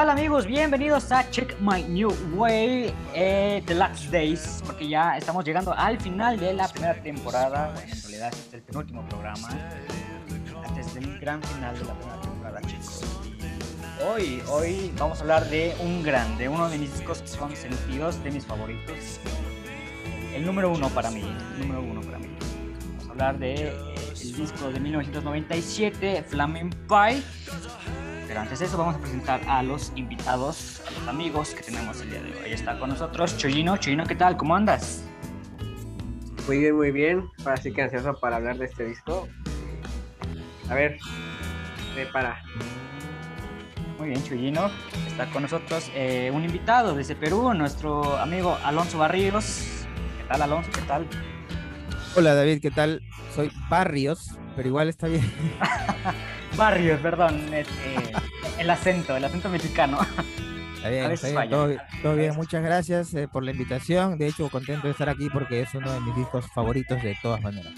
¿Qué tal amigos? Bienvenidos a Check My New Way, eh, The Last Days, porque ya estamos llegando al final de la primera temporada. Bueno, en realidad este es el penúltimo programa, antes del gran final de la primera temporada, chicos. Hoy, hoy vamos a hablar de un grande, uno de mis discos consentidos, de mis favoritos. El número uno para mí, el número uno para mí. Vamos a hablar de eh, el disco de 1997, Flaming Pie pero antes de eso vamos a presentar a los invitados, a los amigos que tenemos el día de hoy. Ahí está con nosotros Choyino. Choyino, ¿qué tal? ¿Cómo andas? Muy bien, muy bien. Ahora sí que ansioso para hablar de este disco. A ver, prepara. Muy bien, Chuyino. Está con nosotros eh, un invitado desde Perú, nuestro amigo Alonso Barrios. ¿Qué tal, Alonso? ¿Qué tal? Hola, David, ¿qué tal? Soy Barrios, pero igual está bien. Barrios, perdón, eh, el acento, el acento mexicano. Está bien, está bien, todo, bien, muchas gracias eh, por la invitación. De hecho, contento de estar aquí porque es uno de mis discos favoritos de todas maneras.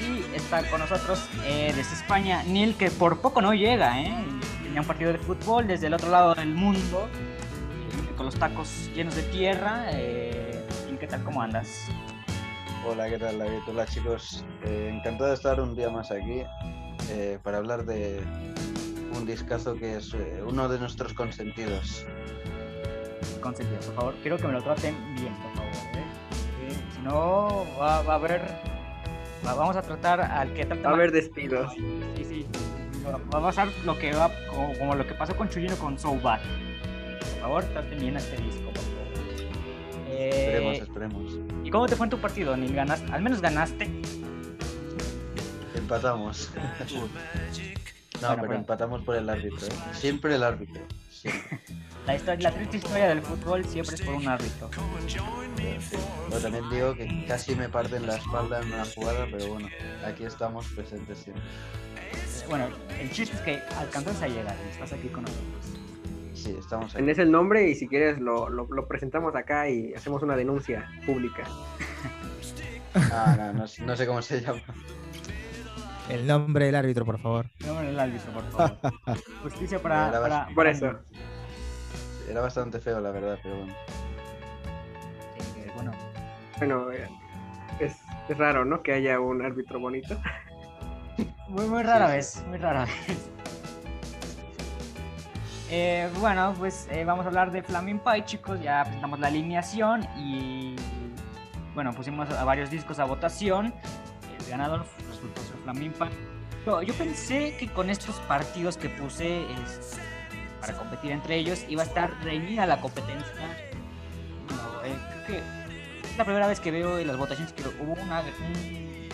Y está con nosotros eh, desde España Neil, que por poco no llega, ¿eh? Tenía un partido de fútbol desde el otro lado del mundo, con los tacos llenos de tierra. ¿Qué tal? ¿Cómo andas? Hola, ¿qué tal David? Hola chicos, encantado de estar un día más aquí eh, para hablar de un discazo que es eh, uno de nuestros consentidos. Consentidos, por favor. Quiero que me lo traten bien, por favor. ¿eh? si no, va, a haber. vamos a tratar al que trata. Va a haber despidos. Sí, sí. Va, a pasar lo que va, como, lo que pasó con Chuyino con So Bad. Por favor, traten bien a este disco, por favor. esperemos, esperemos. ¿Y cómo te fue en tu partido, Neil? ¿Ganaste? ¿Al menos ganaste? Empatamos. no, pero empatamos por el árbitro. ¿eh? Siempre el árbitro. La, historia, la triste historia del fútbol siempre es por un árbitro. Pero también digo que casi me parten la espalda en una jugada, pero bueno, aquí estamos presentes siempre. Bueno, el chiste es que alcanzas a llegar y estás aquí con nosotros. Sí, estamos aquí. Tenés el nombre y si quieres lo, lo, lo presentamos acá y hacemos una denuncia pública. ah, no, no, no sé cómo se llama. El nombre del árbitro, por favor. El nombre del árbitro, por favor. Justicia para, para... Por eso. Era bastante feo, la verdad, pero bueno. bueno. Bueno, eh, es, es, raro, ¿no? Que haya un árbitro bonito. Muy, muy rara vez, muy rara vez. Eh, bueno, pues eh, vamos a hablar de Flaming Pie, chicos. Ya presentamos la alineación y bueno, pusimos a varios discos a votación. Ganador resultó ser Flaming Pie. Yo, yo, pensé que con estos partidos que puse para competir entre ellos iba a estar reñida la competencia. No, eh, creo que es la primera vez que veo en las votaciones que hubo una. Un,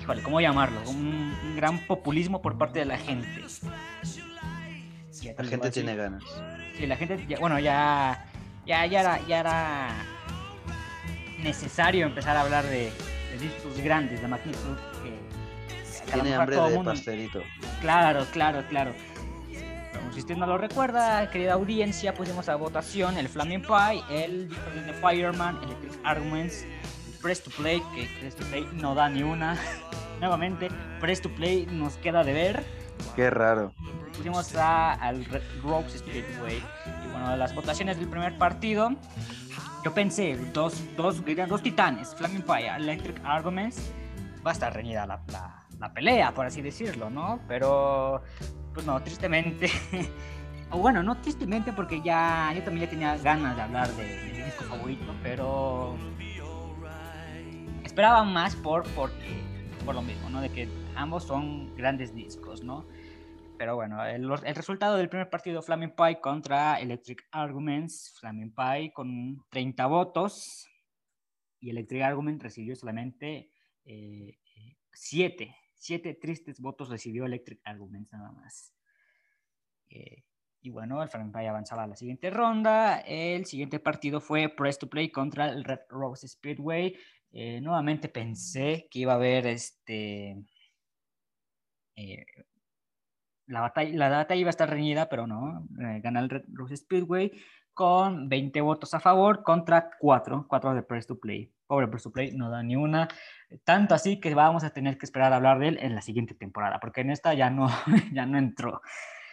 híjole, ¿cómo llamarlo? Un, un gran populismo por parte de la gente la gente tiene ganas. Sí, la gente, ya, bueno, ya, ya, ya, era, ya era necesario empezar a hablar de, grandes, de magnitud. Que, tiene hambre de mundo... pastelito. Claro, claro, claro. Como si usted no lo recuerda, querida audiencia, pusimos a votación el Flaming Pie, el de Fireman, Electric Arguments, Press to Play, que Press to Play no da ni una. Nuevamente, Press to Play nos queda de ver. Qué raro pusimos a, al Rose Speedway. Y bueno, las votaciones del primer partido, yo pensé, dos, dos, dos titanes, Flaming Fire, Electric Arguments, va a estar reñida la, la, pelea, por así decirlo, ¿no? Pero, pues no, tristemente, o bueno, no tristemente porque ya, yo también ya tenía ganas de hablar de, de mi disco favorito, pero esperaba más por, por, por lo mismo, ¿no? De que ambos son grandes discos, ¿no? Pero bueno, el, resultado del primer partido, Flaming Pie contra Electric Arguments, Flaming Pie con 30 votos y Electric Argument recibió solamente 7, eh, 7 tristes votos recibió Electric Arguments nada más. Eh, y bueno, el Flaming Pie avanzaba a la siguiente ronda. El siguiente partido fue Press to Play contra el Red Rose Speedway. Eh, nuevamente pensé que iba a haber este la batalla, la batalla iba a estar reñida, pero no, eh, gana el Red Rose Speedway con 20 votos a favor contra 4, 4 de Press to Play. Pobre Press to Play, no da ni una. Tanto así que vamos a tener que esperar a hablar de él en la siguiente temporada, porque en esta ya no, ya no entró.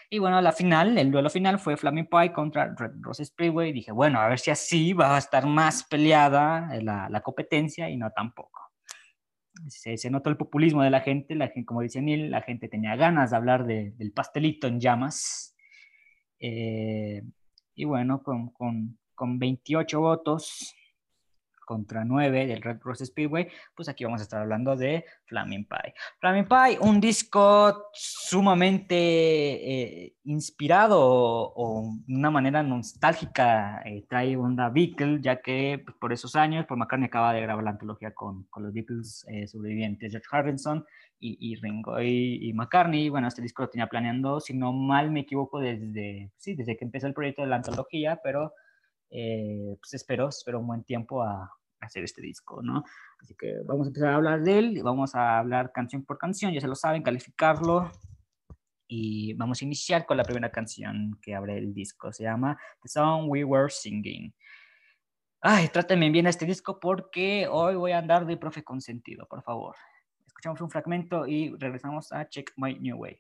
Y bueno, la final, el duelo final fue Flaming Pie contra Red Rose Speedway. Dije, bueno, a ver si así va a estar más peleada la, la competencia y no tampoco. Se, notó el populismo de la gente, la gente, como dice Neil, la gente tenía ganas de hablar de, del pastelito en llamas. Eh, y bueno, con, con, con 28 votos, contra 9 del Red Rose Speedway, pues aquí vamos a estar hablando de Flaming Pie. Flaming Pie, un disco sumamente eh, inspirado o, de una manera nostálgica, eh, trae onda Beatles, ya que pues, por esos años, por McCartney acaba de grabar la antología con, con los Beatles eh, sobrevivientes, George Harrison y, y Ringo y, y, McCartney. Bueno, este disco lo tenía planeando, si no mal me equivoco, desde, sí, desde que empezó el proyecto de la antología, pero... pues espero, espero un buen tiempo a, hacer este disco, ¿no? Así que vamos a empezar a hablar de él, vamos a hablar canción por canción, ya se lo saben, calificarlo. Y vamos a iniciar con la primera canción que abre el disco, se llama The Song We Were Singing. Ay, trátenme bien a este disco porque hoy voy a andar de profe consentido, por favor. Escuchamos un fragmento y regresamos a Check My New Way.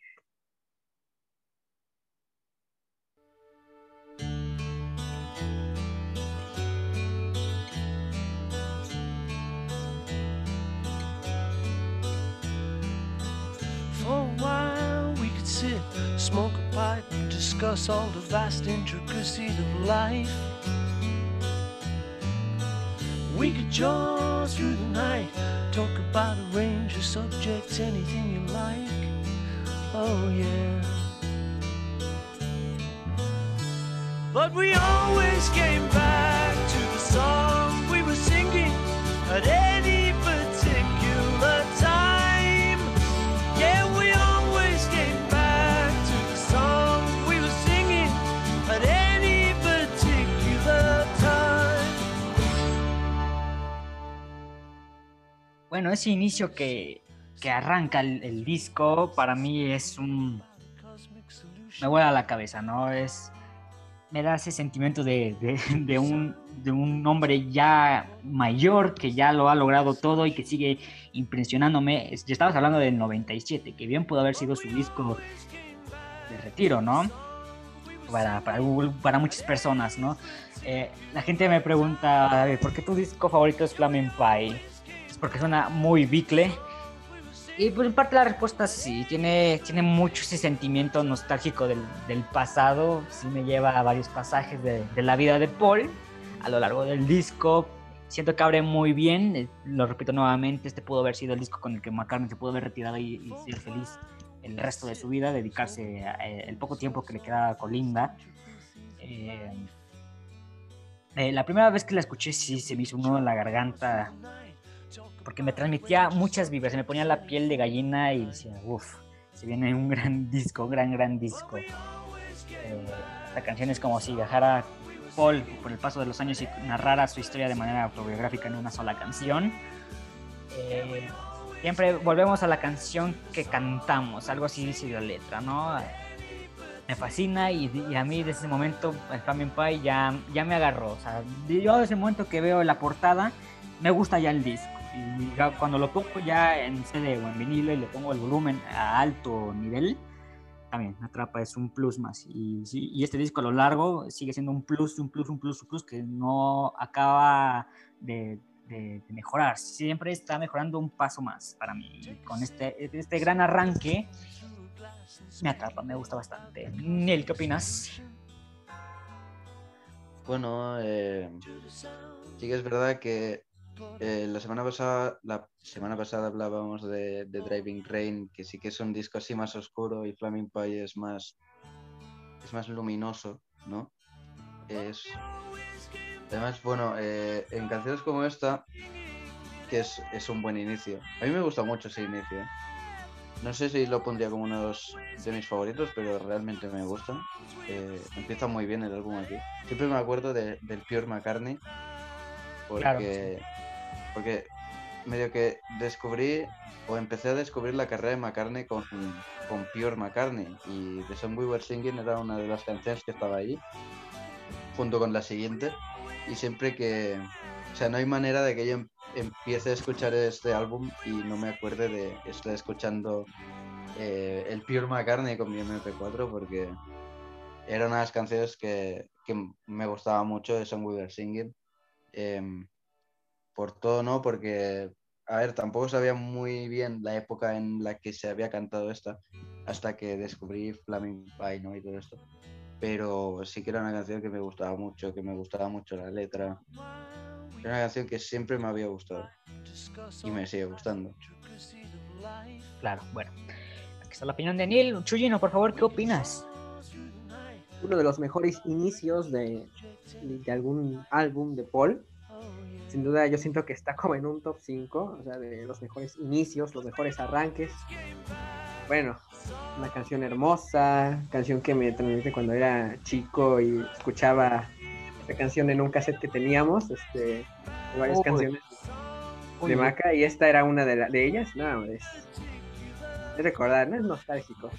Smoke a pipe, discuss all the vast intricacies of life. We could jaw through the night, talk about a range of subjects, anything you like. Oh, yeah. But we always came back to the song we were singing at any Bueno, ese inicio que, que arranca el, disco para mí es un... Me vuela la cabeza, ¿no? Es me da ese sentimiento de, de, de, un, de, un, hombre ya mayor que ya lo ha logrado todo y que sigue impresionándome. Ya estabas hablando del 97, que bien pudo haber sido su disco de retiro, ¿no? Para, para, para muchas personas, ¿no? Eh, la gente me pregunta, ¿por qué tu disco favorito es Flaming Pie? Porque suena muy bicle y pues en parte la respuesta sí, tiene, tiene mucho ese sentimiento nostálgico del, pasado, sí me lleva a varios pasajes de, la vida de Paul a lo largo del disco. Siento que abre muy bien, eh, lo repito nuevamente, este pudo haber sido el disco con el que McCartney se pudo haber retirado y, ser feliz el resto de su vida, dedicarse a, eh, poco tiempo que le quedaba con Linda. Eh, eh, la primera vez que la escuché sí se me hizo un nudo en la garganta porque me transmitía muchas vibras, se me ponía la piel de gallina y decía, uff, se viene un gran disco, gran, gran disco. Eh, la canción es como si viajara Paul por el paso de los años y narrara su historia de manera autobiográfica en una sola canción. Eh, siempre volvemos a la canción que cantamos, algo así dice la letra, ¿no? Me fascina y, a mí desde ese momento el Flaming Pie ya, ya me agarró. O sea, yo desde ese momento que veo la portada, me gusta ya el disco y cuando lo pongo ya en CD o en vinilo y le pongo el volumen a alto nivel, también me atrapa, es un plus más. Y, este disco a lo largo sigue siendo un plus, un plus, un plus, un plus que no acaba de, mejorar, siempre está mejorando un paso más para mí. Con este, este gran arranque me atrapa, me gusta bastante. Neil, ¿qué opinas? Bueno, eh, sí que es verdad que eh, la semana pasada la semana pasada hablábamos de, de, Driving Rain, que sí que es un disco así más oscuro y Flaming Pie es más es más luminoso, ¿no? Es además bueno eh, en canciones como esta que es, es, un buen inicio. A mí me gusta mucho ese inicio. No sé si lo pondría como uno de mis favoritos, pero realmente me gusta. Eh, empieza muy bien el álbum aquí. Siempre me acuerdo de, del Pure McCartney porque claro, porque medio que descubrí o empecé a descubrir la carrera de McCartney con, con Pure McCartney y The Song We Were Singing era una de las canciones que estaba ahí junto con la siguiente y siempre que o sea no hay manera de que yo empiece a escuchar este álbum y no me acuerde de estar escuchando eh, el Pure McCartney con mi MP4 porque era una de las canciones que, me gustaba mucho de Song We Were Singing. Em, por todo, ¿no? Porque, a ver, tampoco sabía muy bien la época en la que se había cantado esta hasta que descubrí Flaming Pie, ¿no? Y todo esto. Pero sí que era una canción que me gustaba mucho, que me gustaba mucho la letra. Era una canción que siempre me había gustado y me sigue gustando. Claro, bueno. Aquí está la opinión de Neil. Chuyino, por favor, ¿qué opinas? Uno de los mejores inicios de, de algún álbum de Paul. Sin duda yo siento que está como en un top 5, o sea, de los mejores inicios, los mejores arranques. Bueno, una canción hermosa, canción que me transmite cuando era chico y escuchaba esta canción en un cassette que teníamos, este, varias canciones de Maca y esta era una de, de ellas. No, es, es recordar, ¿no? Es nostálgico.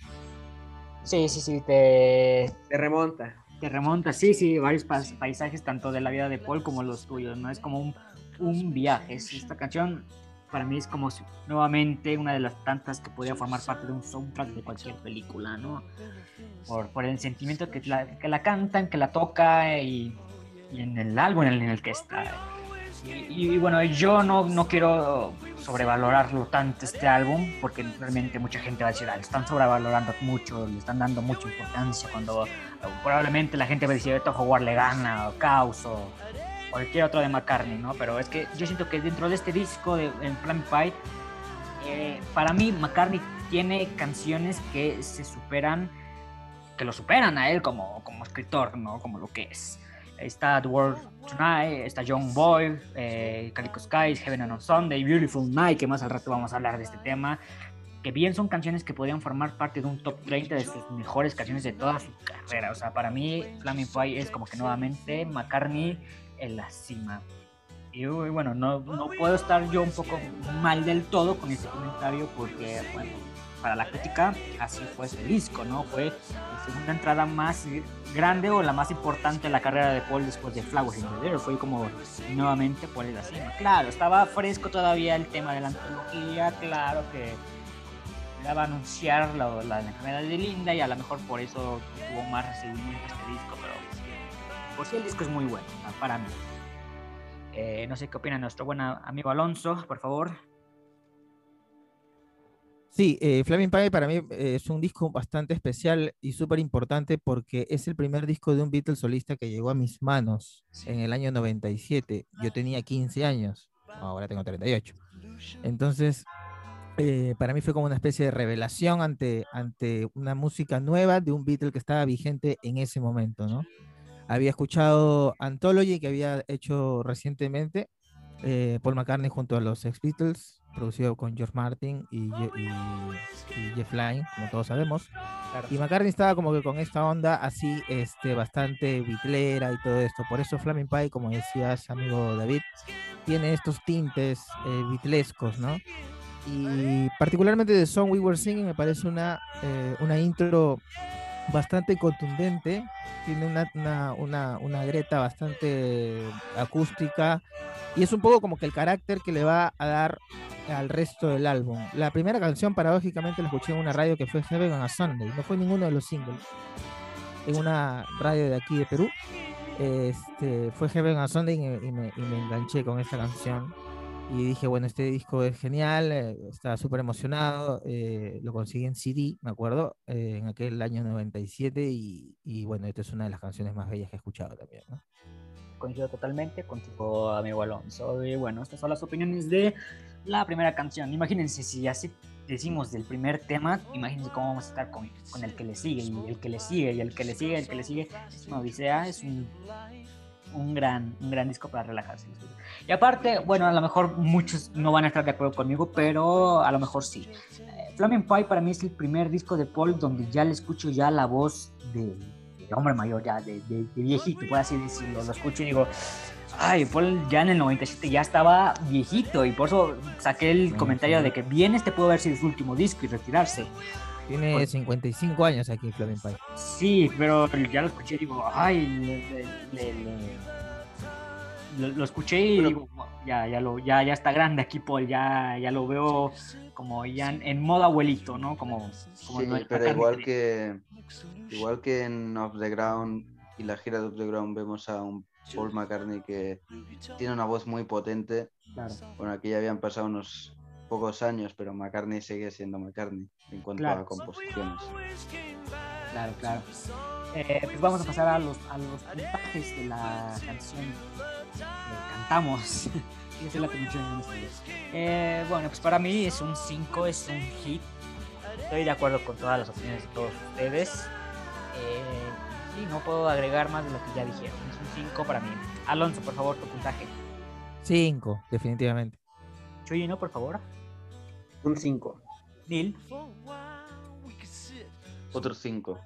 Sí, sí, sí, te... Te remonta. Te remonta, sí, sí, varios paisajes, tanto de la vida de Paul como los tuyos, ¿no? Es como un, un viaje. Esta canción para mí es como nuevamente una de las tantas que podría formar parte de un soundtrack de cualquier película, ¿no? Por, por el sentimiento que la, que la cantan, que la toca y, y en el álbum en el que está. Y, bueno, yo no, no quiero sobrevalorarlo tanto este álbum, porque realmente mucha gente va a decir, ah, le están sobrevalorando mucho, le están dando mucha importancia, cuando probablemente la gente va a decir, esto jugar le gana, o Caos, o cualquier otro de McCartney, ¿no? Pero es que yo siento que dentro de este disco de en Flaming Pie, eh, para mí McCartney tiene canciones que se superan, que lo superan a él como, como escritor, ¿no? Como lo que es está The World Tonight, está Young Boy, eh, Calico Skies, Heaven on Sunday, Beautiful Night, que más al rato vamos a hablar de este tema, que bien son canciones que podrían formar parte de un top 30 de sus mejores canciones de toda su carrera. O sea, para mí Flaming Pie es como que nuevamente McCartney en la cima. Y bueno, no, no puedo estar yo un poco mal del todo con este comentario porque, bueno, para la crítica, así fue ese disco, ¿no? Fue la segunda entrada más grande o la más importante de la carrera de Paul después de Flowers in the Air. Fue como nuevamente por la cima. Claro, estaba fresco todavía el tema de la antología, claro que daba a anunciar la, la, enfermedad de Linda y a lo mejor por eso tuvo más recibimiento este disco, pero por si el disco es muy bueno para mí. Eh, no sé qué opina nuestro buen amigo Alonso, por favor. Sí, eh, Flaming Pie para mí eh, es un disco bastante especial y súper importante porque es el primer disco de un Beatles solista que llegó a mis manos en el año 97. Yo tenía 15 años, ahora tengo 38. Entonces, eh, para mí fue como una especie de revelación ante, ante una música nueva de un Beatle que estaba vigente en ese momento, ¿no? Había escuchado Anthology que había hecho recientemente Paul McCartney junto a los ex Beatles producido con George Martin y, Jeff Lynne, como todos sabemos. Y McCartney estaba como que con esta onda así, este, bastante bitlera y todo esto. Por eso Flaming Pie, como decías, amigo David, tiene estos tintes eh, bitlescos, ¿no? Y particularmente de Song We Were Singing me parece una, eh, una intro bastante contundente, tiene una, una, una, una greta bastante acústica y es un poco como que el carácter que le va a dar al resto del álbum. La primera canción, paradójicamente, la escuché en una radio que fue Heaven on a Sunday, no fue ninguno de los singles. En una radio de aquí de Perú, este, fue Heaven on a Sunday y me, enganché con esta canción. Y dije, bueno, este disco es genial, eh, estaba súper emocionado, eh, lo conseguí en CD, me acuerdo, eh, en aquel año 97 y, y bueno, esta es una de las canciones más bellas que he escuchado también. ¿no? coincido totalmente contigo, amigo Alonso. Y bueno, estas son las opiniones de la primera canción. Imagínense si así decimos del primer tema, imagínense cómo vamos a estar con, con el que le sigue, y el que le sigue, y el que le sigue, el que le sigue. Es una odisea, es un, un, gran, un gran disco para relajarse. Y aparte, bueno, a lo mejor muchos no van a estar de acuerdo conmigo, pero a lo mejor sí. Eh, Flaming Pie para mí es el primer disco de Paul donde ya le escucho ya la voz de hombre mayor, ya de, de, viejito, por así decirlo. Lo escucho y digo, ay, Paul ya en el 97 ya estaba viejito y por eso saqué el comentario de que bien este pudo haber sido su último disco y retirarse. Tiene 55 años aquí Flaming Pie. Sí, pero ya lo escuché y digo, ay, lo, lo escuché y Pero- digo, "Wow, ya, ya, lo, ya, ya está grande aquí, Paul, ya, ya lo veo como ya en, en modo abuelito, ¿no? Como, como Sí, no- pero igual que igual que en Off the Ground y la gira de Off the Ground vemos a un Paul McCartney que tiene una voz muy potente. Claro. Bueno, aquí ya habían pasado unos pocos años, pero McCartney sigue siendo McCartney en cuanto Claro. a composiciones. Claro, claro. Eh, pues vamos a pasar a los, a los puntajes de la canción que cantamos. Fíjese la. Eh, bueno, pues para mí es un 5, es un hit. Estoy de acuerdo con todas las opiniones de todos ustedes. Eh, y no puedo agregar más de lo que ya dijeron. Es un 5 para mí. Alonso, por favor, tu puntaje. Cinco, definitivamente. Chuyino, por favor. Un 5. Neil. Otros cinco.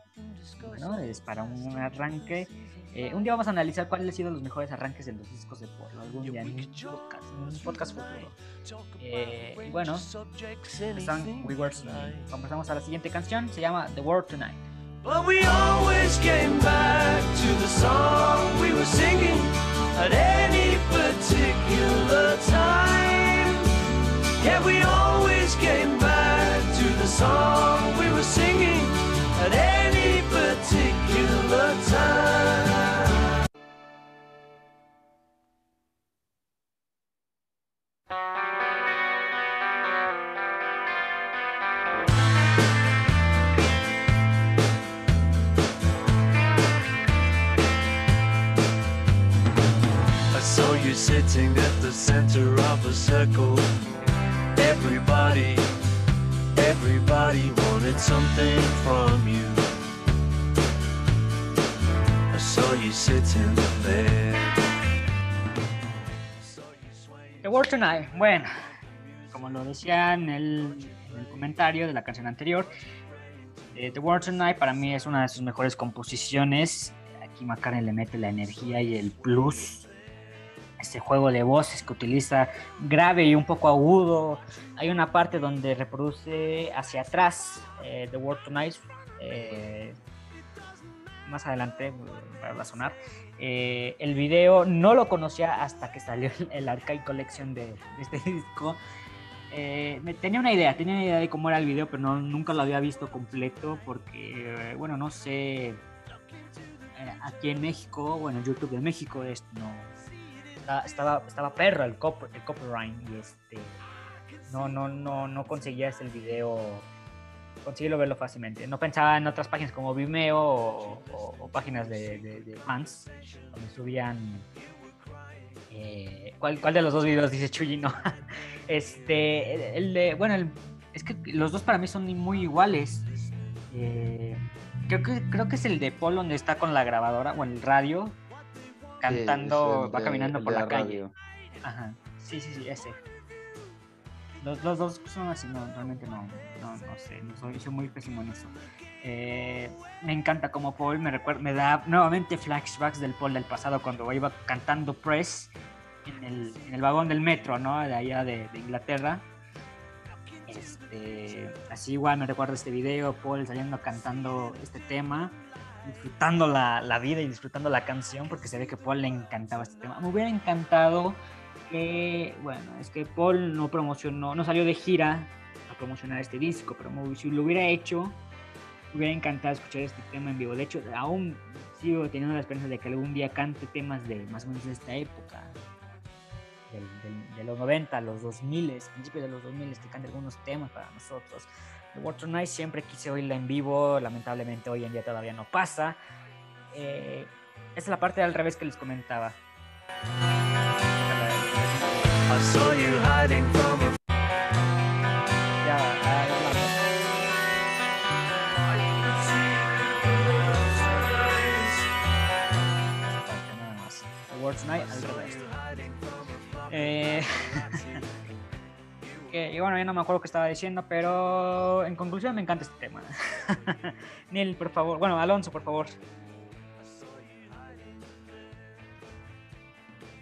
Bueno, es para un arranque. Eh, un día vamos a analizar cuáles han sido los mejores arranques de los discos de Paul. Algún día en un podcast, en un podcast futuro. Eh, y bueno, están We Were. Pasamos a la siguiente canción. Se llama The World Tonight. But we always came back to the song we were singing at any particular time. Yeah, we always came back to the song we were singing at any particular time. I saw you sitting at the center of a circle. Everybody, everybody wanted something from you. I saw you sitting there. The World Tonight. Bueno, como lo decía en el, en el comentario de la canción anterior, eh, The World Tonight para mí es una de sus mejores composiciones. Aquí McCartney le mete la energía y el plus. Este juego de voces que utiliza grave y un poco agudo. Hay una parte donde reproduce hacia atrás eh, The World Tonight. eh, más adelante eh, va a sonar. Eh, el video no lo conocía hasta que salió el, Arcade Collection de, de este disco. Eh, me- tenía una idea, tenía una idea de cómo era el video, pero no, nunca lo había visto completo porque, eh, bueno, no sé, eh, aquí en México, bueno, YouTube de México, es, no, estaba, estaba, perro el, cop- el copyright y este, no, no, no, no conseguías el video, conseguirlo verlo fácilmente. No pensaba en otras páginas como Vimeo o, páginas de, de- fans, donde subían... eh, ¿cuál, ¿Cuál de los dos videos dice Chuyi? No. Este, el de, bueno, el- es que los dos para mí son muy iguales. Eh, creo, que, creo que es el de Paul donde está con la grabadora o el radio, cantando, Sí, va de- caminando por de la, calle. Ajá, sí, sí, sí, ese. Los, los dos son así, no, realmente no, no, no sé, no soy, soy muy pésimo en eso. Eh, me encanta como Paul, me, recuerda, me da nuevamente flashbacks del Paul del pasado cuando iba cantando Press en el, en el vagón del metro, ¿no? De allá de, de Inglaterra. Este, así igual me recuerdo este video, Paul saliendo cantando este tema, disfrutando la, la vida y disfrutando la canción, porque se ve que Paul le encantaba este tema. Me hubiera encantado que, bueno, es que Paul no promocionó, no salió de gira a promocionar este disco, pero si lo hubiera hecho, me hubiera encantado escuchar este tema en vivo. De hecho, aún sigo teniendo la esperanza de que algún día cante temas de más o menos de esta época, del- del- de los 90, los 2000, principios de los 2000, que cante algunos temas para nosotros. The Water Night siempre quise oírla en vivo, lamentablemente hoy en día todavía no pasa. Eh, esa es la parte al revés que les comentaba. Nada más. The Words Night al revés. Eh, que, y bueno, ya no me acuerdo qué estaba diciendo, pero en conclusión me encanta este tema. Neil, por favor. Bueno, Alonso, por favor.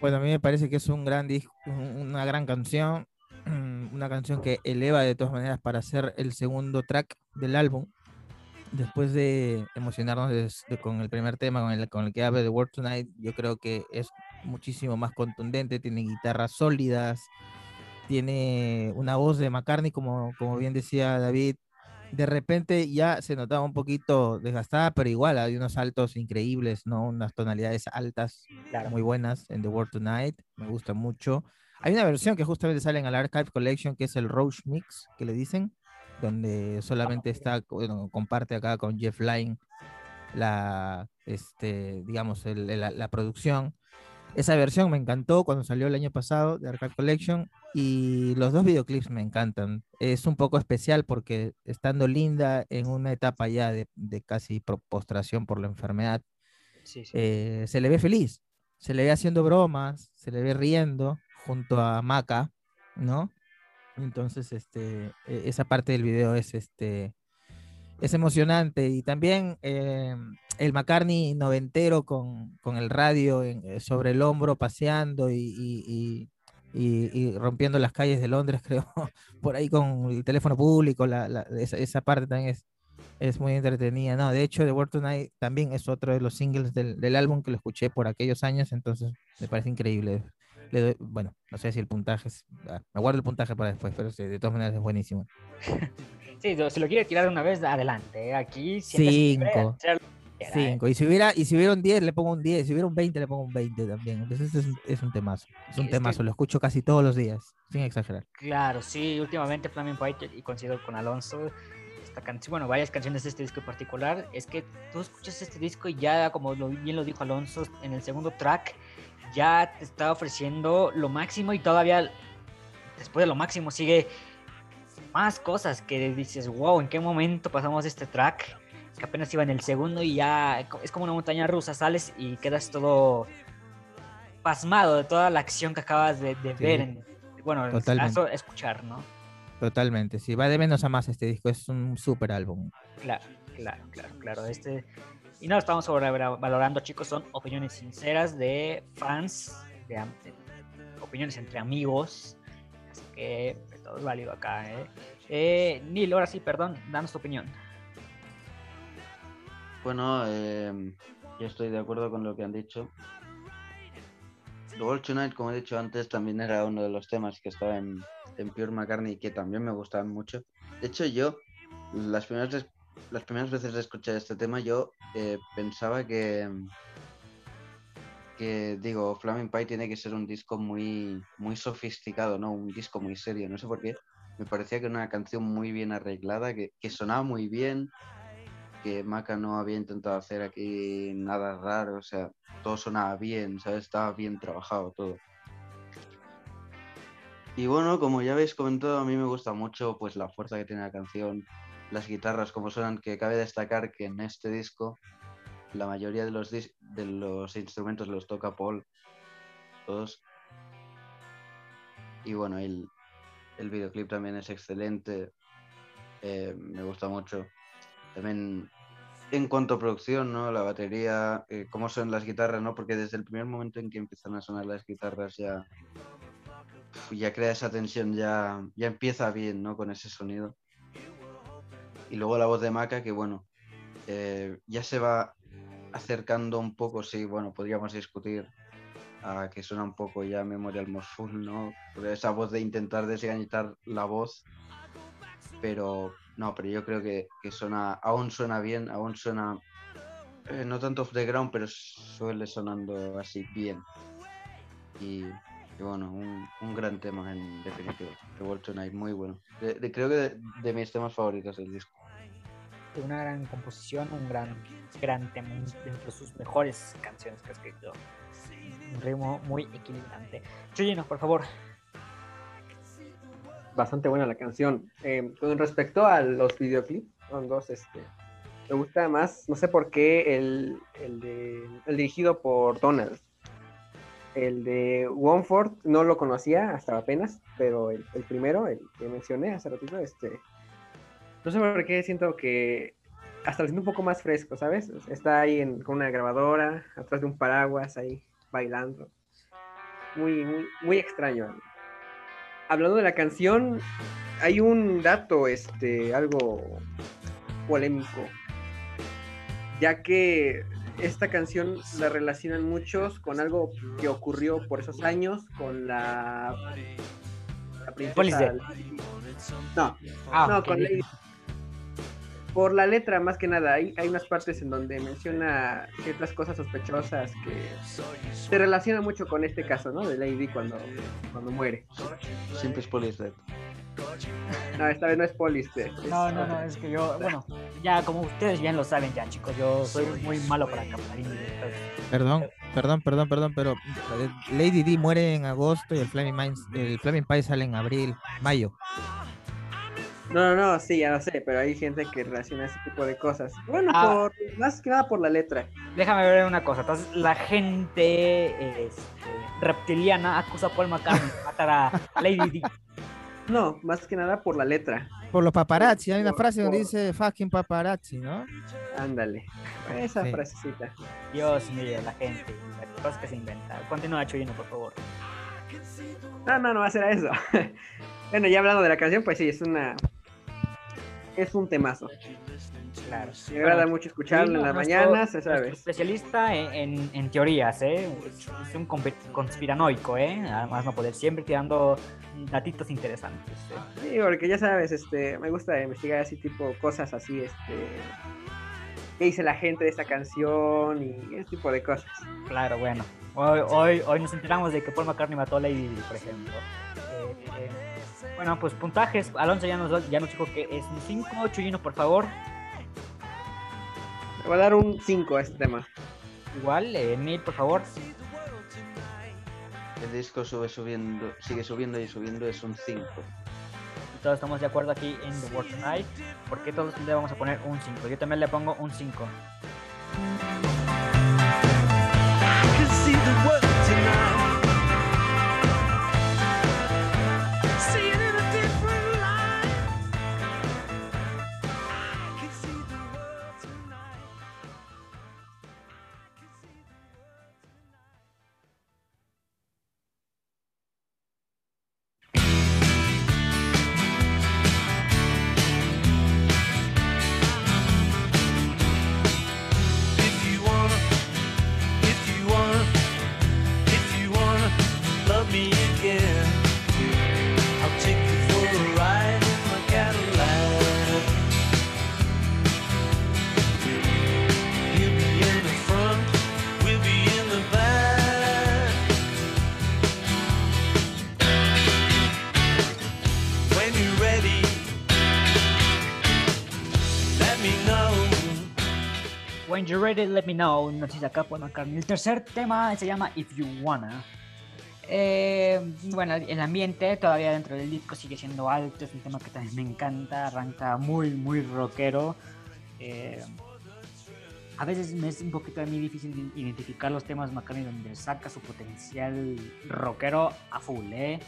Bueno, a mí me parece que es un gran disco, un- una gran canción, una canción que eleva de todas maneras para ser el segundo track del álbum. Después de emocionarnos con el primer tema, con el, con el que abre The World Tonight, yo creo que es muchísimo más contundente, tiene guitarras sólidas, tiene una voz de McCartney, como, como bien decía David, de repente ya se notaba un poquito desgastada, pero igual hay unos saltos increíbles, ¿no? Unas tonalidades altas, muy buenas en The World Tonight, me gusta mucho. Hay una versión que justamente sale en el Archive Collection, que es el Roach Mix, que le dicen, donde solamente está, bueno, comparte acá con Jeff Lynne la, este, digamos, la, la producción. Esa versión me encantó cuando salió el año pasado de Arcade Collection y los dos videoclips me encantan. Es un poco especial porque estando linda en una etapa ya de, casi postración por la enfermedad, eh, se le ve feliz, se le ve haciendo bromas, se le ve riendo junto a Maca, ¿no? Entonces, este, e, esa parte del video es, este, es emocionante. Y también eh, el McCartney noventero con, con el radio eh, sobre el hombro paseando y, y, rompiendo las calles de Londres, creo, por ahí con el teléfono público, la, esa, esa, parte también es, es muy entretenida. No, de hecho, The World Tonight también es otro de los singles del, del álbum que lo escuché por aquellos años, entonces me parece increíble. Le doy, bueno, no sé si el puntaje es, ah, me guardo el puntaje para después, pero de todas maneras es buenísimo. Sí, si lo quiere tirar una vez, adelante. ¿eh? Aquí, cinco. Cinco. Y si hubiera, y si hubiera un 10, le pongo un 10. Si hubiera un 20, le pongo un 20 también. Entonces es un, es un temazo. Es un temazo, lo escucho casi todos los días, sin exagerar. Claro, sí, últimamente Flaming White y coincido con Alonso. Esta canción, bueno, varias canciones de este disco en particular, es que tú escuchas este disco y ya, como bien lo dijo Alonso, en el segundo track ya te está ofreciendo lo máximo y todavía después de lo máximo sigue más cosas que dices, wow, ¿en qué momento pasamos este track? Que apenas iba en el segundo y ya es como una montaña rusa, sales y quedas todo pasmado de toda la acción que acabas de, ver, bueno, Totalmente. escuchar, ¿no? Totalmente, sí, va de menos a más este disco, es un súper álbum. Claro, claro, claro, claro. Este, y no estamos valorando chicos, son opiniones sinceras de fans, de, de opiniones entre amigos, así que todo es válido acá, ¿eh? eh Neil, ahora sí, perdón, danos tu opinión. Bueno, eh, yo estoy de acuerdo con lo que han dicho. The World Tonight, como he dicho antes, también era uno de los temas que estaba en, en Pure McCartney y que también me gustaban mucho. De hecho, yo, las primeras, las primeras veces de escuchar este tema, yo eh, pensaba que, que digo, Flaming Pie tiene que ser un disco muy, muy sofisticado, ¿no? Un disco muy serio, no sé por qué. Me parecía que era una canción muy bien arreglada, que, sonaba muy bien, que Maca no había intentado hacer aquí nada raro, o sea, todo sonaba bien, ¿sabes? Estaba bien trabajado todo. Y bueno, como ya habéis comentado, a mí me gusta mucho pues la fuerza que tiene la canción, las guitarras como suenan, que cabe destacar que en este disco la mayoría de los, de los instrumentos los toca Paul, todos. Y bueno, el, el videoclip también es excelente, eh, me gusta mucho. También en cuanto a producción, ¿no? La batería, eh, cómo son las guitarras, ¿no? Porque desde el primer momento en que empiezan a sonar las guitarras ya, ya crea esa tensión, ya, ya empieza bien, ¿no? Con ese sonido. Y luego la voz de Maca, que bueno, eh, ya se va acercando un poco, sí, bueno, podríamos discutir a que suena un poco ya Memorial Full, ¿no? esa voz de intentar desgañitar la voz, pero no, pero yo creo que, suena, aún suena bien, aún suena, eh, no tanto off the ground, pero suele sonando así bien. Y, bueno, un, gran tema en definitiva, The Night, muy bueno. creo que de, de mis temas favoritos del disco una gran composición, un gran, gran tema, entre sus mejores canciones que ha escrito. Un ritmo muy equilibrante. Chuyino, por favor. Bastante buena la canción. Eh, con respecto a los videoclips, son dos, este, me gusta más, no sé por qué, el, el, de, el dirigido por Donald. El de Womford no lo conocía hasta apenas, pero el, el primero, el que mencioné hace ratito, este, no sé por qué siento que hasta lo siento un poco más fresco, ¿sabes? Está ahí con una grabadora, atrás de un paraguas, ahí bailando. Muy, muy, muy extraño. Hablando de la canción, hay un dato, este, algo polémico. Ya que esta canción la relacionan muchos con algo que ocurrió por esos años con la, la princesa. No, Ah, no, con Lady. Por la letra, más que nada, hay, hay unas partes en donde menciona ciertas cosas sospechosas que se relacionan mucho con este caso, ¿no? De Lady cuando, cuando muere. Siempre es Police Dead. No, esta vez no es Polis. de- es No, no, no, es que yo, bueno, ya como ustedes bien lo saben ya, chicos, yo soy muy malo para captar indirectas. Perdón, perdón, perdón, perdón, pero eh, Lady D muere en agosto y el Flaming, Minds- el Flaming Pie sale en abril, mayo. No, no, no, sí, ya lo sé, pero hay gente que relaciona ese tipo de cosas. Bueno, Ah. por, más que nada por la letra. Déjame ver una cosa, entonces la gente este, reptiliana acusa a Paul McCartney de matar a Lady D. No, más que nada por la letra. Por los paparazzi, hay una Por- frase donde por- dice fucking paparazzi, ¿no? Ándale. Esa Sí. frasecita. Dios mío, la gente, las cosas que se inventa. Continúa, Chuyino, por favor. No, no, no va a ser eso. bueno, ya hablando de la canción, pues sí, es una. Es un temazo. Claro. Me agrada mucho escucharlo en la mañana, se Nuestro sabe. especialista en, en- en teorías, ¿eh? Es, un conspiranoico, ¿eh? Además no poder siempre tirando datitos interesantes. ¿eh? Sí, porque ya sabes, este, me gusta investigar así tipo cosas así, este. ¿Qué dice la gente de esta canción? Y ese tipo de cosas. Claro, bueno. Hoy, hoy, hoy nos enteramos de que Paul McCartney mató a Lady por ejemplo. Eh, eh, bueno, pues puntajes. Alonso ya nos, ya nos dijo que es un 5, Chuyino, por favor. Le voy a dar un 5 a este tema. Igual, eh, Neil, por favor. El disco sube subiendo, sigue subiendo y subiendo, es un 5. Todos estamos de acuerdo aquí en The World Tonight. Porque todos le vamos a poner un 5. Yo también le pongo un 5. Ready, let me know. Nos dice acá Paul McCartney. El tercer tema se llama If You Wanna. Eh, bueno, el ambiente todavía dentro del disco sigue siendo alto. Es un tema que también me encanta. Arranca muy, muy rockero. Eh, a veces me es un poquito a mí difícil identificar los temas de McCartney donde saca su potencial rockero a full, ¿eh?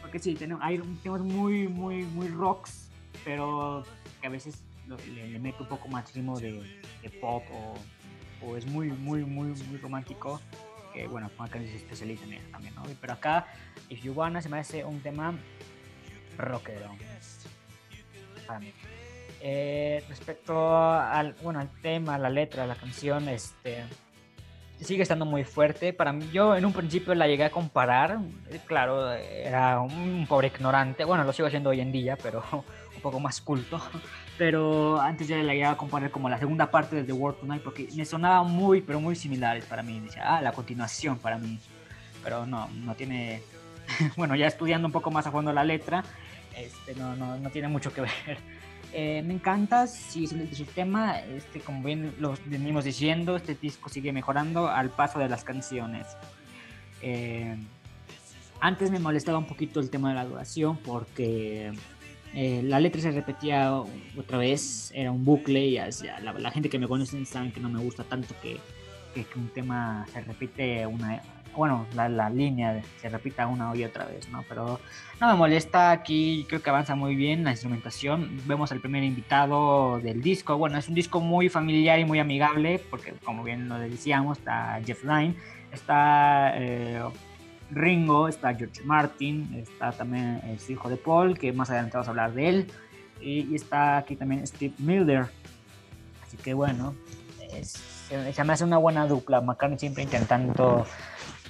Porque sí, tenemos, hay temas muy, muy, muy rocks, pero que a veces le, le mete un poco más ritmo de, de pop o, o es muy, muy, muy, muy romántico. Que bueno, McCartney se especializa en eso también, ¿no? Pero acá, If You Wanna se me hace un tema rockero. Para mí. Eh, respecto al, bueno, al tema, la letra, la canción, este sigue estando muy fuerte. Para mí, yo en un principio la llegué a comparar. Claro, era un pobre ignorante. Bueno, lo sigo haciendo hoy en día, pero un poco más culto. Pero antes ya la llegué a comparar como la segunda parte de The World Tonight porque me sonaba muy, pero muy similares para mí. Decía, ah, la continuación para mí. Pero no, no tiene. bueno, ya estudiando un poco más a fondo la letra, este, no, no, no tiene mucho que ver. Eh, me encanta, sigue siendo el sistema, este, como bien lo venimos diciendo, este disco sigue mejorando al paso de las canciones. Eh, antes me molestaba un poquito el tema de la duración porque eh, la letra se repetía otra vez, era un bucle y hacia- la, la gente que me conoce saben que no me gusta tanto que, que- que un tema se repite una, bueno, la, la línea se repita una y otra vez, ¿no? Pero no me molesta, aquí creo que avanza muy bien la instrumentación. Vemos al primer invitado del disco. Bueno, es un disco muy familiar y muy amigable, porque como bien lo decíamos, está Jeff Lynne, está eh, Ringo, está George Martin, está también eh, su hijo de Paul, que más adelante vamos a hablar de él, y, está aquí también Steve Miller. Así que bueno, se, se me hace una buena dupla. McCartney siempre intentando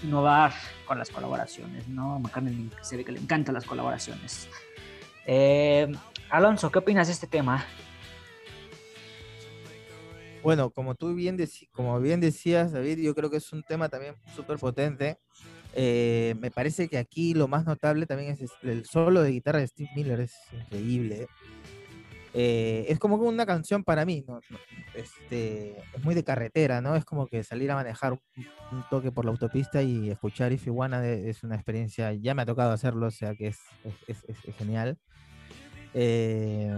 innovar con las colaboraciones, ¿no? McCartney se ve que le encantan las colaboraciones. Eh, Alonso, ¿qué opinas de este tema? Bueno, como tú bien, como bien decías, David, yo creo que es un tema también súper potente. Eh, me parece que aquí lo más notable también es el solo de guitarra de Steve Miller, es increíble. Eh, es como una canción para mí, ¿no? Este, es muy de carretera, ¿no? Es como que salir a manejar un, toque por la autopista y escuchar If You de- es una experiencia, ya me ha tocado hacerlo, o sea que es, es- es- es genial. Eh,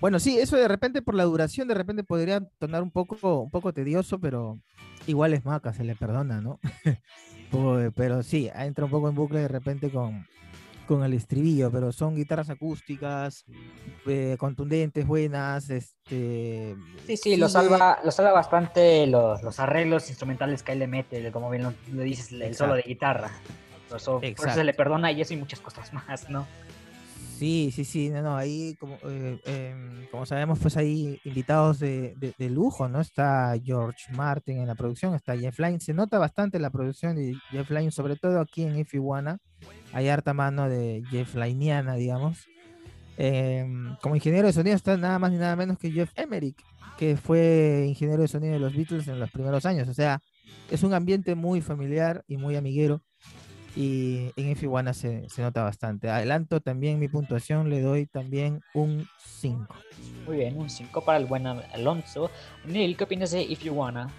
bueno, sí, eso de repente por la duración, de repente podría tornar un poco, un poco tedioso, pero igual es maca, se le perdona, ¿no? Po- pero sí, entra un poco en bucle de repente con, con el estribillo, pero son guitarras acústicas, eh, contundentes, buenas, este... Sí, sí, lo salva, lo salva bastante los, los arreglos instrumentales que él le mete, como bien lo, lo dices, el solo de guitarra. Por eso, por eso se le perdona y eso y muchas cosas más, ¿no? Sí, sí, sí, no, no, ahí como, eh, em, como sabemos, pues hay invitados de, lujo, ¿no? Está George Martin en la producción, está Jeff Lynne, se nota bastante la producción de Jeff Lynne, sobre todo aquí en If You Wanna, hay harta mano de Jeff Lynneana, digamos. Em, como ingeniero de sonido está nada más ni nada menos que Jeff Emerick, que fue ingeniero de sonido de los Beatles en los primeros años, o sea, es un ambiente muy familiar y muy amiguero y en If You Wanna se, se nota bastante. Adelanto también mi puntuación, le doy también un 5. Muy bien, un 5 para el buen Al- Alonso. Neil, ¿qué opinas de If You Wanna?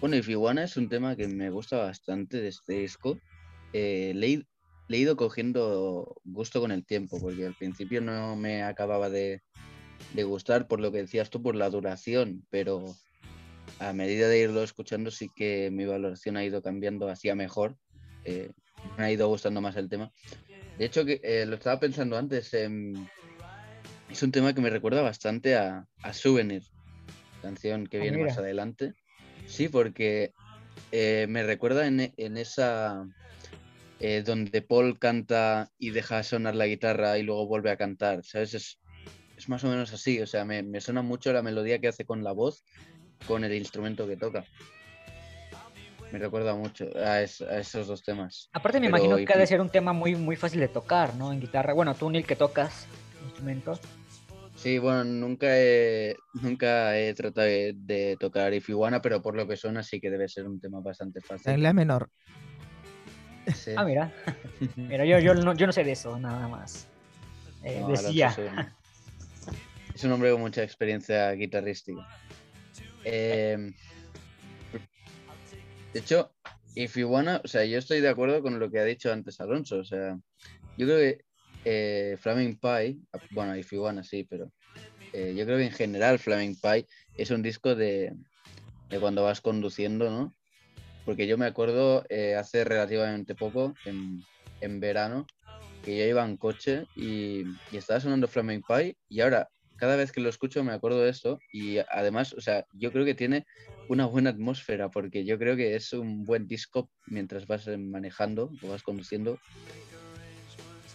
Bueno, If You Wanna es un tema que me gusta bastante de este disco. Eh, le, he- le he ido cogiendo gusto con el tiempo, porque al principio no me acababa de, de gustar por lo que decías tú, por la duración, pero a medida de irlo escuchando sí que mi valoración ha ido cambiando hacia mejor. Eh, me ha ido gustando más el tema. De hecho, que, eh, lo estaba pensando antes, em, es un tema que me recuerda bastante a, a Souvenir, canción que Ah, viene más mira. adelante. Sí, porque eh, me recuerda en, en esa eh, donde Paul canta y deja sonar la guitarra y luego vuelve a cantar, ¿sabes? Es, es más o menos así, o sea, me, me suena mucho la melodía que hace con la voz, con el instrumento que toca. Me recuerda mucho a, es- a esos dos temas. Aparte me Pero imagino que ha de ser un tema muy, muy fácil de tocar, ¿no? En guitarra. Bueno, tú, Neil, que tocas instrumentos. Sí, bueno, nunca he, nunca he tratado de, de tocar If You Wanna, pero por lo que suena sí que debe ser un tema bastante En fácil. la menor. Sí. Ah, mira. Mira, yo, yo, no, yo no sé de eso, nada más. Eh, No, decía. Es un, es un hombre con mucha experiencia guitarrística. Eh, de hecho, If You Wanna, o sea, yo estoy de acuerdo con lo que ha dicho antes Alonso. O sea, yo creo que eh, Flaming Pie, bueno, If You Wanna sí, pero eh, yo creo que en general Flaming Pie es un disco de, de cuando vas conduciendo, ¿no? Porque yo me acuerdo eh, hace relativamente poco, en, en verano, que yo iba en coche y, y estaba sonando Flaming Pie y ahora cada vez que lo escucho me acuerdo de esto y además, o sea, yo creo que tiene una buena atmósfera porque yo creo que es un buen disco mientras vas eh, manejando o vas conduciendo.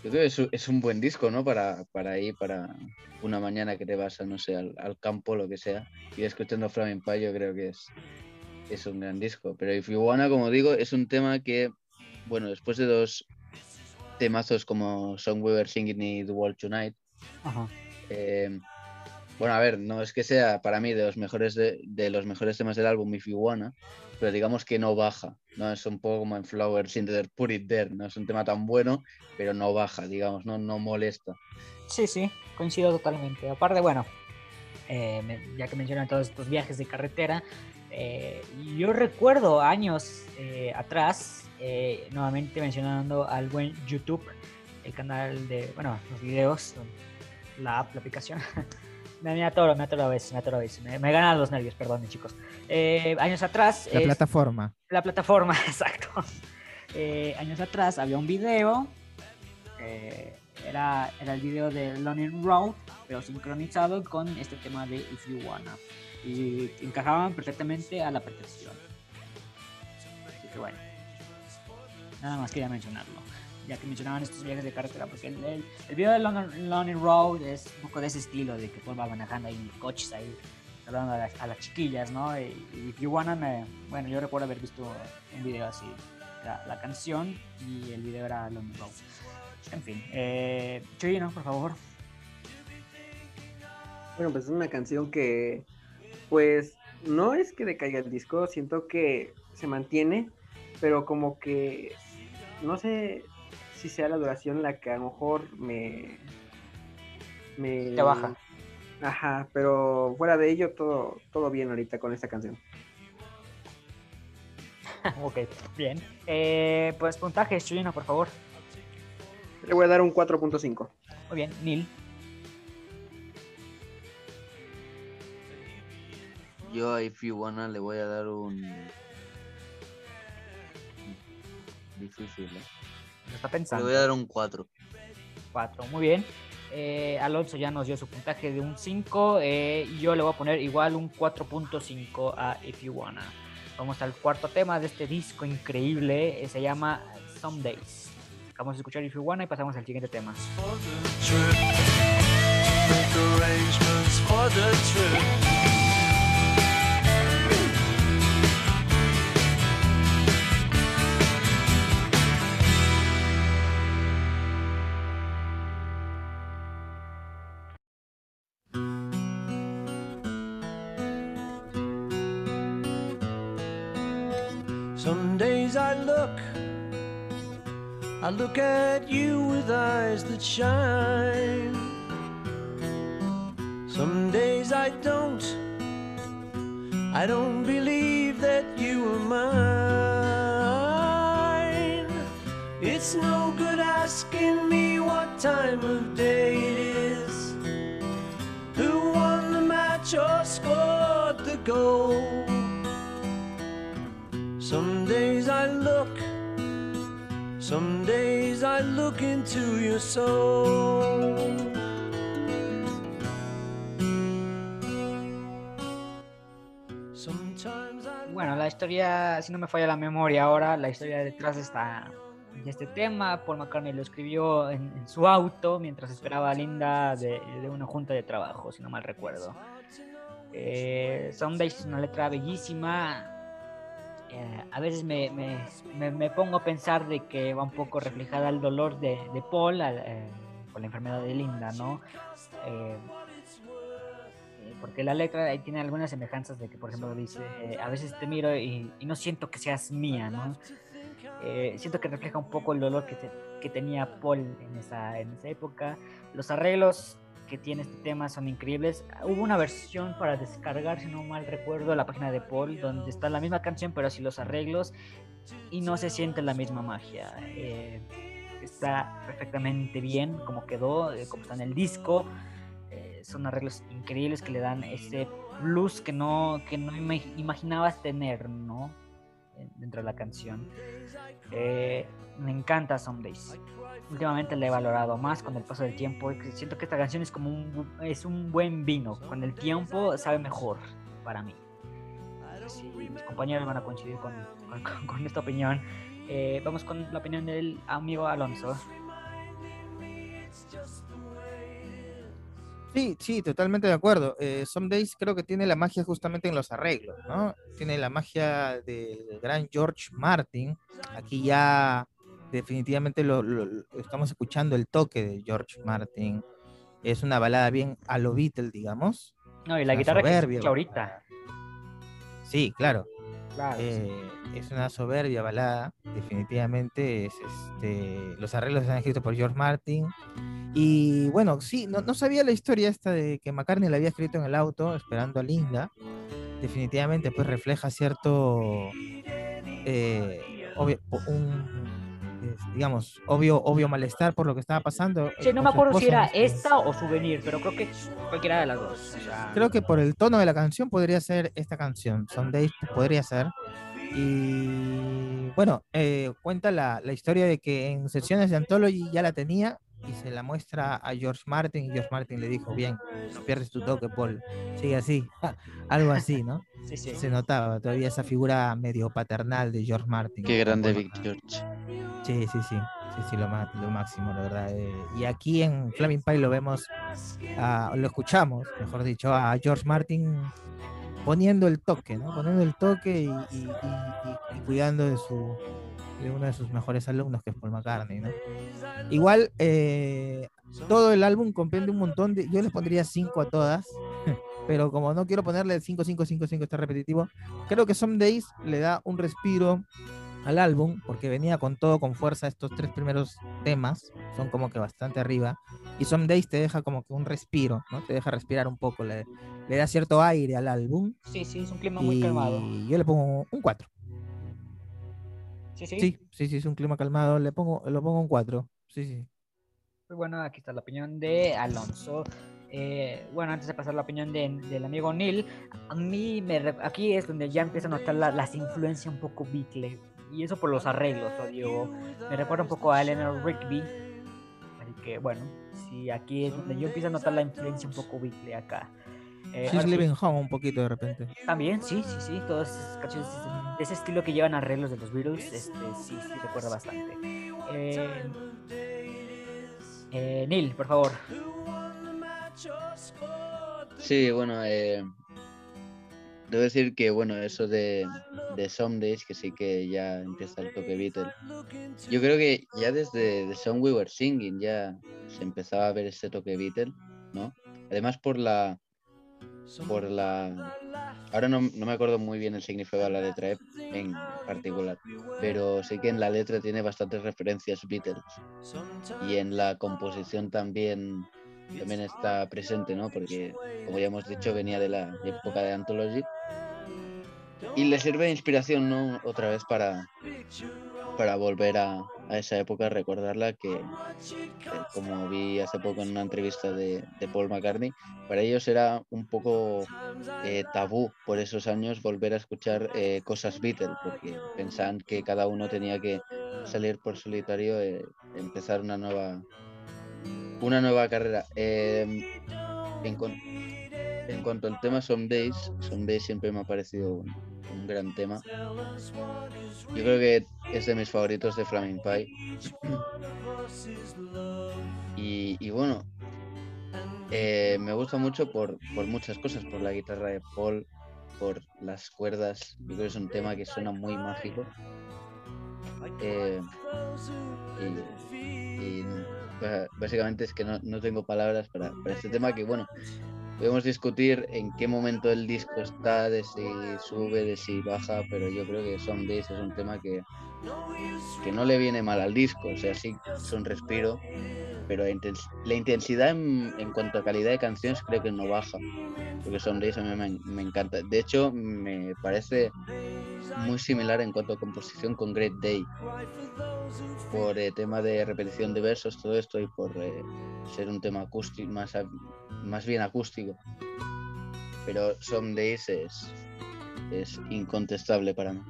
Yo creo que es, un- buen disco, ¿no? Para, para ir, para una mañana que te vas a, no sé, al, al campo, lo que sea, y escuchando Flaming Pie yo creo que es, es un gran disco. Pero If You Wanna, como digo, es un tema que, bueno, después de dos temazos como Song We Were Singing y The World Tonight, Ajá. eh, bueno, a ver, no es que sea para mí de los mejores de, los mejores temas del álbum If You Wanna, pero digamos que no baja, ¿no? Es un poco como en Flowers in the Put It There, no es un tema tan bueno, pero no baja, digamos, no, no molesta. Sí, sí, coincido totalmente. Aparte, bueno, eh, ya que mencionan todos estos viajes de carretera, eh, yo recuerdo años eh, atrás, nuevamente mencionando al buen YouTube, el canal de, bueno, los videos, la app, la aplicación. me, me atoro, me atoro a veces, me atoro a veces. Me, me ganan los nervios, perdón, chicos. Eh, años atrás... La es- plataforma. la plataforma, exacto. Eh, años atrás había un video, eh, era, era el video de Learning Road, pero sincronizado con este tema de If You Wanna. Y encajaban perfectamente a la perfección. Así que bueno, nada más quería mencionarlo. Ya que mencionaban estos viajes de carretera, porque el, el, video de Learning Road es un poco de ese estilo, de que Paul va manejando ahí coches ahí, saludando a las, chiquillas, ¿no? Y, y If You Wanna, me- bueno, yo recuerdo haber visto un video así, la, la canción y el video era lo mismo. En fin, eh, Chuyino, por favor. Bueno, pues es una canción que, pues, no es que decaiga el disco, siento que se mantiene, pero como que, no sé si sea la duración la que a lo mejor me... me Te baja. Ajá, pero fuera de ello, todo, todo bien ahorita con esta canción. ok, bien. Eh, pues puntajes, Chuyino, por favor. Le voy a dar un 4.5. Muy bien, Neil. Yo a If You Wanna le voy a dar un... Difícil, ¿eh? Lo está Le pensando. voy a dar un 4. 4. Muy bien. Eh, Alonso ya nos dio su puntaje de un 5. eh, y yo le voy a poner igual un 4.5 a If You Wanna. Vamos al cuarto tema de este disco increíble. eh, se llama Some Days. Vamos a escuchar If You Wanna y pasamos al siguiente tema. Shine. Bueno, la historia, si no me falla la memoria ahora, la historia detrás de, esta, de este tema, Paul McCartney lo escribió en, su auto mientras esperaba a Linda de, una junta de trabajo, si no mal recuerdo. Eh, es una letra bellísima. Eh, a veces me, me- me- pongo a pensar de que va un poco reflejada el dolor de, de Paul al- eh, por la enfermedad de Linda, ¿no? Eh, eh, porque la letra ahí tiene algunas semejanzas de que, por ejemplo, dice, eh, a veces te miro y, y no siento que seas mía, ¿no? Eh, siento que refleja un poco el dolor que, te- que tenía Paul en esa, en esa época. Los arreglos que tiene este tema son increíbles. Hubo una versión para descargar, si no mal recuerdo, la página de Paul, donde está la misma canción, pero así los arreglos, y no se siente la misma magia. Eh, está perfectamente bien como quedó, eh, como está en el disco. Eh, son arreglos increíbles que le dan ese plus que no, que no ima- imaginabas tener, ¿no? Eh, Dentro de la canción. Eh, me encanta Some Days. Últimamente la he valorado más con el paso del tiempo. Siento que esta canción es como un, es un buen vino. Con el tiempo sabe mejor para mí. Si mis compañeros van a coincidir con- con- con esta opinión. Eh, vamos con la opinión del amigo Alonso. Sí, sí, totalmente de acuerdo. Eh, Some Days creo que tiene la magia justamente en los arreglos, ¿no? Tiene la magia del gran George Martin. Aquí ya definitivamente lo, lo- lo- estamos escuchando el toque de George Martin. Es una balada bien a lo Beatles, digamos. No, y la Una guitarra que soberbia escucha balada. ahorita. Sí, claro. Claro, sí. Eh, es una soberbia balada, definitivamente. Es, este, los arreglos están escritos por George Martin. Y bueno, sí, no, no sabía la historia esta de que McCartney la había escrito en el auto esperando a Linda. Definitivamente, pues refleja cierto, eh, obvio- un, digamos, obvio, obvio malestar por lo que estaba pasando. Sí, con no me acuerdo si esposa era este- esta o Souvenir, pero creo que cualquiera de las dos. o sea, Creo que por el tono de la canción podría ser esta canción, Some Days podría ser. Y bueno, eh, cuenta la, la historia de que en sesiones de Anthology ya la tenía y se la muestra a George Martin y George Martin le dijo, bien, no pierdes tu toque, Paul, sigue así, algo así, ¿no? sí, sí. Se notaba todavía esa figura medio paternal de George Martin. Qué grande Vic. George. Sí, sí, sí. Sí, sí, lo, lo máximo, la verdad. eh. Y aquí en Flaming Pie lo vemos, a- lo escuchamos, mejor dicho, a George Martin poniendo el toque, ¿no? Poniendo el toque y, y- y- y- y cuidando de su de uno de sus mejores alumnos, que es Paul McCartney, ¿no? Igual, eh, todo el álbum comprende un montón de. Yo les pondría 5 a todas, pero como no quiero ponerle 5, 5, 5, 5, está repetitivo, creo que Some Days le da un respiro al álbum, porque venía con todo, con fuerza, estos tres primeros temas, son como que bastante arriba, y Some Days te deja como que un respiro, ¿no? Te deja respirar un poco, le, le da cierto aire al álbum, Sí, sí, es un clima muy y calmado. yo le pongo un 4. Sí, sí. Sí, sí, sí, es un clima calmado, le pongo, lo pongo un 4, sí, sí. Muy bueno, aquí está la opinión de Alonso. Eh, bueno, antes de pasar la opinión de- del amigo Neil, a mí me, aquí es donde ya empieza a notar la- las influencias un poco Beatle. Y eso por los arreglos, lo digo. Me recuerda un poco a Eleanor Rigby. Así que bueno, sí, aquí es donde yo empiezo a notar la influencia un poco Beatle acá. Eh, She's sí, Living Home un poquito de repente. También, sí, sí, sí. Todas esas canciones de ese estilo que llevan arreglos de los Beatles, este, sí, sí, recuerda bastante. Eh, eh, Neil, por favor. Sí, bueno, eh, debo decir que bueno, eso de, de Some Days, que sí que ya empieza el toque Beatle. Yo creo que ya desde The Song We Were Singing ya se empezaba a ver ese toque Beatle, ¿no? Además por la por la ahora no, no me acuerdo muy bien el significado de la letra E en particular, pero sí que en la letra tiene bastantes referencias Beatles y en la composición también también está presente, ¿no? Porque, como ya hemos dicho, venía de la época de Anthology. Y le sirve de inspiración, ¿no? Otra vez para, para volver a, esa época, recordarla, que, eh, como vi hace poco en una entrevista de, Paul McCartney, para ellos era un poco eh, tabú por esos años volver a escuchar eh, cosas Beatles, porque pensaban que cada uno tenía que salir por solitario, empezar una nueva una nueva carrera. Eh, en, en cuanto al tema Some Days, Some Days siempre me ha parecido un, un gran tema. Yo creo que es de mis favoritos de Flaming Pie. Y, y bueno, eh, me gusta mucho por, por muchas cosas, por la guitarra de Paul, por las cuerdas. Yo creo que es un tema que suena muy mágico. Eh, y, y, básicamente es que no, no tengo palabras para, para este tema que bueno podemos discutir en qué momento el disco está de si sube de si baja pero yo creo que Some Days es un tema que que no le viene mal al disco o sea sí es un respiro pero la intens- la intensidad en, en cuanto a calidad de canciones creo que no baja porque Some Days a mí me, me encanta. De hecho me parece muy similar en cuanto a composición con Great Day por eh, tema de repetición de versos, todo esto, y por eh, ser un tema acústico, más, más bien acústico. Pero Some Days es, es incontestable para mí.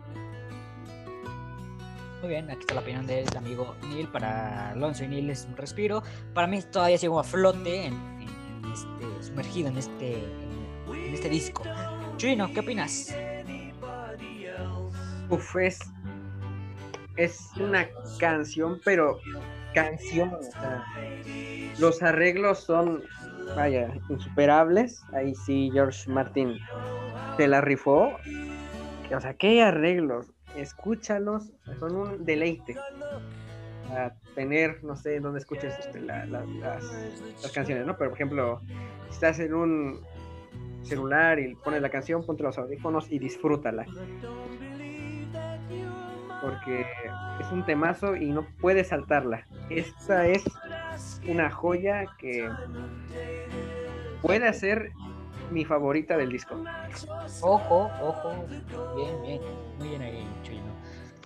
Muy bien, aquí está la opinión del amigo Neil. Para Alonso y Neil es un respiro. Para mí todavía sigo a flote, en, en- en este, sumergido en este, en este disco. Chino, ¿qué opinas? Uf, es, es una canción, pero canción. o sea, los arreglos son, vaya, insuperables. Ahí sí, George Martin se la rifó. O sea, qué arreglos. Escúchalos, son un deleite. A tener, no sé dónde escuches este, la- la- las, las canciones, ¿no? Pero por ejemplo, si estás en un celular y pones la canción, ponte los audífonos y disfrútala porque es un temazo y no puedes saltarla. Esta es una joya que puede ser mi favorita del disco. Ojo, ojo. Bien, bien. Muy bien ahí, Chino.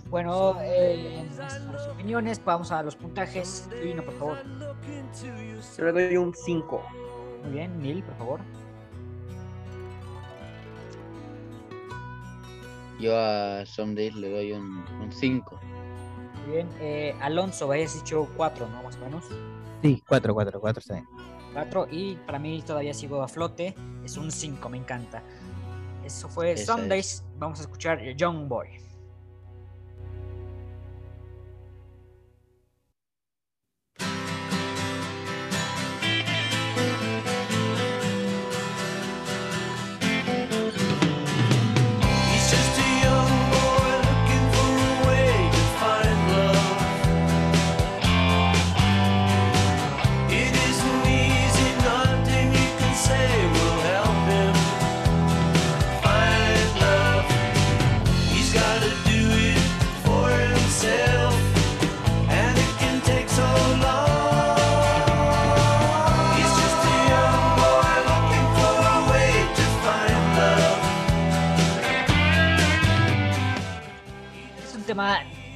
Bueno, eh, nuestras opiniones. Vamos a los puntajes. Chino, por favor. Yo le doy un 5. Muy bien, Neil, por favor. Yo a Some Days le doy un 5. Muy bien. Eh, Alonso, habías dicho 4, ¿no? Más o menos. Sí, 4, 4, 4 está bien. 4 y para mí todavía sigo a flote. Es un 5, me encanta. Eso fue Esa Sundays. Vamos a escuchar Young Boy.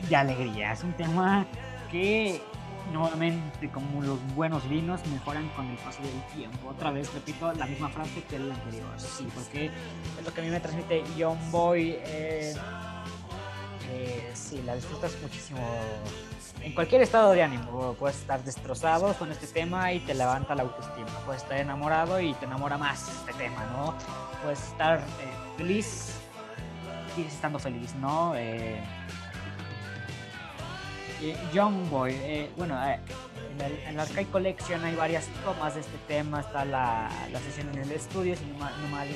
De alegría, es un tema que nuevamente como los buenos vinos mejoran con el paso del tiempo. Otra vez repito la misma frase que el anterior, sí, porque es lo que a mí me transmite John Boy. Eh, eh, sí, la disfrutas muchísimo en cualquier estado de ánimo. Puedes estar destrozado con este tema y te levanta la autoestima. Puedes estar enamorado y te enamora más este tema, ¿no? Puedes estar eh, feliz y estando feliz, ¿no? Eh, Boy, eh, bueno, eh, en, el, la Sky Collection hay varias tomas de este tema. Está la, la sesión en el estudio, si no mal,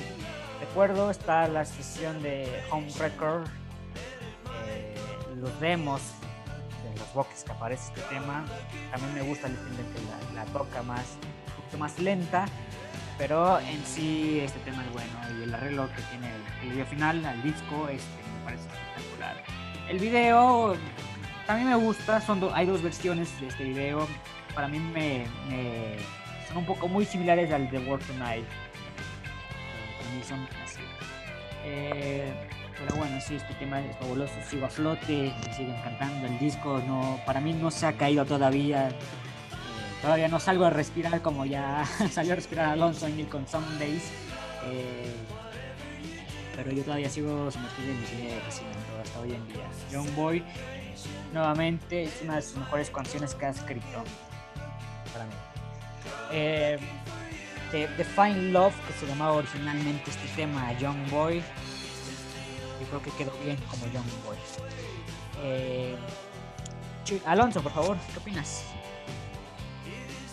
recuerdo. Está la sesión de Home Record, eh, los demos de los boxes que aparece este tema. También me gusta el que la, toca más, un poquito más lenta. Pero en sí este tema es bueno y el arreglo que tiene el video final al disco este, me parece espectacular. El video también me gusta, son do- hay dos versiones de este video. Para mí me, me- son un poco muy similares al de World Tonight. Para mí son así. Eh, pero bueno, sí, este tema es fabuloso, sigo a flote, me siguen cantando el disco, no, para mí no se ha caído todavía. Eh, todavía no salgo a respirar como ya salió a respirar Alonso en con Sundays. Eh, pero yo todavía sigo sumergido en mi sigue fascinando hasta hoy en día. Young Boy, nuevamente, es una de sus mejores canciones que ha escrito para mí. Eh, Fine Love, que se llamaba originalmente este tema Young Boy, yo creo que quedó bien como Young Boy. Eh, Alonso, por favor, ¿qué opinas?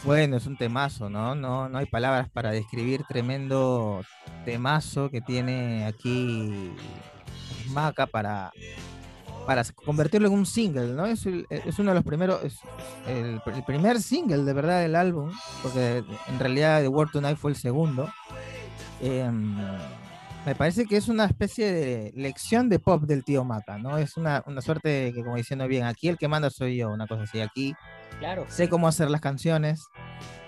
Bueno, es un temazo, ¿no? No, no hay palabras para describir tremendo temazo que tiene aquí Maca para, para convertirlo en un single, ¿no? Es, el- es uno de los primeros, es el, el primer single de verdad del álbum, porque en realidad The World Tonight fue el segundo. Em, me parece que es una especie de lección de pop del tío Maca, ¿no? Es una, una suerte de que, como diciendo bien, aquí el que manda soy yo, una cosa así, aquí Claro. sé cómo hacer las canciones,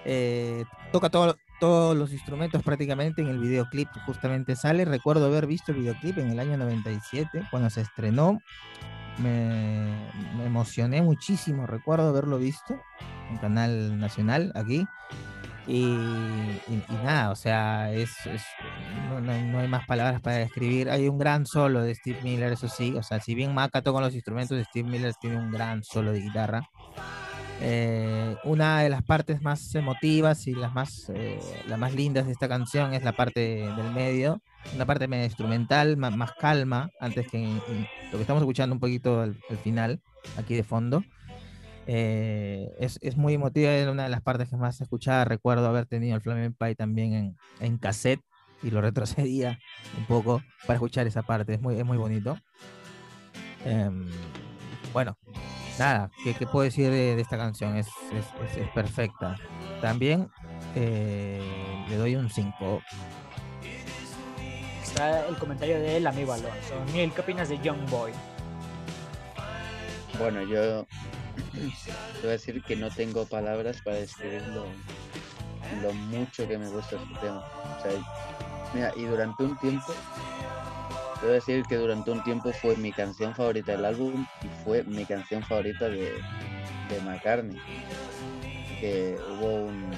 eh, toca todo- todos los instrumentos prácticamente en el videoclip, justamente sale, recuerdo haber visto el videoclip en el año 97, cuando se estrenó, me, me emocioné muchísimo, recuerdo haberlo visto en Canal Nacional aquí. Y, y- y nada, o sea, es, es- no, no- no hay más palabras para describir. Hay un gran solo de Steve Miller, eso sí. O sea, si bien Maca toca los instrumentos, Steve Miller tiene un gran solo de guitarra. Eh, una de las partes más emotivas y las más, eh, las más lindas de esta canción es la parte del medio, una parte medio instrumental, ma- más, calma, antes que lo que estamos escuchando un poquito al, al final, aquí de fondo. Eh, es, es muy emotiva, era una de las partes que más escuchaba. Recuerdo haber tenido el Flaming Pie también en, en cassette y lo retrocedía un poco para escuchar esa parte, es muy, es muy bonito. Em, bueno, nada, ¿qué, qué puedo decir de, de esta canción? Es, es- es- es perfecta. También eh, le doy un 5. Está el comentario del amigo Alonso. Miguel, ¿qué opinas de Young Boy? Bueno, yo te voy a decir que no tengo palabras para describir lo, lo mucho que me gusta este tema. O sea, mira, y durante un tiempo, a decir que durante un tiempo fue mi canción favorita del álbum y fue mi canción favorita de, de McCartney. Que hubo un,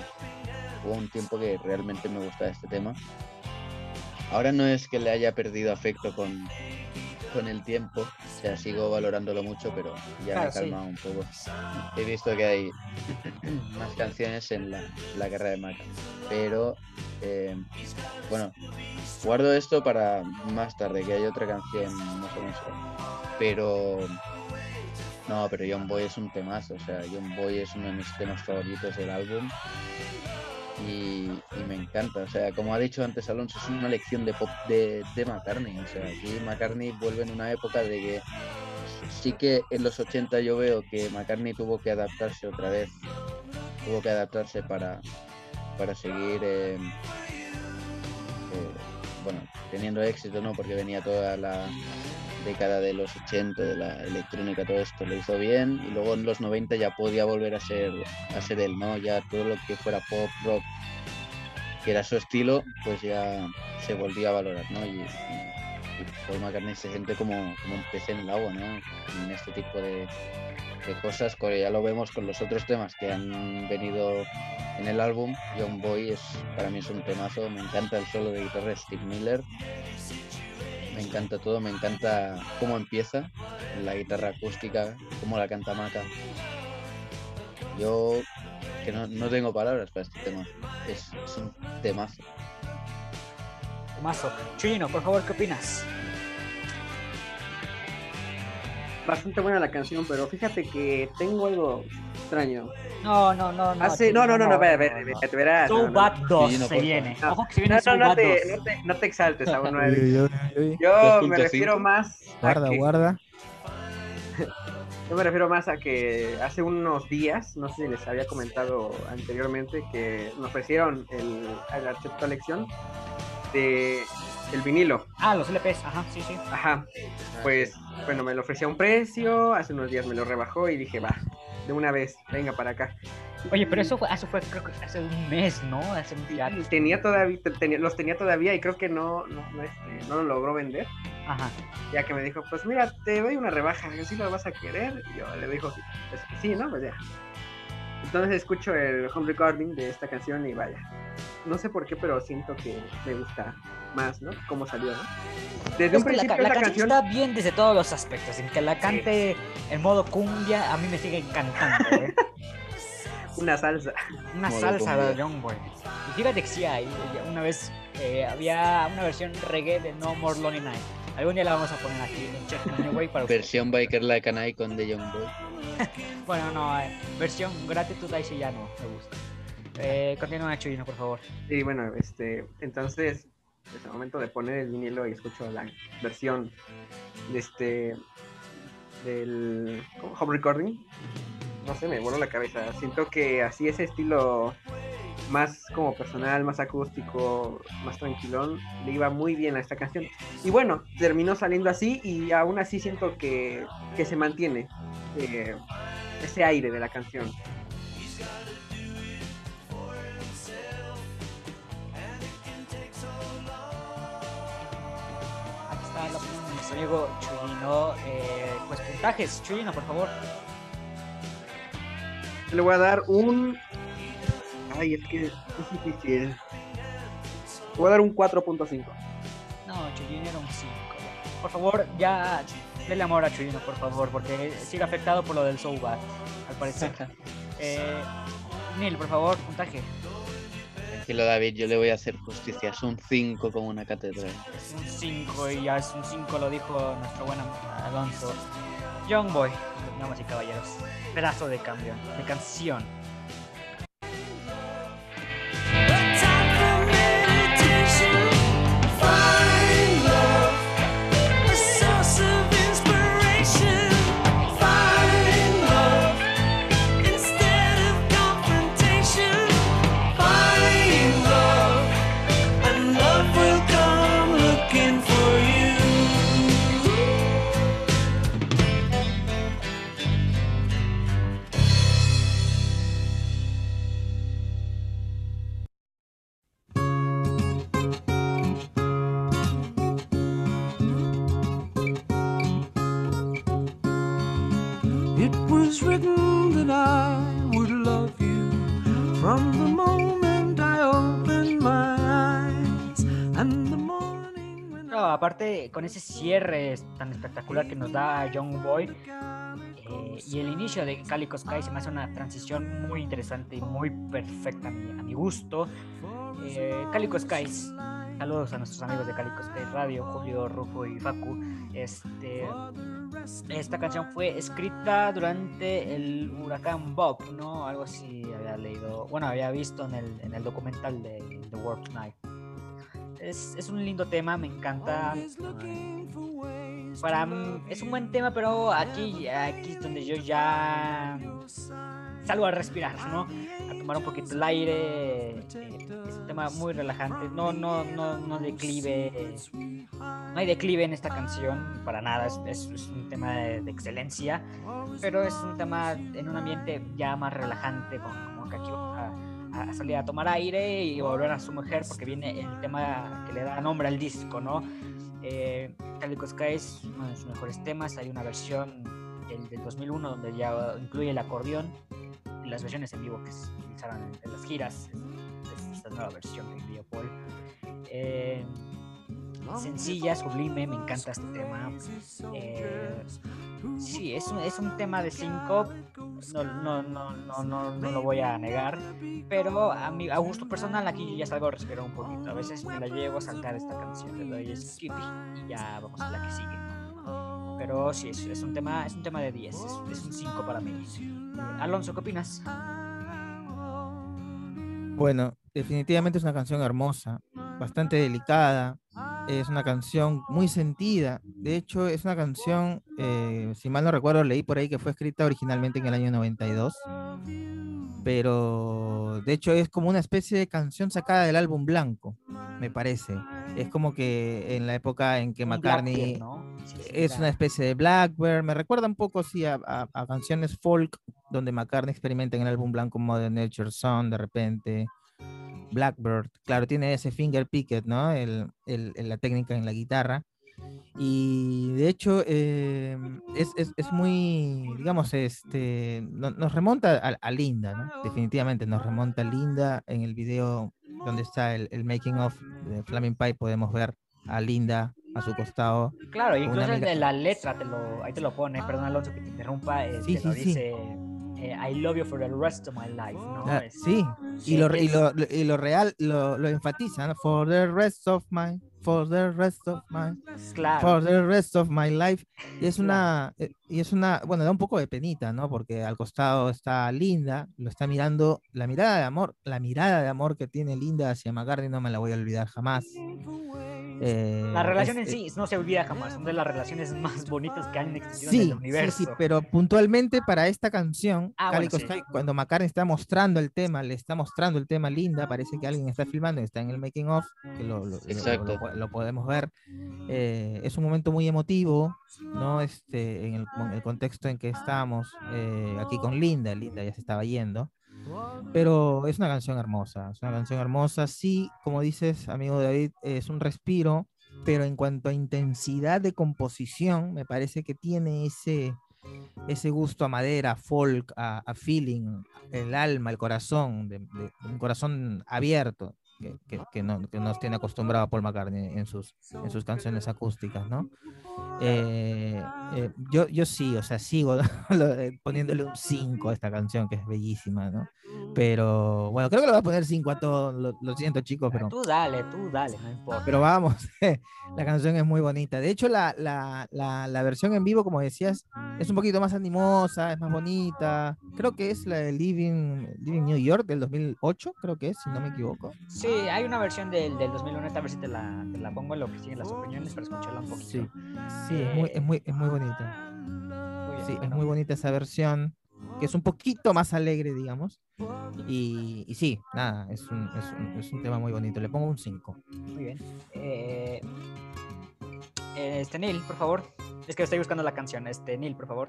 hubo un tiempo que realmente me gustaba este tema. Ahora no es que le haya perdido afecto con, con el tiempo, o sea, sigo valorándolo mucho, pero ya Claro, me he sí. calmado un poco. He visto que hay más canciones en la, la guerra de Maca, pero eh, bueno, guardo esto para más tarde, que hay otra canción más o menos. Pero no, pero John Boy es un temazo, o sea, John Boy es uno de mis temas favoritos del álbum. Y, me encanta, o sea, como ha dicho antes Alonso, es una lección de pop de, de McCartney. O sea, aquí McCartney vuelve en una época de que sí que en los 80 yo veo que McCartney tuvo que adaptarse otra vez, tuvo que adaptarse para, para seguir, eh, eh, bueno, teniendo éxito, ¿no? Porque venía toda la década de los 80, de la electrónica, todo esto lo hizo bien y luego en los 90 ya podía volver a ser, a ser él, ¿no? Ya todo lo que fuera pop, rock, que era su estilo, pues ya se volvía a valorar, ¿no? Y, y- y Paul McCartney se siente como, como un pez en el agua, ¿no? En este tipo de, de cosas, ya lo vemos con los otros temas que han venido en el álbum. Young Boy es, para mí es un temazo, me encanta el solo de guitarra de Steve Miller, me encanta todo, me encanta cómo empieza, la guitarra acústica, cómo la canta Maca. Yo que no, no tengo palabras para este tema, es, un temazo. Mazo. Chuyino, por favor, ¿qué opinas? Bastante buena la canción, pero fíjate que tengo algo extraño. No, no, no, no. Hace, no, no, no, no, espera, espera, verás. So no, no, Bad 2 Sí, no, se viene. Ojo que se No, viene no, no Bad te, 2. no, te, no te exaltes, aún no. Yo me 2.5. refiero más a Guarda, que, guarda. yo me refiero más a que hace unos días, no sé si les había comentado anteriormente, que me ofrecieron el, el Archet Collection de el vinilo. Ah, los LPs, ajá, sí, sí. Ajá. Pues, bueno, me lo ofrecía a un precio, hace unos días me lo rebajó y dije, va, de una vez, venga para acá. Oye, pero eso fue, eso fue creo que hace un mes, ¿no? Hace un. Y tenía todavía, tenía- los tenía todavía y creo que no, no, no, este, no lo logró vender. Ajá. Ya que me dijo, pues mira, te doy una rebaja, ¿sí lo vas a querer? Y yo le dijo, pues, sí, ¿no? Pues ya. Entonces escucho el home recording de esta canción y vaya. No sé por qué, pero siento que me gusta más, ¿no? Cómo salió, ¿no? Desde Es un la, principio ca- la la canción canción... está bien desde todos los aspectos. En que la cante en modo cumbia, a mí me sigue encantando, ¿eh? Una salsa. Una Modo salsa de cumbia. Young Boy. Y fíjate que sí hay. Una vez eh, había una versión reggae de No More Lonely Night. Algún día la vamos a poner aquí en Check New Way para. Versión Biker Like an Icon de Young Boy. Bueno, no, eh, versión gratitud ahí sí ya no me gusta. Eh, continúa, Chuyino, por favor. Y bueno, este, entonces, es el momento de poner el vinilo y escucho la versión de este, del ¿cómo? home recording. No sé, me voló la cabeza. Siento que así ese estilo más como personal, más acústico, más tranquilón, le iba muy bien a esta canción. Y bueno, terminó saliendo así y aún así siento que, que se mantiene eh, ese aire de la canción. Aquí está la opinión de nuestro amigo Chuyino. Eh, pues puntajes, Chuyino, por favor. Le voy a dar un. Ay, es que es difícil. Voy a dar un 4.5. No, Chuyino era un 5. Por favor, ya denle amor a Chuyino, por favor, porque sigue afectado por lo del so bad, al parecer. Eh, Neil, por favor, puntaje. Tranquilo David, yo le voy a hacer justicia. Es un 5 como una catedral. Es un 5 y ya es un 5, lo dijo nuestro buen am- Alonso. Young Boy, damas y caballeros. Pedazo de cambio, de canción. Con ese cierre tan espectacular que nos da Young Boy eh, y el inicio de Calico Sky se me hace una transición muy interesante y muy perfecta a mi, a mi gusto. Eh, Calico Skies, saludos a nuestros amigos de Calico Sky Radio, Julio, Rufo y Facu. Este, esta canción fue escrita durante el huracán Bob, ¿no? Algo así había leído, bueno, había visto en el, en el documental de The World Tonight. Es, es un lindo tema, me encanta. Para es un buen tema, pero aquí, aquí es donde yo ya salgo a respirar, ¿no? A tomar un poquito el aire. eh, es un tema muy relajante. No, no, no, no declive. No hay declive en esta canción para nada. Es, es- es un tema de, de excelencia, pero es un tema en un ambiente ya más relajante, como, como que aquí vamos a, salir a tomar aire y volver a su mujer porque viene el tema que le da nombre al disco, ¿no? Eh, Calico Sky es uno de sus mejores temas. Hay una versión del, del 2001 donde ya incluye el acordeón y las versiones en vivo que se utilizaron en, en las giras. Es, es esta nueva versión que envió Paul. Eh, sencilla, sublime, me encanta este tema. Eh, sí, es un, es un tema de cinco, no, no, no, no, no, no lo voy a negar, pero a, mi, a gusto personal aquí ya salgo a respirar un poquito. A veces me la llevo a saltar esta canción, le doy skip y ya vamos a la que sigue. Pero sí, es, es un, tema, es un tema de 10, es, es un 5 para mí. Alonso, ¿qué opinas? Bueno, definitivamente es una canción hermosa, bastante delicada. Es una canción muy sentida. De hecho, es una canción, eh, si mal no recuerdo, leí por ahí que fue escrita originalmente en el año 92. Pero de hecho es como una especie de canción sacada del álbum blanco, me parece. Es como que en la época en que Un McCartney Blackbeard, ¿no? Sí, sí, es claro. una especie de Blackbird. Me recuerda un poco sí, a, a- a canciones folk donde McCartney experimenta en el álbum blanco Modern Nature Song de repente. Blackbird, claro, tiene ese finger picket, ¿no? El, el- la técnica en la guitarra. Y de hecho eh, es, es- es muy, digamos, este, no- nos remonta a, a Linda, ¿no? Definitivamente nos remonta a Linda en el video donde está el, el making of de Flaming Pie, podemos ver a Linda a su costado Claro, incluso amiga- de la letra te lo, ahí te lo pone, perdón Alonso que te interrumpa, eh, Sí, te lo sí, sí. Eh, I love you for the rest of my life, ¿no? Ah, sí, sí, y lo, y lo, lo- y lo real lo, lo enfatiza, ¿no? For the rest of my, for the rest of my, claro, for the rest of my life. Y es Claro. una, eh, y es una, bueno, da un poco de penita, ¿no? Porque al costado está Linda, lo está mirando, la mirada de amor, la mirada de amor que tiene Linda hacia McCartney no me la voy a olvidar jamás. Eh, la relación en es- sí no se olvida jamás, son de las relaciones más bonitas que han existido en Sí, el sí, universo. sí, pero puntualmente para esta canción, Ah, bueno, sí. Sky, cuando McCartney está mostrando el tema, le está mostrando el tema Linda, parece que alguien está filmando, está en el making of, que lo, lo- lo- Exacto. lo- lo podemos ver. Eh, es un momento muy emotivo, ¿no? Este, en el, con- el contexto en que estamos eh, aquí con Linda, Linda ya se estaba yendo. Pero es una canción hermosa, es una canción hermosa. Sí, como dices, amigo David, es un respiro, pero en cuanto a intensidad de composición, me parece que tiene ese, ese gusto a madera, folk, a, a feeling, el alma, el corazón, de, de- un corazón abierto, que, que- que no- que nos tiene acostumbrado a Paul McCartney en sus, en sus canciones acústicas, ¿no? Eh, eh, yo, yo sí, o sea, sigo eh, poniéndole un 5 a esta canción que es bellísima, ¿no? Pero bueno, creo que le voy a poner 5 a todos, lo, lo siento chicos, pero, Tú dale, tú dale, no importa. pero vamos, la canción es muy bonita. De hecho, la, la, la, la versión en vivo, como decías, es un poquito más animosa, es más bonita. Creo que es la de Living, Living New York del 2008, creo que es, si no me equivoco. Sí, hay una versión del, del 2001, esta vez si te la, te la pongo en lo que siguen las opiniones para escucharla un poquito. Sí, sí, es muy, es muy, es muy bonita. Muy bien, Sí, es bueno. muy bonita esa versión, que es un poquito más alegre, digamos. Y, y sí, nada, es un, es, un, es un tema muy bonito. Le pongo un 5. Muy bien. Eh, este, Neil, por favor. Es que estoy buscando la canción. Este, Neil, por favor.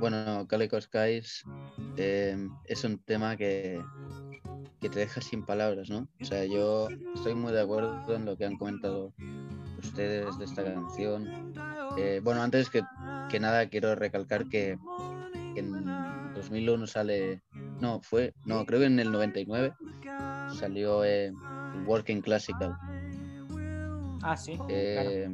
Bueno, Calico Skies eh, es un tema que, que te deja sin palabras, ¿no? O sea, yo estoy muy de acuerdo en lo que han comentado ustedes de esta canción. Eh, bueno, antes que, que nada quiero recalcar que, que en 2001 sale, no, fue, no, creo que en el 99 salió eh, Working Classical. Ah, sí. claro. Eh,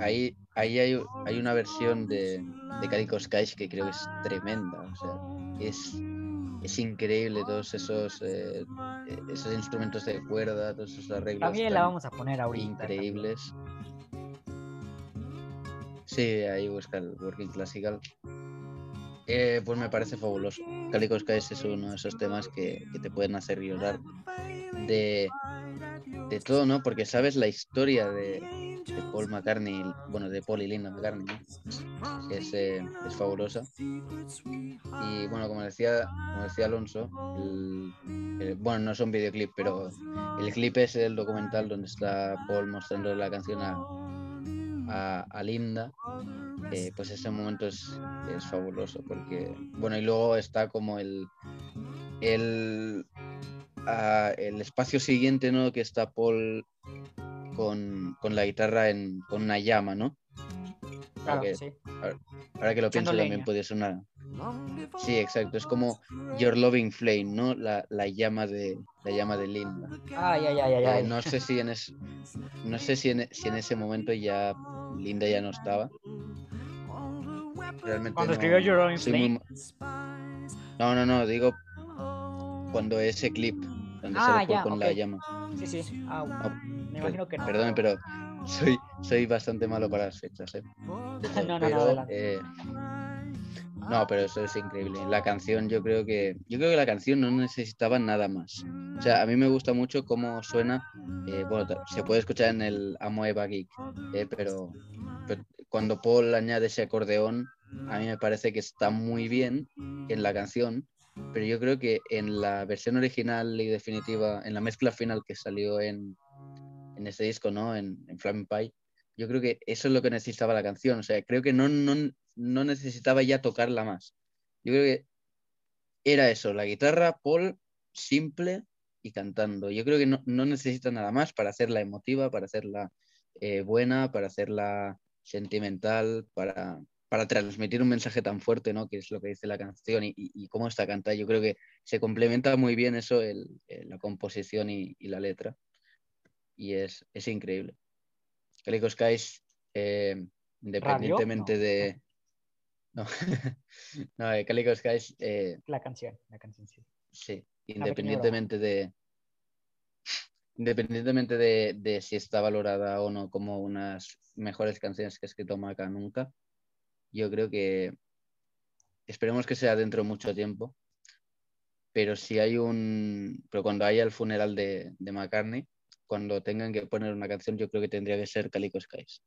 ahí ahí hay, hay una versión de, de Calico Skies que creo que es tremenda. O sea, es, es increíble todos esos, eh, esos instrumentos de cuerda, todos esos arreglos También la vamos a poner ahorita. increíbles. Sí, ahí busca el Working Classical. Eh, pues me parece fabuloso. Calico Skies es uno de esos temas que, que te pueden hacer llorar de, de todo, ¿no? Porque sabes la historia de Paul McCartney, bueno, de Paul y Linda McCartney, ¿no? es, eh, es fabulosa. Y bueno, como decía, como decía Alonso, el- bueno, no es un videoclip, pero el clip es el documental donde está Paul mostrando la canción a, a, a Linda, eh, pues ese momento es, es fabuloso porque, bueno, y luego está como el, el, ah, el espacio siguiente, ¿no? Que está Paul con, con la guitarra en, con una llama, ¿no? Claro, que- sí. Ahora que lo pienso también ser una... Sí, exacto, es como Your Loving Flame, ¿no? La, la llama de la llama de Linda. Ay, ay, ay, ay, no sé si en es- no sé si en, si en ese momento ya Linda ya no estaba. Realmente Cuando no- escribió Your Loving soy muy No, no, no, digo cuando ese clip donde Ah, ya, con la llama. Sí, sí. Ah, No, me imagino que no. Perdón, pero soy, soy bastante malo para las fechas, ¿eh? No, no, no, Pero, adelante. eh, no, pero eso es increíble. La canción, yo creo que. Yo creo que la canción no necesitaba nada más. O sea, a mí me gusta mucho cómo suena. eh, bueno, se puede escuchar en el Amoeba Geek, eh, pero, pero cuando Paul añade ese acordeón, a mí me parece que está muy bien en la canción. Pero yo creo que en la versión original y definitiva, en la mezcla final que salió en, en este disco, ¿no? En, en Flaming Pie, yo creo que eso es lo que necesitaba la canción. O sea, creo que no, no, no necesitaba ya tocarla más. Yo creo que era eso, la guitarra, Paul, simple y cantando. Yo creo que no, no necesita nada más para hacerla emotiva, para hacerla eh, buena, para hacerla sentimental, para, para transmitir un mensaje tan fuerte, ¿no? Que es lo que dice la canción y, y- y cómo está cantada. Yo creo que se complementa muy bien eso, el- la composición y, y la letra. Y es, es increíble. Calico Skies, eh, independientemente No. de... No, no eh, Calico Skies, eh, La canción, la canción, sí. sí, independientemente de... Independientemente de, de si está valorada o no como unas mejores canciones que ha escrito Maca nunca, yo creo que esperemos que sea dentro de mucho tiempo, pero si hay un, pero cuando haya el funeral de, de McCartney, cuando tengan que poner una canción, yo creo que tendría que ser Calico Skies.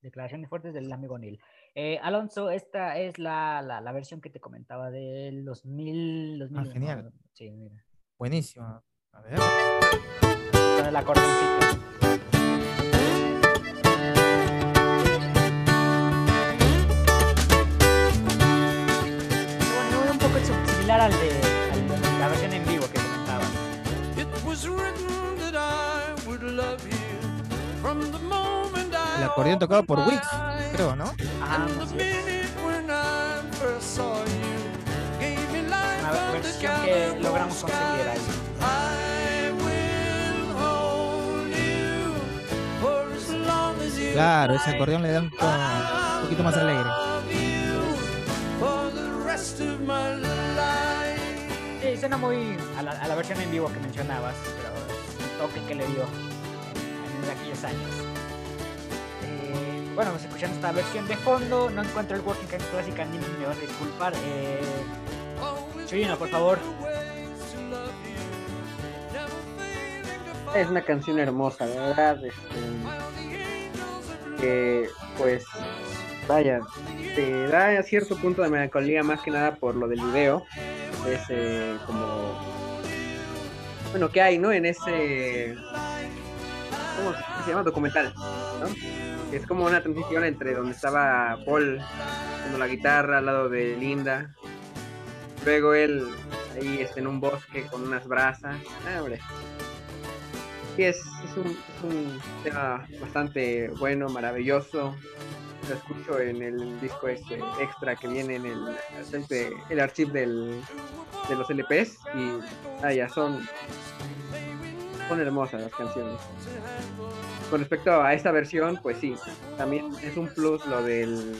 Declaraciones fuertes del amigo Neil. Eh, Alonso, esta es la, la, la versión que te comentaba de los mil... Los Ah, mil genial. Sí, mira. Buenísimo. A ver. Con el acordeoncito. Poco similar al de, al de la versión en vivo que comentaba. It was written that I would love you from the moment I El acordeón tocado por Wix, creo, ¿no? Ah, And the así es. minute when I first saw you gave me life Una on the versión que logramos conseguir ahí. Claro, ese acordeón le da un poquito más alegre. Rest of my life. Sí, suena muy a la, a la versión en vivo que mencionabas, pero es el toque que le dio en, en aquellos años. Eh, bueno, vamos escuchando esta versión de fondo. No encuentro el Working Kind Classic, Andy, me vas a disculpar. Eh, Chuyino, por favor. Es una canción hermosa, de verdad. este, que, pues, vaya, te da cierto punto de melancolía, más que nada por lo del video. Es como. Bueno, que hay, ¿no? En ese. ¿Cómo se llama? Documental, ¿no? Es como una transición entre donde estaba Paul haciendo la guitarra al lado de Linda. Luego él ahí está en un bosque con unas brasas. Ah, hombre. Sí, es, es, un, es un tema bastante bueno, maravilloso. Lo escucho en el disco este extra que viene en el, este, el archivo del, de los LPs y vaya, son, son hermosas las canciones. Con respecto a esta versión, pues sí, también es un plus lo del,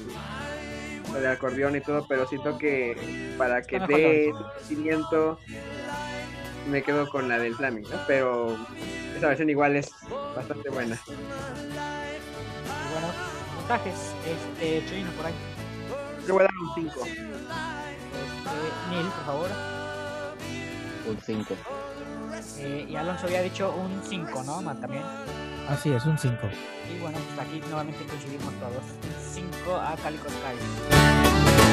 lo del acordeón y todo, pero siento que para que dé sentimiento me quedo con la del Flaming, ¿no? Pero esa versión igual es bastante buena. Este, Chuyino, por ahí. Le voy a dar un 5. Este, Neil, por favor. Un 5. Eh, y Alonso había dicho un 5, ¿no? Ma- También. Así es, un 5. Y bueno, pues aquí nuevamente coincidimos todos. 5 a Calico Skies.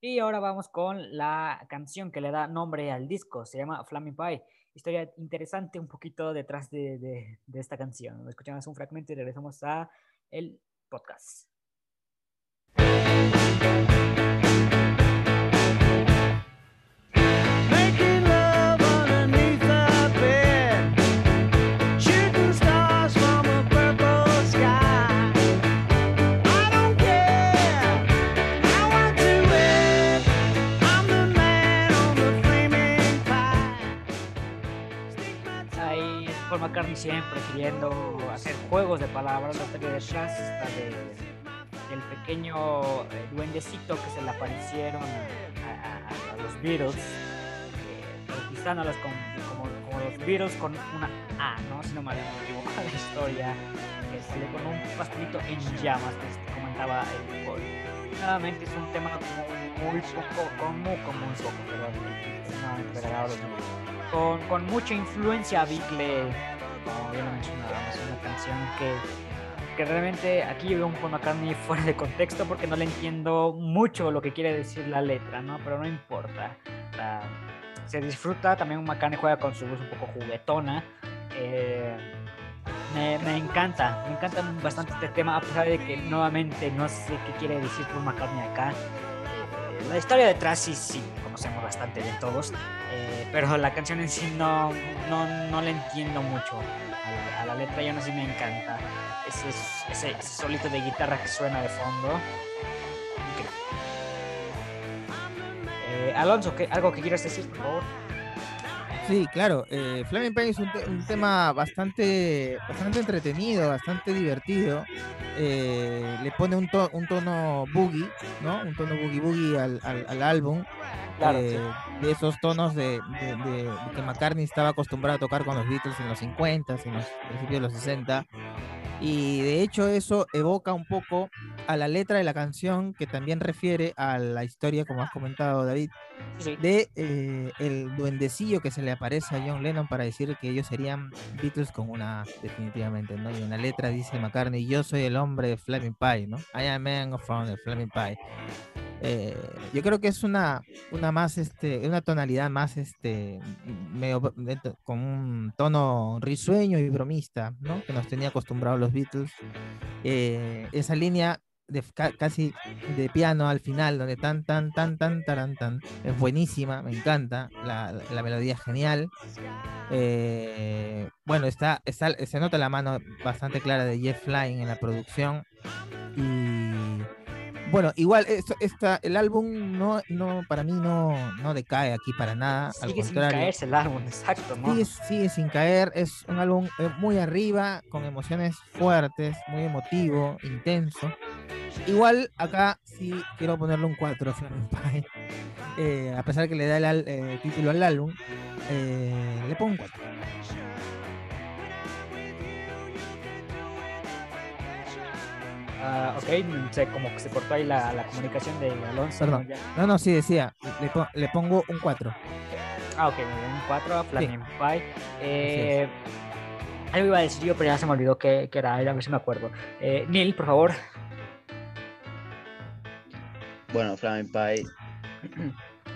Y ahora vamos con la canción que le da nombre al disco. Se llama Flaming Pie. Historia interesante un poquito detrás de, de, esta canción. Escuchamos un fragmento y regresamos a el podcast. Paul McCartney siempre queriendo hacer juegos de palabras. La historia detrás está de, del pequeño eh, duendecito que se le aparecieron a, a- a- los Beatles, eh, bautizándolos con- como, como los Beatles con una A, ¿no? Si no me equivoco la historia, que sale con un pastelito en llamas, que comentaba el Paul. Nuevamente es un tema como muy poco común, como un poco, perdón, extremadamente agradable a los Beatles con, mucha influencia Beatle, como bien lo mencionábamos, una canción que, realmente aquí veo un Paul McCartney fuera de contexto porque no le entiendo mucho lo que quiere decir la letra, ¿no? Pero no importa. se disfruta, también McCartney juega con su voz un poco juguetona. eh, me, encanta, me encanta bastante este tema, a pesar de que nuevamente no sé qué quiere decir Paul McCartney acá. La historia detrás sí, sí, conocemos bastante bien todos, eh, pero la canción en sí no, no, no le entiendo mucho a la, letra y aún así me encanta. Ese, solito de guitarra que suena de fondo. Eh, Alonso, ¿qué, ¿algo que quieras decir, por favor? Sí, claro. Eh, Flaming Pain es un, te- un tema bastante, bastante entretenido, bastante divertido. Eh, le pone un, to- un tono boogie, ¿no? Un tono boogie boogie al, al- al álbum. Claro, eh, sí. De esos tonos de, de- de- de que McCartney estaba acostumbrado a tocar con los Beatles en los 50, en los principios de los 60. Y de hecho eso evoca un poco a la letra de la canción que también refiere a la historia, como has comentado David, Sí, de eh, el duendecillo que se le aparece a John Lennon para decir que ellos serían Beatles con una definitivamente, ¿no? Y en la letra dice McCartney, yo soy el hombre de Flaming Pie, ¿no? I am man from the Flaming Pie. Eh, yo creo que es una, una más, este, una tonalidad más, este, medio con un tono risueño y bromista, ¿no? Que nos tenía acostumbrados los Beatles. Eh, esa línea de casi de piano al final, donde tan, tan, tan, tan, taran, tan, es buenísima, me encanta, la, la- melodía es genial. Eh, bueno, está, está, se nota la mano bastante clara de Jeff Lynne en la producción. Y bueno, igual esto, esta, el álbum no, no, para mí no, no decae aquí para nada. al Sigue sin contrario. caerse el álbum, exacto, ¿no? Sigue, sigue sin caer, es un álbum eh, muy arriba, con emociones fuertes, muy emotivo, intenso. Igual acá sí quiero ponerle un 4 a Flaming Pie. Eh, a pesar que le da el al- eh, título al álbum, eh, le pongo un 4. Ah, ok, no sé, como que se cortó ahí la, la comunicación de Alonso. ¿no? Perdón. No, no, sí decía, le, po- le pongo un 4. Ah, ok, muy bien, un 4 a Flaming Pie. Eh, algo iba a decir yo, pero ya se me olvidó que, que era, a ver si me acuerdo. Eh, Neil, por favor. Bueno, Flaming Pie.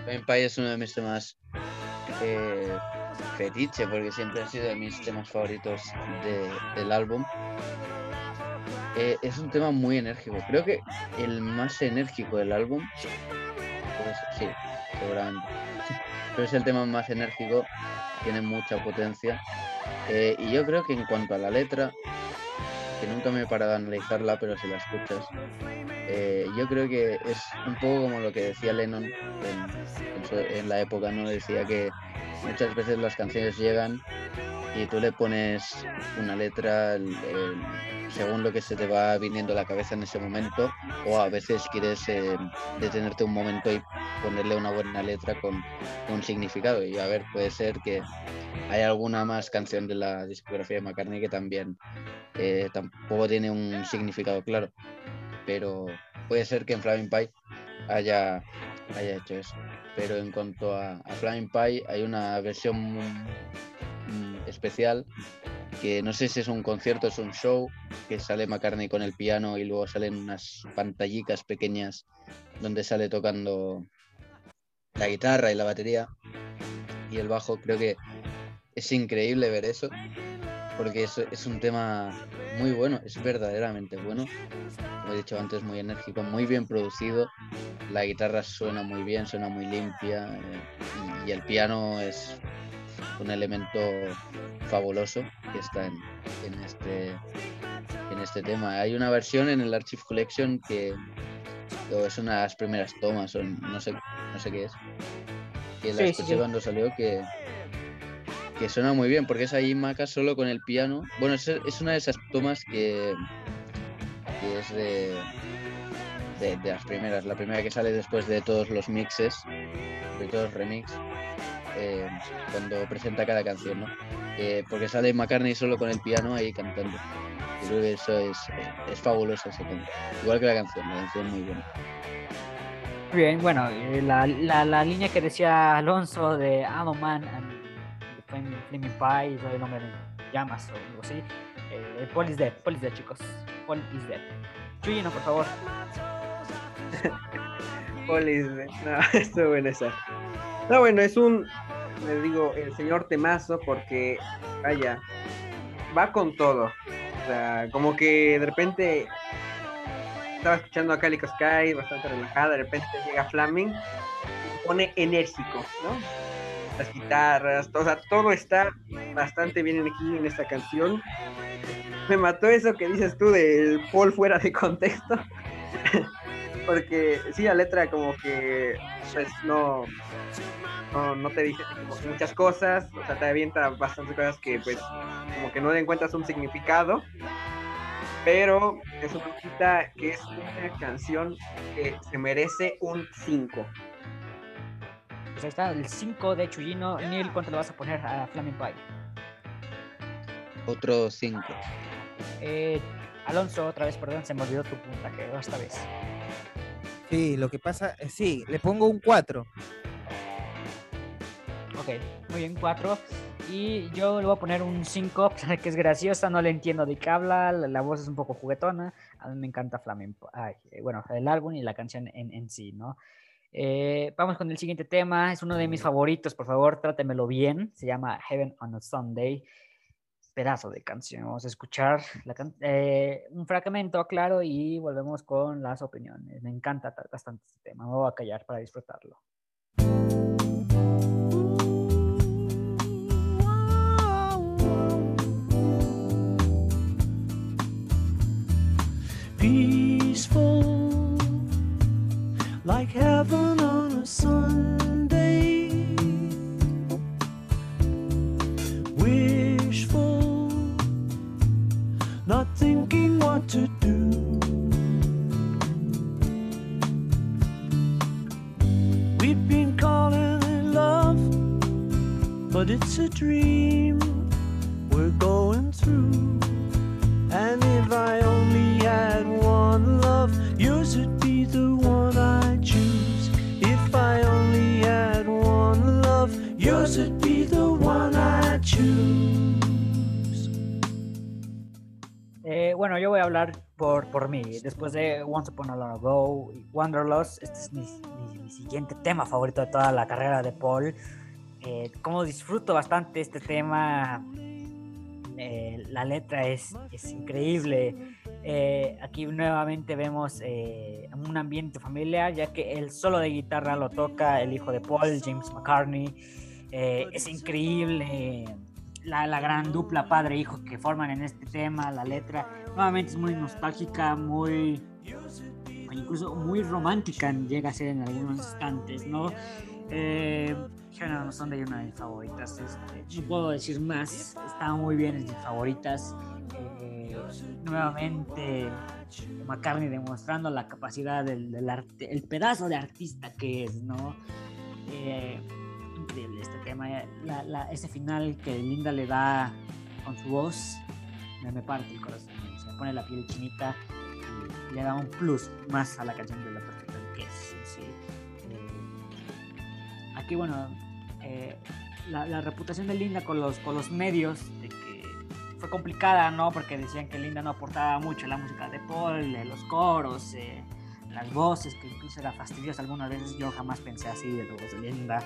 Flaming Pie es uno de mis temas eh, fetiche, porque siempre ha sido de mis temas favoritos de- del álbum. Eh, es un tema muy enérgico. Creo que el más enérgico del álbum. pues, sí, seguramente. Pero es el tema más enérgico, tiene mucha potencia. Eh, y yo creo que en cuanto a la letra, que nunca me he parado a analizarla, pero si la escuchas, eh, yo creo que es un poco como lo que decía Lennon en, en su- en la época, ¿no? Decía que muchas veces las canciones llegan y tú le pones una letra según lo que se te va viniendo a la cabeza en ese momento, o a veces quieres eh, detenerte un momento y ponerle una buena letra con un significado. Y a ver, puede ser que hay alguna más canción de la discografía de McCartney que también eh, tampoco tiene un significado claro, pero puede ser que en Flaming Pie haya, haya hecho eso. Pero en cuanto a, a Flaming Pie, hay una versión especial que no sé si es un concierto, es un show, que sale McCartney con el piano y luego salen unas pantallicas pequeñas donde sale tocando la guitarra y la batería y el bajo. Creo que es increíble ver eso, porque es, es un tema muy bueno, es verdaderamente bueno. Como he dicho antes, muy enérgico, muy bien producido. La guitarra suena muy bien, suena muy limpia eh, y, y el piano es un elemento fabuloso que está en, en este en este tema. Hay una versión en el Archive Collection que es una de las primeras tomas, o no sé, no sé qué es. Que la Sí, sí, escuché sí. cuando salió que, que suena muy bien, porque es ahí Maca solo con el piano. Bueno, es, es una de esas tomas que, que es de, de, de las primeras, la primera que sale después de todos los mixes, de todos los remix, eh, cuando presenta cada canción, ¿no? Eh, porque sale McCartney solo con el piano ahí cantando. Yo creo que eso es, es fabuloso ese tema. Igual que la canción, la canción muy buena. Bien, bueno, eh, la, la, la línea que decía Alonso de Amo Man and Flaming Pie, el nombre de llamas o algo así. Eh, Paul is dead, Paul is dead, chicos. Paul is dead. Chuyino, por favor. Polis, no, estuvo buena esa. No, bueno, es un, le digo, el señor temazo porque, vaya, va con todo. O sea, como que de repente estaba escuchando a Calico Sky bastante relajada, de repente llega Flaming pone enérgico, ¿no? Las guitarras, todo, o sea, todo está bastante bien aquí en esta canción. Me mató eso que dices tú del Paul fuera de contexto. Porque sí, la letra como que pues no, no, te dice muchas cosas, o sea, te avienta bastantes cosas que pues como que no le encuentras un significado, pero eso que es una canción que se merece un 5. Pues ahí está el 5 de Chuyino. Neil, ¿cuánto le vas a poner a Flaming Pie? Otro 5. Eh, Alonso, otra vez, perdón, se me olvidó tu puntaje esta vez. Sí, lo que pasa, eh, sí, le pongo un 4. Ok, muy bien, 4. Y yo le voy a poner un 5, a pesar de que es graciosa, no le entiendo de qué habla, la, la voz es un poco juguetona. A mí me encanta Flamenco. Ay, eh, bueno, el álbum y la canción en, en sí, ¿no? Eh, vamos con el siguiente tema, es uno de mis favoritos, por favor, trátemelo bien. Se llama Heaven on a Sunday. Pedazo de canción. Vamos a escuchar la can- eh, un fragmento, claro, y volvemos con las opiniones. Me encanta ta- bastante este tema. Me voy a callar para disfrutarlo. peaceful, like heaven on a Sunday. Wishful, not thinking what to do. We've been calling it love, but it's a dream we're going through. And if I only had one love, yours would be the one I. If I only had one love, yours would be the one I choose. Eh, bueno, yo voy a hablar por, por mí. Después de Once Upon a Long Ago y Wanderlust, este es mi, mi- siguiente tema favorito de toda la carrera de Paul. Eh, como disfruto bastante este tema, eh, la letra es, es increíble. Eh, aquí nuevamente vemos eh, un ambiente familiar, ya que el solo de guitarra lo toca el hijo de Paul, James McCartney. Es increíble la, la gran dupla padre-hijo que forman en este tema, la letra. Nuevamente es muy nostálgica, muy. incluso muy romántica, llega a ser en algunos instantes, ¿no? Heaven on a Sunday, una de mis favoritas. este, no puedo decir más, está muy bien, es de mis favoritas. Eh, nuevamente, McCartney demostrando la capacidad del, del arte, el pedazo de artista que es, ¿no? Eh, increíble este tema, la- la- ese final que Linda le da con su voz, me, me parte el corazón, se me pone la piel chinita y le da un plus más a la canción de la Eh, aquí, bueno, eh, la, reputación de Linda con los, con los medios, de que fue complicada, ¿no? Porque decían que Linda no aportaba mucho la música de Paul, de los coros, eh, las voces, que incluso era fastidiosa algunas veces. Yo jamás pensé así de la voz de Linda.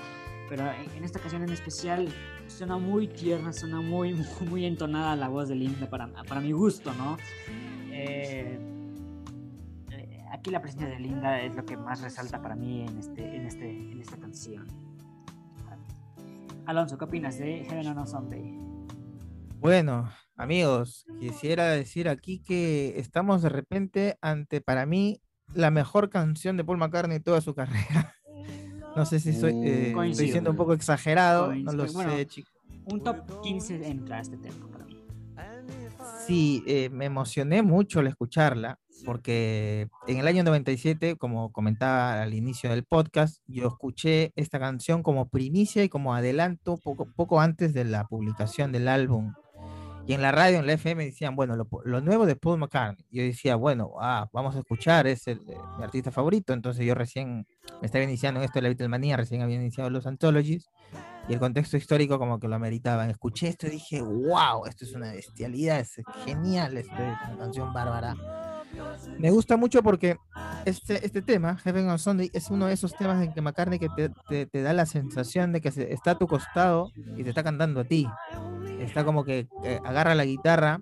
pero en, esta ocasión en especial suena muy tierna, suena muy, muy entonada la voz de Linda para, para mi gusto, ¿no? Eh, eh, aquí la presencia de Linda es lo que más resalta para mí en, este, en, este, en esta canción. Alonso, ¿qué opinas de Heaven on a Sunday? Bueno, amigos, quisiera decir aquí que estamos de repente ante, para mí, la mejor canción de Paul McCartney de toda su carrera. No sé si soy, eh, estoy siendo un poco exagerado, no lo. Bueno, sé, chicos. Un top 15 entra a este tema para mí. Sí, eh, me emocioné mucho al escucharla, porque en el año 97, como comentaba al inicio del podcast, yo escuché esta canción como primicia y como adelanto poco, poco antes de la publicación del álbum. Y en la radio, en la FM, decían, bueno, lo, lo nuevo de Paul McCartney. Yo decía, bueno, ah, vamos a escuchar, es el, eh, mi artista favorito. Entonces yo recién me estaba iniciando en esto de la Beatlemanía, recién había iniciado los Anthologies y el contexto histórico como que lo ameritaba. Escuché esto y dije, wow, esto es una bestialidad, es genial, esto es una canción bárbara. Me gusta mucho porque este, este tema, Heaven on Sunday, es uno de esos temas en que McCartney que te, te- te da la sensación de que se- está a tu costado y te está cantando a ti. Está como que eh, agarra la guitarra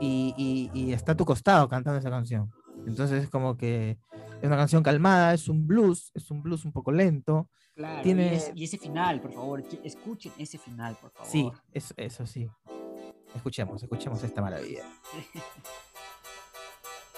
y, y- y está a tu costado cantando esa canción. Entonces es como que es una canción calmada, es un blues, es un blues un poco lento. Claro, Tiene- y, es- y ese final, por favor, escuchen ese final, por favor. Sí, eso, eso sí. Escuchemos, escuchemos esta maravilla.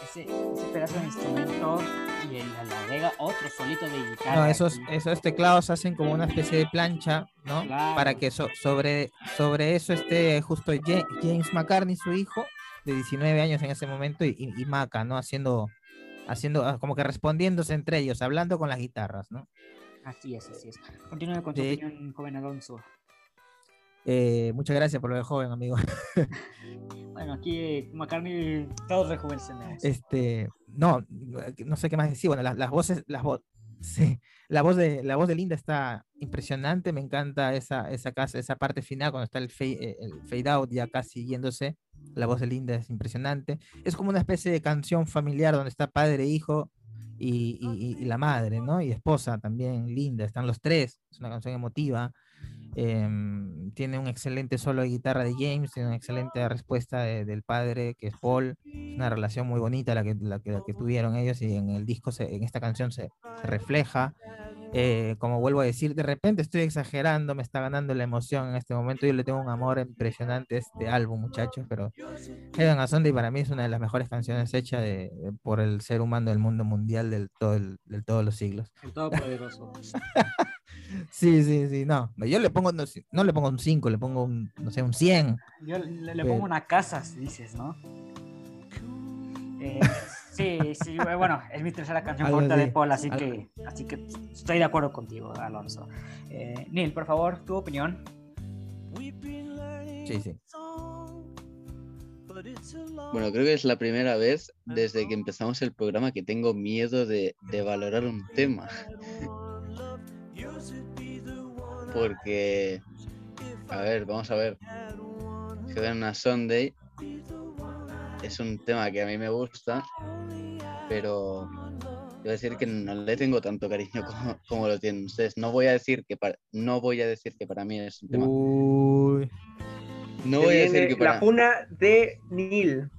Ese, ese pedazo de instrumento y le agrega otro solito de guitarra. No, esos, aquí. esos teclados hacen como una especie de plancha, ¿no? Para que so- sobre, sobre eso esté justo Ja- James McCartney, su hijo, de 19 años en ese momento, y, y, y Maca, ¿no? Haciendo, haciendo, ah, como que respondiéndose entre ellos, hablando con las guitarras, ¿no? Así es, así es. Continúe con su De- opinión, joven Alonso. Eh, muchas gracias por lo de joven, amigo. Bueno, aquí eh, McCartney, todos rejuvenecemos. Este, no, no sé qué más decir. Bueno, las, las voces, las vo- sí, la voz de la voz de Linda está impresionante. Me encanta esa, esa, casa- esa parte final cuando está el fade, eh, el fade out ya casi yéndose. La voz de Linda es impresionante. Es como una especie de canción familiar donde está padre, hijo y, y- y- y la madre, ¿no? Y esposa también, Linda. Están los tres. Es una canción emotiva. Em, tiene un excelente solo de guitarra de James, tiene una excelente respuesta de- del padre, que es Paul. Es una relación muy bonita la que, la que, la que tuvieron ellos y en el disco, se- en esta canción se, se refleja. Eh, como vuelvo a decir, de repente estoy exagerando, me está ganando la emoción en este momento. Yo le tengo un amor impresionante a este álbum, muchachos, pero Heaven a Sunday para mí es una de las mejores canciones hechas de- de- por el ser humano del mundo mundial del todo el- del todos los siglos. El todopoderoso. Sí, sí, sí, no. Yo le pongo, no, si- no le pongo un 5, le pongo un, no sé, un 100. Yo le, le Pero- pongo una casa, dices, ¿no? Eh, sí, sí, bueno, es mi tercera canción favorita de Paul, así algo que, así que estoy de acuerdo contigo, Alonso. Eh, Neil, por favor, tu opinión. Sí, sí. Bueno, creo que es la primera vez desde que empezamos el programa que tengo miedo de, de valorar un tema. Porque, a ver, vamos a ver. Heaven on a Sunday es un tema que a mí me gusta, pero debo decir que no le tengo tanto cariño como, como lo tienen ustedes. No voy a decir que para, no voy a decir que para mí es un tema. Uy. No voy a decir que para La puna de Neil.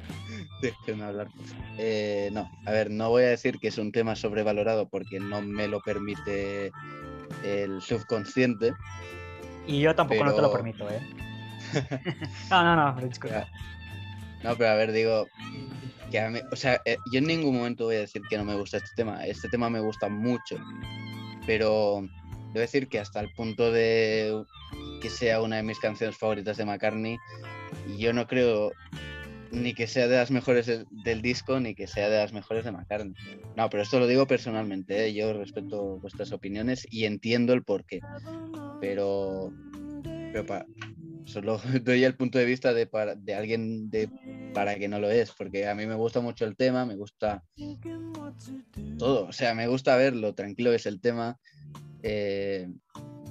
Déjenme hablar. Eh, no, a ver, no voy a decir que es un tema sobrevalorado porque no me lo permite el subconsciente. Y yo tampoco no te lo permito, ¿eh? no, no, no, disculpa. No, pero a ver, digo, que o sea, eh, yo en ningún momento voy a decir que no me gusta este tema. Este tema me gusta mucho, pero debo decir que hasta el punto de que sea una de mis canciones favoritas de McCartney, yo no creo ni que sea de las mejores del, disco ni que sea de las mejores de McCartney. No, pero esto lo digo personalmente, ¿eh? yo respeto vuestras opiniones y entiendo el porqué, pero, pero pa- solo doy el punto de vista de, para- de alguien de, para que no lo es, porque a mí me gusta mucho el tema, me gusta todo, o sea, me gusta ver lo tranquilo que es el tema, eh,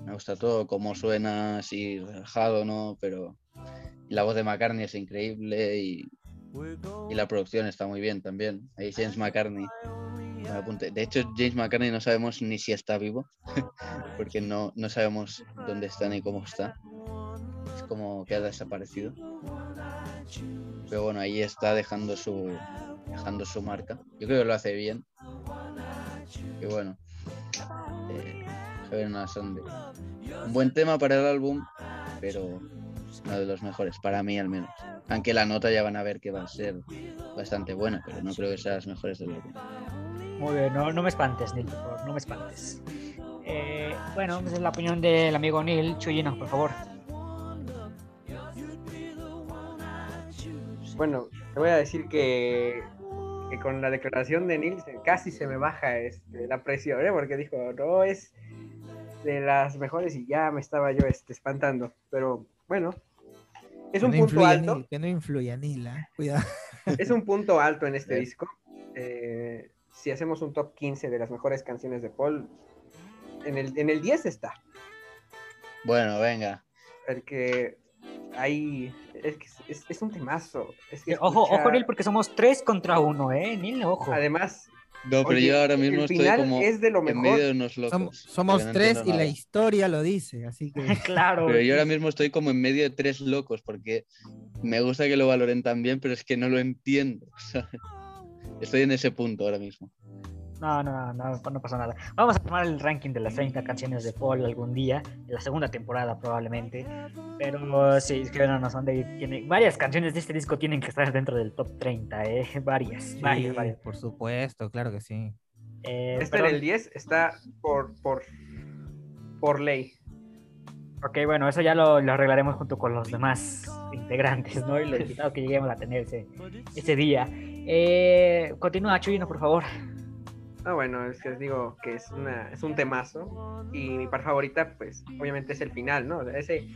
me gusta todo, cómo suena así relajado, ¿no? Pero la voz de McCartney es increíble y, la producción está muy bien también. Ahí James McCartney. De hecho, James McCartney no sabemos ni si está vivo, porque no, no sabemos dónde está ni cómo está. Como que ha desaparecido. Pero bueno, ahí está dejando su, dejando su marca. Yo creo que lo hace bien. Y bueno, eh. Un buen tema para el álbum, pero uno de los mejores, para mí al menos. Aunque la nota ya van a ver que va a ser bastante buena, pero no creo que sea las mejores del álbum. Muy bien, no, no me espantes, Neil, por favor, no me espantes. Eh, bueno, es la opinión del amigo Neil. Chuyino, por favor. Bueno, te voy a decir que, que con la declaración de Nils casi se me baja este, la presión, ¿eh? porque dijo, no es de las mejores y ya me estaba yo este, espantando. Pero bueno, es Que un no punto alto. Neil, que no influya Nila. Cuidado. Es un punto alto en este Eh. disco. Eh, si hacemos un top 15 de las mejores canciones de Paul, en el, en el 10 está. Bueno, venga. Porque ahí es, que es, es un temazo. Es que Eh, Ojo, ojo, Neil, porque somos tres contra uno, ¿eh? Neil, ojo. Además, No, pero oye, yo ahora mismo el estoy como es de lo en mejor. medio de unos locos. Som- somos tres y la historia lo dice, así que claro. Pero yo ahora mismo estoy como en medio de tres locos porque me gusta que lo valoren también, pero es que no lo entiendo. ¿sabes? Estoy en ese punto ahora mismo. No, no, no, no pasa nada. Vamos a tomar el ranking de las 30 canciones de Paul algún día, en la segunda temporada probablemente. Pero sí, es que no, no son de tiene varias canciones de este disco tienen que estar dentro del top 30, eh, varias, varias, Sí, varias. por supuesto, claro que sí. Eh, este pero- en el 10 está por, por, por ley. Ok, bueno, eso ya lo, lo arreglaremos junto con los demás integrantes, ¿no? Y los invitados que lleguemos a tener ese, ese día. Eh, continúa, Chuyino, por favor. Ah, bueno, es que les digo que es, una, es un temazo. Y mi par favorita, pues, obviamente es el final, ¿no? O sea, Ese,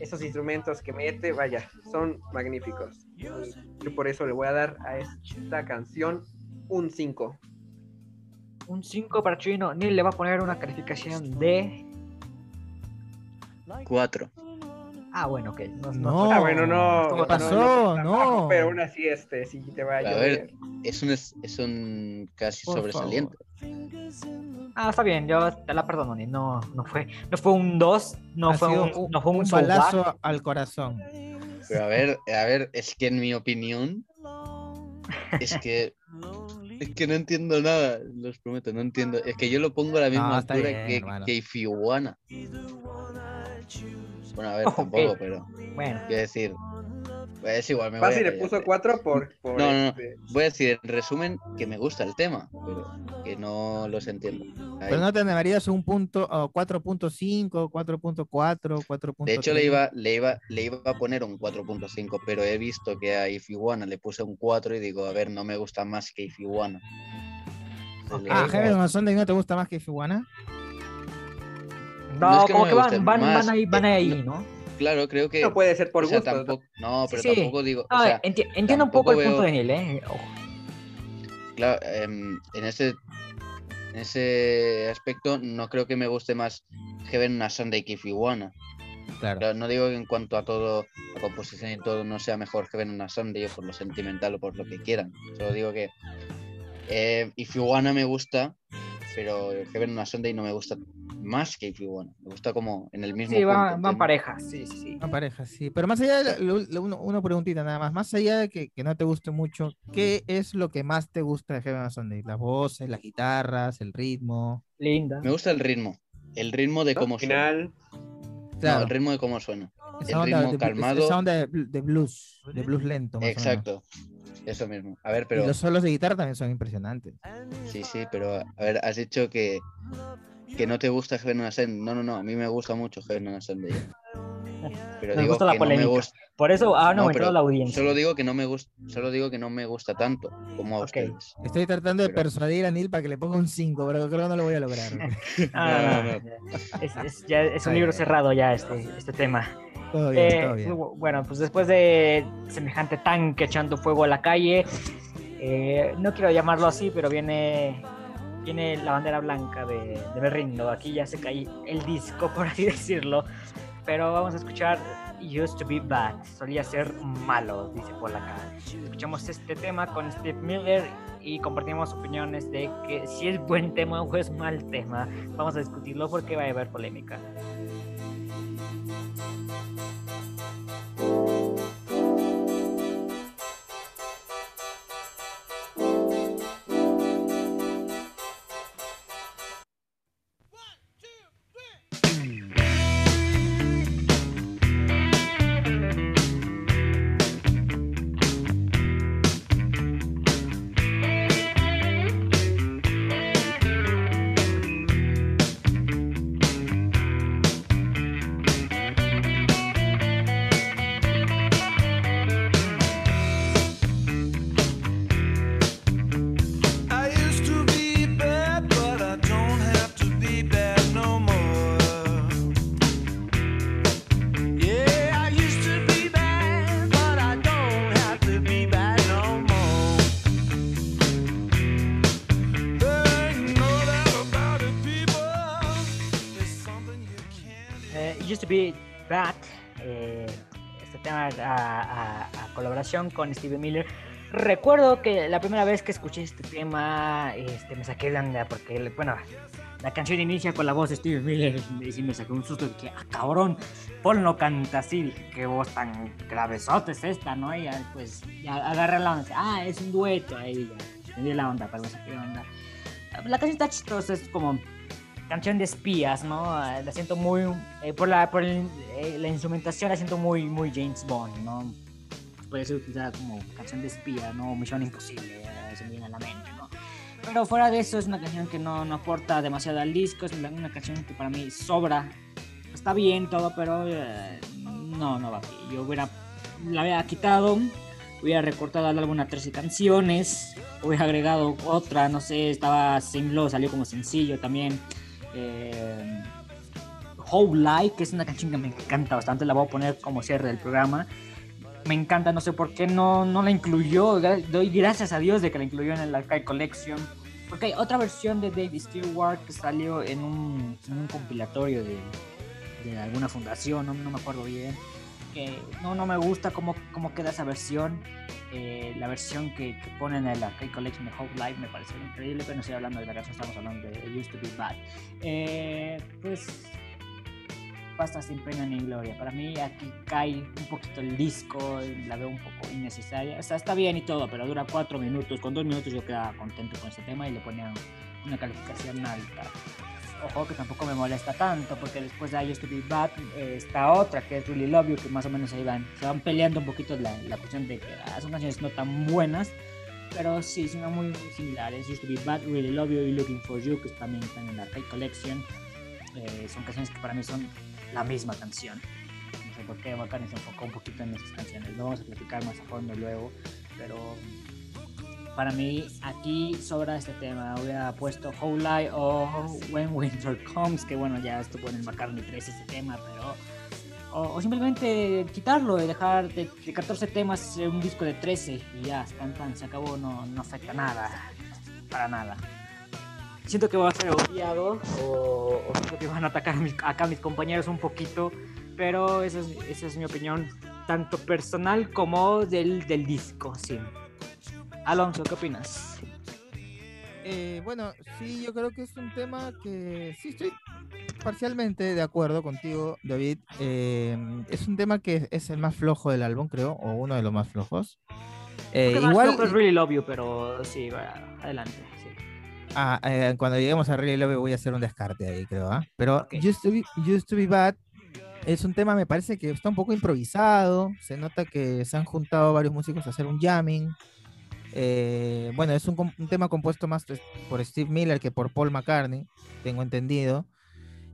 esos instrumentos que mete, vaya, son magníficos. Y Yo por eso le voy a dar a esta canción un 5. Un 5 para Chuyino. Neil le va a poner una calificación de. Cuatro. Ah, bueno, ok. No, No. Ah, bueno, no. ¿Qué no, pasó? no, pero aún así, este, sí te va a A llover. ver. Es un, es, un casi Por sobresaliente. Ah, está bien, yo te la perdono. No, no fue, no fue un 2, no, fue un, no fue un, un balazo al corazón. Pero a ver, a ver, es que en mi opinión es que es que no entiendo nada, los prometo, no entiendo. Es que yo lo pongo a la misma No, altura bien, que, que Ifiwana. Bueno, a ver, tampoco, pero Bueno, quiero decir, es igual, me voy Fácil a le puso 4 por. por No, no, no. este, Voy a decir en resumen que me gusta el tema, pero que no los entiendo. Ahí. Pero no te animarías a un punto, o 4.5, 4.4, 4.3. De hecho, le iba, le, iba, le iba a poner un 4.5, pero he visto que a Ifiwana le puse un 4 y digo, a ver, no me gusta más que Ifiwana. Entonces le Ah, Sunday no te gusta más que Fiwana. No, no es que como no que van, van, más, van ahí, van eh, ahí, no- ¿no? Claro, creo que. No puede ser por o sea, gusto. tampoco, no, pero Sí, sí. tampoco digo. Ah, o sea, enti- entiendo un poco el punto de Neil, ¿eh? Claro, em, en ese en ese aspecto no creo que me guste más Heaven on a Sunday que Ifiwana. Claro. Claro, no digo que en cuanto a todo, a composición y todo, no sea mejor Heaven on a Sunday o por lo sentimental o por lo que quieran. Solo digo que eh, If You Wanna me gusta, pero Heaven on a Sunday no me gusta más que If You. Me gusta como en el mismo Sí, punto, van, van parejas, sí, sí, sí. Una pareja, sí. Pero más allá, de lo- lo- uno- una preguntita nada más. Más allá de que, que no te guste mucho, ¿qué es lo que más te gusta de Heaven on a Sunday? Las voces, las guitarras, el ritmo. Linda. Me gusta el ritmo. El ritmo de ¿no? cómo suena. Final. No, Claro, el ritmo de cómo suena. esa el onda ritmo de, calmado. Esa onda de, bl- de blues, de blues lento. Más o menos. Eso mismo. A ver, pero. Y los solos de guitarra también son impresionantes. Sí, sí, pero a ver, has dicho que, que no te gusta Heaven on a. No, no, no, a mí me gusta mucho Heaven on a Sunday. Pero Nos digo gusta la que no me polémica. gusta. Por eso han No, aumentado la audiencia. Solo digo que no me gusta, solo digo que no me gusta tanto como a Ok. ustedes. Estoy tratando de Pero- persuadir a Neil para que le ponga un 5, pero creo que no lo voy a lograr. Ah, No. Es, es- ya es un libro cerrado ya este, este tema. todo bien, Eh, todo bien. bu- Bueno, pues después de semejante tanque echando fuego a la calle, eh, no quiero llamarlo así, pero viene, viene la bandera blanca de, de Me Rindo. Aquí ya se cae el disco, por así decirlo. Pero vamos a escuchar used to be bad. Solía ser malo, dice acá. Escuchamos este tema con Steve Miller y compartimos opiniones de que si es buen tema o es mal tema. Vamos a discutirlo porque va a haber polémica. Used to be Bad, eh, este tema a, a- a colaboración con Steve Miller. Recuerdo que la primera vez que escuché este tema este, me saqué de onda porque, bueno, la canción inicia con la voz de Steve Miller y sí me saqué un susto de que, ah, cabrón, Paul no canta así. Qué voz tan gravesota es esta, ¿no? Y ya, pues ya agarré la onda. Ah, es un dueto. Ahí ya me di la onda, pero me saqué de onda. La canción está chistosa, es como canción de espías, ¿no? Eh, La siento muy, eh, por, la, por el- eh, la instrumentación la siento muy, muy James Bond, ¿no? Puede ser utilizada como canción de espía, ¿no? Misión imposible, eh, se me viene a la mente, ¿no? Pero fuera de eso es una canción que no, no aporta demasiado al disco, es una, una canción que para mí sobra. Está bien todo, pero eh, no, no va aquí. Yo hubiera, la hubiera quitado, hubiera recortado al álbum a 13 canciones, hubiera agregado otra, no sé, estaba Same Low, salió como sencillo también. Eh, Whole Life, que es una canción que me encanta bastante, la voy a poner como cierre del programa. Me encanta, no sé por qué no, no la incluyó. Doy gracias a Dios de que la incluyó en el Archive Collection. Porque hay otra versión de David Stewart que salió en un, compilatorio de, alguna fundación, no me acuerdo bien. Que no, no me gusta cómo, cómo queda esa versión. Eh, la versión que, que ponen en el Arcade Collection de Hope Live me pareció increíble, pero no estoy hablando de la canción, estamos hablando de It Used to Be Bad. Eh, pues basta sin pena ni gloria. Para mí aquí cae un poquito el disco, la veo un poco innecesaria. O sea, está bien y todo, pero dura cuatro minutos. Con dos minutos yo quedaba contento con ese tema y le ponía una calificación alta. Ojo que tampoco me molesta tanto, porque después de I Used to Be Bad eh, está otra que es Really Love You, que más o menos ahí van, se van peleando un poquito la, la cuestión de que ah, son canciones no tan buenas, pero sí, son muy similares. Used to Be Bad, Really Love You y Looking for You, que también están en la Arcade Collection. Eh, son canciones que para mí son la misma canción. No sé por qué Bacani se enfocó un poquito en esas canciones. Lo vamos a platicar más a fondo luego, pero para mí aquí sobra este tema. Hubiera puesto Life o When Winter Comes, que bueno, ya estuvo en el McCartney 3 ese tema, pero. O, o simplemente quitarlo y dejar de, de 14 temas un disco de 13 y ya, tan, tan, se acabó, no, no afecta nada, para nada. Siento que voy a ser odiado o, o siento que van a atacar a mis- acá a mis compañeros un poquito, pero esa es, esa es mi opinión, tanto personal como del, del disco, sí. Alonso, ¿qué opinas? Eh, bueno, sí, yo creo que es un tema que sí estoy parcialmente de acuerdo contigo, David. Eh, es un tema que es el más flojo del álbum, creo, o uno de los más flojos. Eh, igual, es Really Love You, pero sí, adelante. sí. ah, eh, cuando lleguemos a Really Love You voy a hacer un descarte ahí, creo. ¿ah? Pero Ok. Used, to be, Used to Be Bad es un tema, me parece que está un poco improvisado. Se nota que se han juntado varios músicos a hacer un jamming. Eh, bueno, es un, tema compuesto más por Steve Miller que por Paul McCartney, tengo entendido.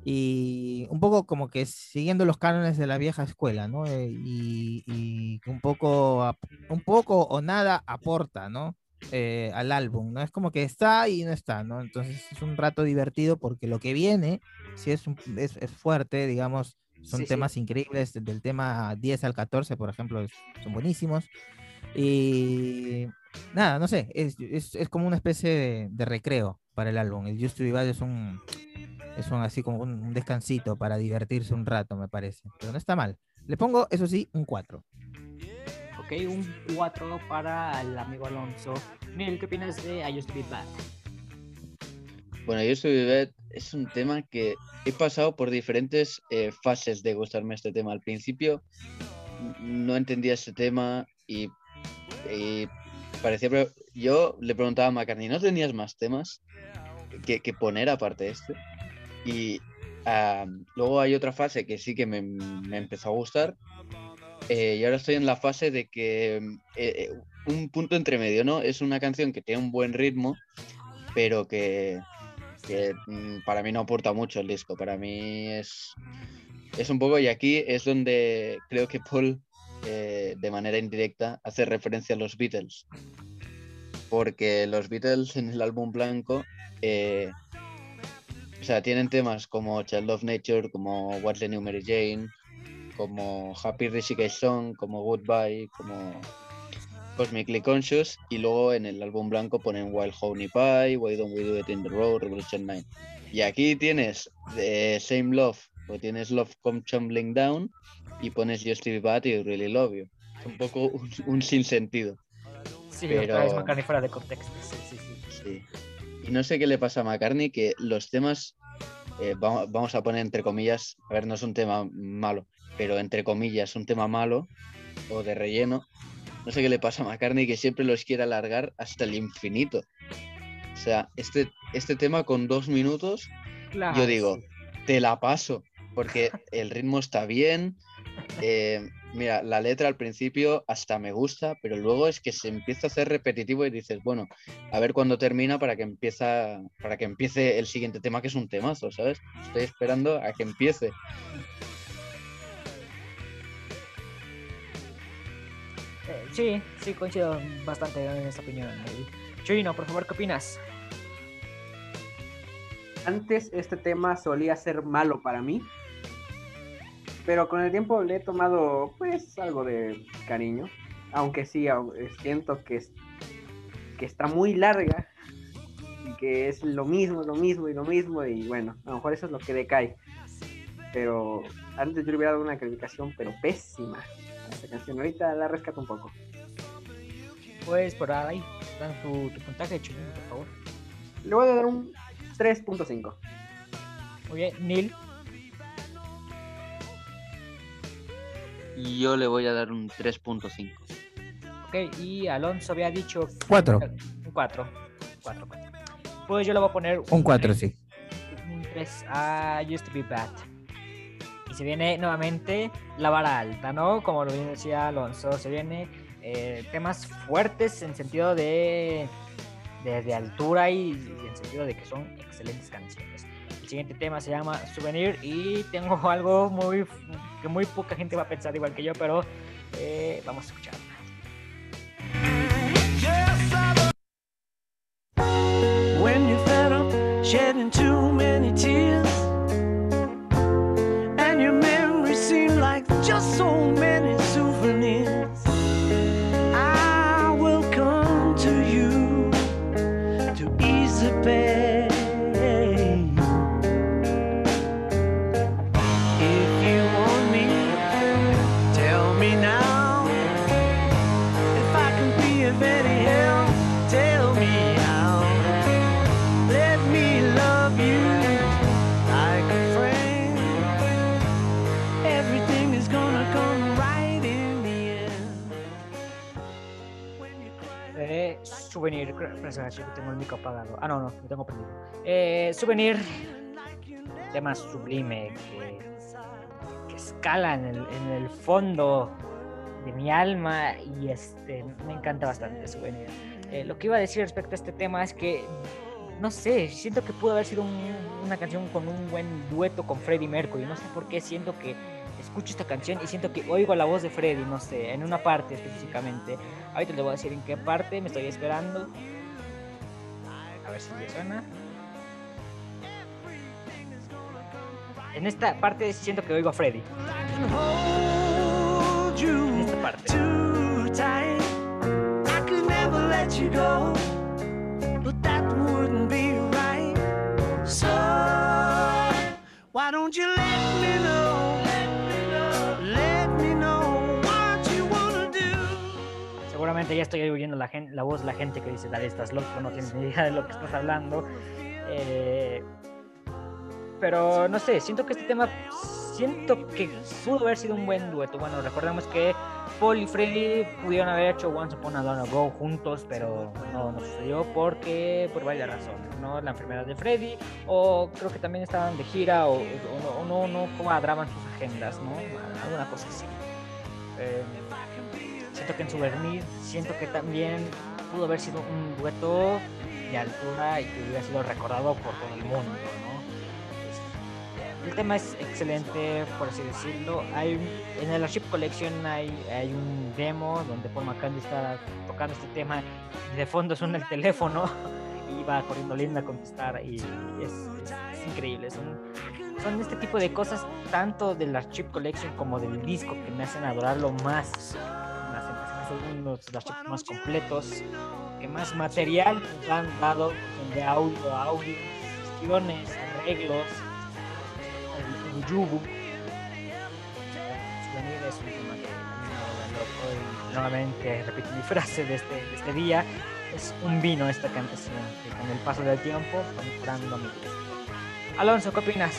Y un poco como que siguiendo los cánones de la vieja escuela, ¿no? Eh, y, y un poco, un poco o nada aporta, ¿no? Eh, al álbum, ¿no? Es como que está y no está, ¿no? Entonces es un rato divertido porque lo que viene, sí es, un- es, es fuerte, digamos, son Sí, sí. temas increíbles, del tema 10 al 14, por ejemplo, son buenísimos. Y nada, no sé, es, es, es como una especie de, de recreo para el álbum. El Just to Be Bad es un, es un así como un, un descansito para divertirse un rato, me parece. Pero no está mal. Le pongo, eso sí, un 4. Ok, un 4 para el amigo Alonso. Neil, ¿qué opinas de I Used to Be Bad? Bueno, yo soy Bad es un tema que he pasado por diferentes eh, fases de gustarme este tema. Al principio no entendía este tema y, y parecía... Yo le preguntaba a McCartney, ¿no tenías más temas que, poner aparte de este? Y luego hay otra fase que sí que me, me empezó a gustar eh, y ahora estoy en la fase de que eh, eh, un punto entre medio, ¿no? Es una canción que tiene un buen ritmo, pero que, que, mm, para mí no aporta mucho el disco. Para mí es, es un poco, y aquí es donde creo que Paul, eh, de manera indirecta, hace referencia a los Beatles. Porque los Beatles en el álbum blanco, eh, o sea, tienen temas como Child of Nature, como What's the New Mary Jane, como Happy Rishikesh Song, como Goodbye, como Cosmically Conscious, y luego en el álbum blanco ponen Wild Honey Pie, Why Don't We Do It in the Road, Revolution 9. Y aquí tienes eh, Same Love, o tienes Love Come Tumbling Down, y pones Just Be Bad y Really Love You. Es un poco un, un sinsentido. Sí, Pero- vez McCartney fuera de contexto. Sí, sí, sí. Sí. Y no sé qué le pasa a McCartney, que los temas, eh, vamos, vamos a poner entre comillas, a ver, no es un tema malo, pero entre comillas, un tema malo o de relleno. No sé qué le pasa a McCartney, que siempre los quiere alargar hasta el infinito. O sea, este, este tema con dos minutos, Claro, yo digo, sí. te la paso, porque el ritmo está bien. Eh, mira, la letra al principio hasta me gusta, pero luego es que se empieza a hacer repetitivo y dices, bueno, a ver cuándo termina para que empieza, para que empiece el siguiente tema, que es un temazo, ¿sabes? Estoy esperando a que empiece. Eh, sí, sí, coincido bastante en esta opinión. Chino, por favor, ¿qué opinas? Antes este tema solía ser malo para mí, pero con el tiempo le he tomado pues algo de cariño, aunque sí, eh, siento que, es- que está muy larga y que es lo mismo, lo mismo y lo mismo y bueno, a lo mejor eso es lo que decae. Pero antes yo le hubiera dado una calificación pero pésima a esta canción, ahorita la rescato un poco. Pues por ahí, dan tu, tu puntaje, Chino, por favor. Le voy a dar un 3.5. Muy bien, Neil. Y yo le voy a dar un 3.5. Ok, y Alonso había dicho. 4. Un 4. 4, Pues yo le voy a poner. Un 4, tres. sí. Un 3 a Used to Be Bad. Y se viene nuevamente la vara alta, ¿no? Como lo bien decía Alonso, se viene eh, temas fuertes en sentido de, de, de altura y, y en sentido de que son excelentes canciones. Siguiente tema se llama Souvenir y tengo algo muy que muy poca gente va a pensar igual que yo, pero eh, vamos a up souvenir, tengo el micro apagado. Ah, no, no, lo tengo prendido. Eh, souvenir, tema sublime que, que escala en el, en el fondo de mi alma y este me encanta bastante Souvenir. Eh, lo que iba a decir respecto a este tema es que no sé, siento que pudo haber sido un- una canción con un buen dueto con Freddie Mercury. No sé por qué siento que escucho esta canción y siento que oigo la voz de Freddie, no sé, en una parte específicamente. Ahorita les voy a decir en qué parte, me estoy esperando. A ver si le suena. En esta parte siento que oigo a Freddy. En esta parte. why don't you let me know? Seguramente ya estoy oyendo la, gen- la voz de la gente que dice, dale, estás loco, no tienes ni idea de lo que estás hablando. Eh, pero no sé, siento que este tema, siento que pudo haber sido un buen dueto. Bueno, recordemos que Paul y Freddy pudieron haber hecho Once Upon a Long Ago juntos, pero no, no sucedió porque por varias razones, ¿no? La enfermedad de Freddy, o creo que también estaban de gira, o, o o no, no cuadraban sus agendas, ¿no? Alguna cosa así. Eh, siento que en Souvenir, siento que también pudo haber sido un dueto de altura y que hubiera sido recordado por todo el mundo, ¿no? Es- El tema es excelente, por así decirlo. Hay, en el Archive Collection hay, hay un demo donde Paul McCartney está tocando este tema y de fondo suena el teléfono y va corriendo Linda a contestar y es, es- es increíble. Son, son este tipo de cosas tanto del Archive Collection como del disco que me hacen adorarlo más. Me hacen- me hacen uno de los archivos más completos, que más material nos han dado de audio a audio, gestiones, arreglos, el, el yubu. Es un tema que y nuevamente repito mi frase de este, de este día, es un vino esta canción que con el paso del tiempo va mejorando mi gusto. Alonso, ¿qué opinas?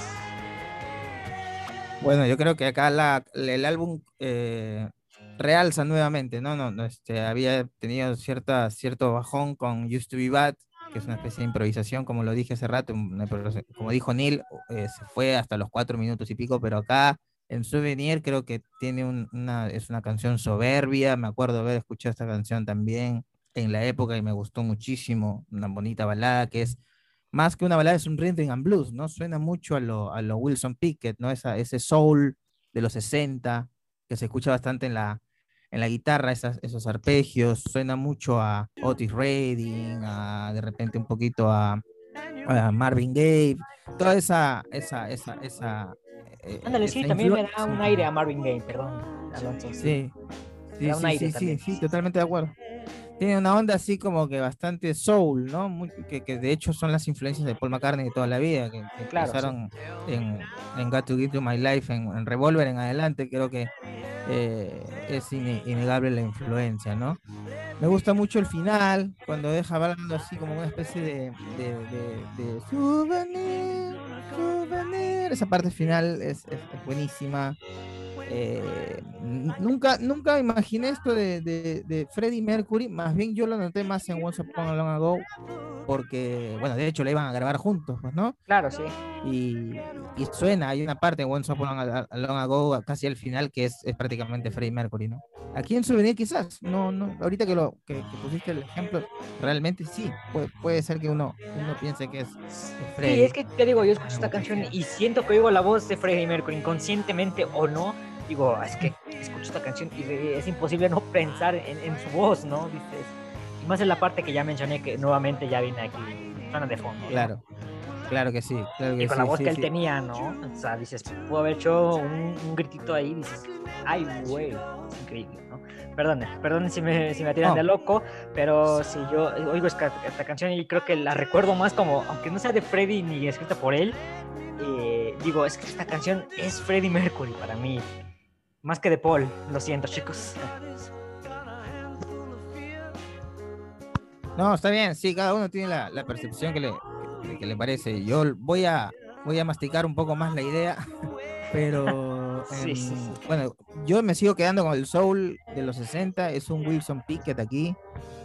Bueno, yo creo que acá la, el álbum eh, realza nuevamente, ¿no? No, no, este, había tenido cierta, cierto bajón con Used to Be Bad, que es una especie de improvisación, como lo dije hace rato, como dijo Neil, eh, se fue hasta los cuatro minutos y pico, pero acá en Souvenir creo que tiene un- una, es una canción soberbia, me acuerdo haber escuchado esta canción también en la época y me gustó muchísimo, una bonita balada que es más que una balada, es un rhythm and blues, ¿no? Suena mucho a lo, a lo Wilson Pickett, ¿no? Esa, ese soul de los 60, que se escucha bastante en la, en la guitarra, esas, esos arpegios, suena mucho a Otis Redding, a, de repente un poquito a, a Marvin Gaye, toda esa, esa, esa, esa, eh, Ándale, sí, esa también me da un aire a Marvin Gaye, perdón, Alonso. Sí, sí, sí, sí, sí, sí, totalmente de acuerdo. Tiene una onda así como que bastante soul, ¿no? Muy- que, que de hecho son las influencias de Paul McCartney de toda la vida, que, que Claro, sí. empezaron en, en Got to Get to My Life, en, en Revolver en adelante, creo que eh, es innegable la influencia, ¿no? Me gusta mucho el final, cuando deja hablando así como una especie de, de, de- de souvenir, souvenir. Esa parte final es, es- es buenísima. Eh, nunca, nunca imaginé esto de, de, de Freddie Mercury, más bien yo lo noté más en Once Upon a Long Ago, porque, bueno, de hecho la iban a grabar juntos, pues, ¿no? Claro, sí. Y, y suena, hay una parte en Once Upon a Long Ago, casi al final, que es, es prácticamente Freddie Mercury, ¿no? Aquí en Souvenir quizás, no, no, ahorita que, lo, que, que pusiste el ejemplo, realmente sí, puede, puede ser que uno, uno piense que es, es Freddie. Sí, es que te digo, yo escucho esta canción y siento que oigo la voz de Freddie Mercury, inconscientemente o no. Digo, es que escucho esta canción y es imposible no pensar en, en su voz, ¿no? Dices, y más en la parte que ya mencioné que nuevamente ya viene aquí, suena de fondo. ¿no? Claro, claro que sí, claro que Y con sí, la voz sí, que él sí. tenía, ¿no? O sea, dices, pudo haber hecho un, un gritito ahí, dices, ay, güey, es increíble, ¿no? Perdón, perdón si me, si me tiran No. de loco, pero si yo oigo esta, esta canción y creo que la recuerdo más como, aunque no sea de Freddie ni escrita por él, eh, digo, es que esta canción es Freddie Mercury para mí, más que de Paul, lo siento, chicos. No, está bien, sí, cada uno tiene la, la percepción que le, que, que le parece. Yo voy a, voy a masticar un poco más la idea, pero Sí, em, sí, sí. bueno, yo me sigo quedando con el soul de los 60, es un Wilson Pickett aquí,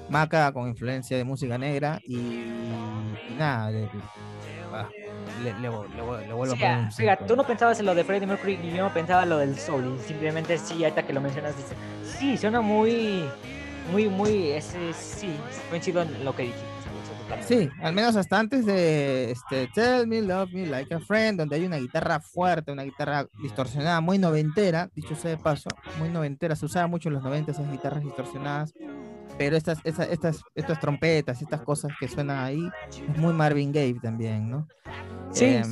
Maca con influencia de música negra y, y nada, de- ah, le, le, le le vuelvo Sí, a poner ah, cinco. tú no pensabas en lo de Freddie Mercury y yo no pensaba lo del soul. Y simplemente sí, ahorita que lo mencionas, dices, sí, suena muy, muy, muy, ese, sí, coincido en lo que dijiste. Sí, al menos hasta antes de este, Tell Me Love Me Like a Friend, donde hay una guitarra fuerte, una guitarra distorsionada, muy noventera, dicho sea de paso, muy noventera, se usaba mucho en los 90 esas guitarras distorsionadas, pero estas, estas, estas, estas trompetas, estas cosas que suenan ahí, es muy Marvin Gaye también, ¿no? Sí, Em,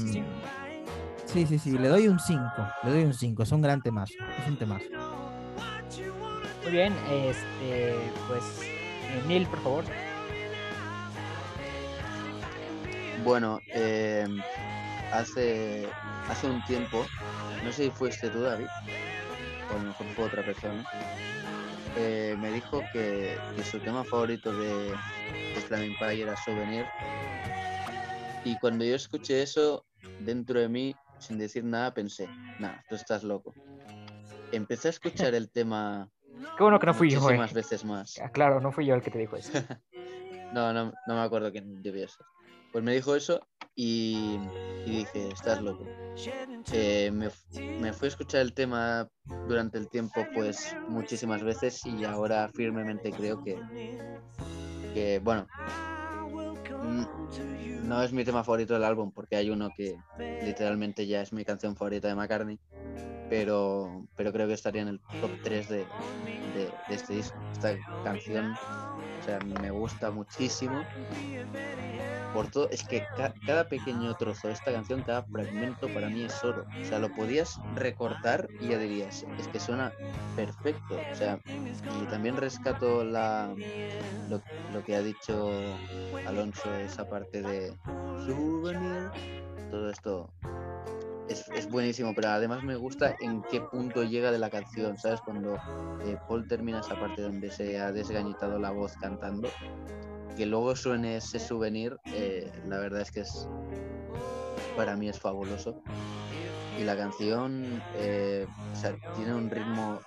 sí, sí. sí, le doy un 5, le doy un 5, es un gran temazo, es un temazo. Muy bien, este, pues, Neil, por favor. Bueno, eh, hace, hace un tiempo, no sé si fuiste tú, David, o a lo mejor fue otra persona, eh, me dijo que, que su tema favorito de, de Flaming Pie era Souvenir. Y cuando yo escuché eso, dentro de mí, sin decir nada, pensé, nada, tú estás loco. Empecé a escuchar el tema Qué bueno que no fui yo, eh. muchísimas veces más. Ah, Claro, no fui yo el que te dijo eso. No, no, no me acuerdo quién debía ser. Pues me dijo eso y, dije, estás loco. Eh, me, me fui a escuchar el tema durante el tiempo pues muchísimas veces y ahora firmemente creo que, que bueno, mm, no es mi tema favorito del álbum porque hay uno que literalmente ya es mi canción favorita de McCartney, pero, pero creo que estaría en el top 3 de, de, de este disco. Esta canción, o sea, me gusta muchísimo por todo, es que ca- cada pequeño trozo de esta canción, cada fragmento para mí es oro. O sea, lo podías recortar y ya dirías, es que suena perfecto. O sea, y también rescato la lo, lo que ha dicho Alonso, esa parte de souvenir, todo esto. Es, es buenísimo, pero además me gusta en qué punto llega de la canción, ¿sabes? Cuando eh, Paul termina esa parte donde se ha desgañitado la voz cantando, que luego suene ese souvenir, eh, la verdad es que es para mí es fabuloso. Y la canción eh, o sea, tiene un ritmo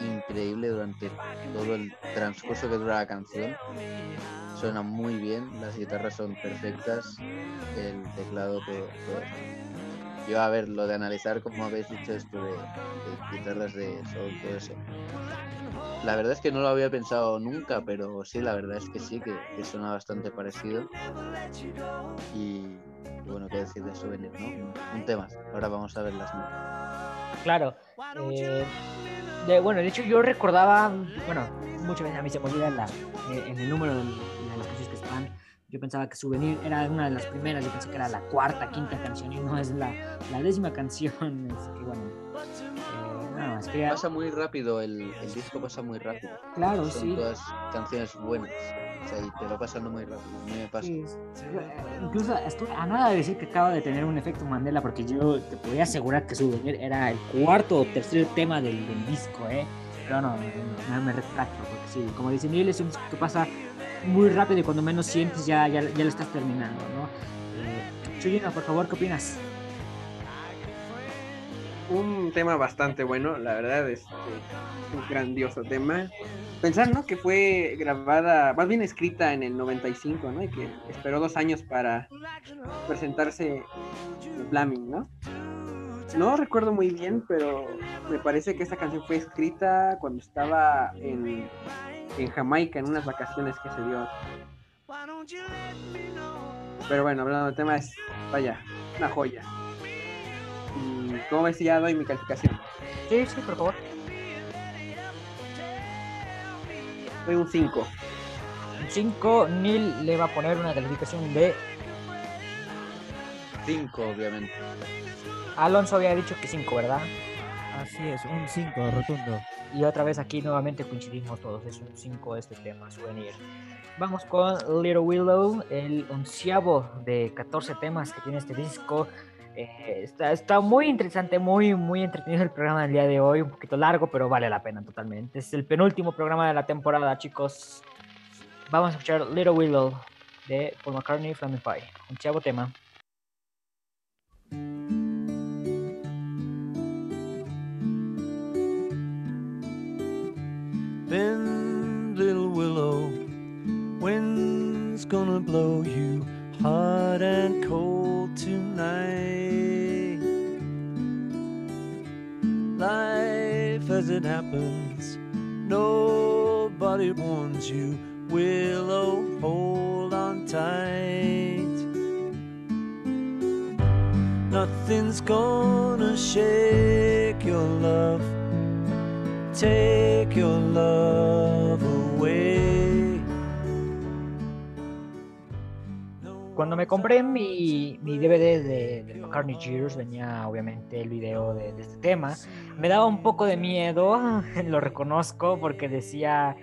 increíble durante todo el transcurso que dura la canción. Suena muy bien, las guitarras son perfectas, el teclado, todo. todo. Yo, a ver, lo de analizar, como habéis dicho, esto de, de guitarras de todo eso. La verdad es que no lo había pensado nunca, pero sí, la verdad es que sí, que, suena bastante parecido. Y, bueno, qué decir de Souvenir, ¿no? Un, tema. Ahora vamos a ver las notas. Claro. eh, bueno, de hecho yo recordaba, bueno, muchas veces a mí se me olvida la, eh, en el número Yo pensaba que Souvenir era una de las primeras, yo pensé que era la cuarta, quinta canción y no es la, la décima canción. Así que bueno, eh, nada más. quería- Pasa muy rápido, el, el disco pasa muy rápido. claro, Son sí. todas canciones buenas. O sea, y te va pasando muy rápido. Me pasa. Sí, sí, eh, Incluso estuve a nada de decir que acaba de tener un efecto Mandela porque yo te podía asegurar que Souvenir era el cuarto o tercer tema del, del disco, ¿eh? Pero no, no, no, me retracto porque sí, como dice Neil, es un disco que pasa muy rápido y cuando menos sientes ya, ya, ya lo estás terminando, ¿no? Eh, por favor, ¿qué opinas? Un tema bastante bueno, la verdad, es un grandioso tema. Pensar, ¿no? Que fue grabada, más bien escrita en el 95, ¿no? Y que esperó dos años para presentarse en Flaming, ¿no? No recuerdo muy bien, pero me parece que esta canción fue escrita cuando estaba en, en Jamaica, en unas vacaciones que se dio. Pero bueno, hablando del tema, es, vaya, una joya. Y como ves, ya doy mi calificación. Sí, sí, por favor. Doy un 5. 5, Neil le va a poner una calificación de... Cinco, obviamente. Alonso había dicho que 5, ¿verdad? Así es, un 5 rotundo. Y otra vez aquí nuevamente coincidimos todos, es un 5 este tema, souvenir. Vamos con Little Willow, el onceavo de 14 temas que tiene este disco. Eh, está, está muy interesante, muy, muy entretenido el programa del día de hoy, un poquito largo, pero vale la pena totalmente. Es el penúltimo programa de la temporada, chicos. Vamos a escuchar Little Willow de Paul McCartney, Flaming Pie. Onceavo tema. Bend, little willow, wind's gonna blow you hot and cold tonight. Life as it happens, nobody warns you. Willow, hold on tight. Nothing's gonna shake your love take your love away. Cuando me compré mi, mi DVD de, de McCartney Years, venía obviamente el video de, de este tema. Me daba un poco de miedo, lo reconozco, porque decía,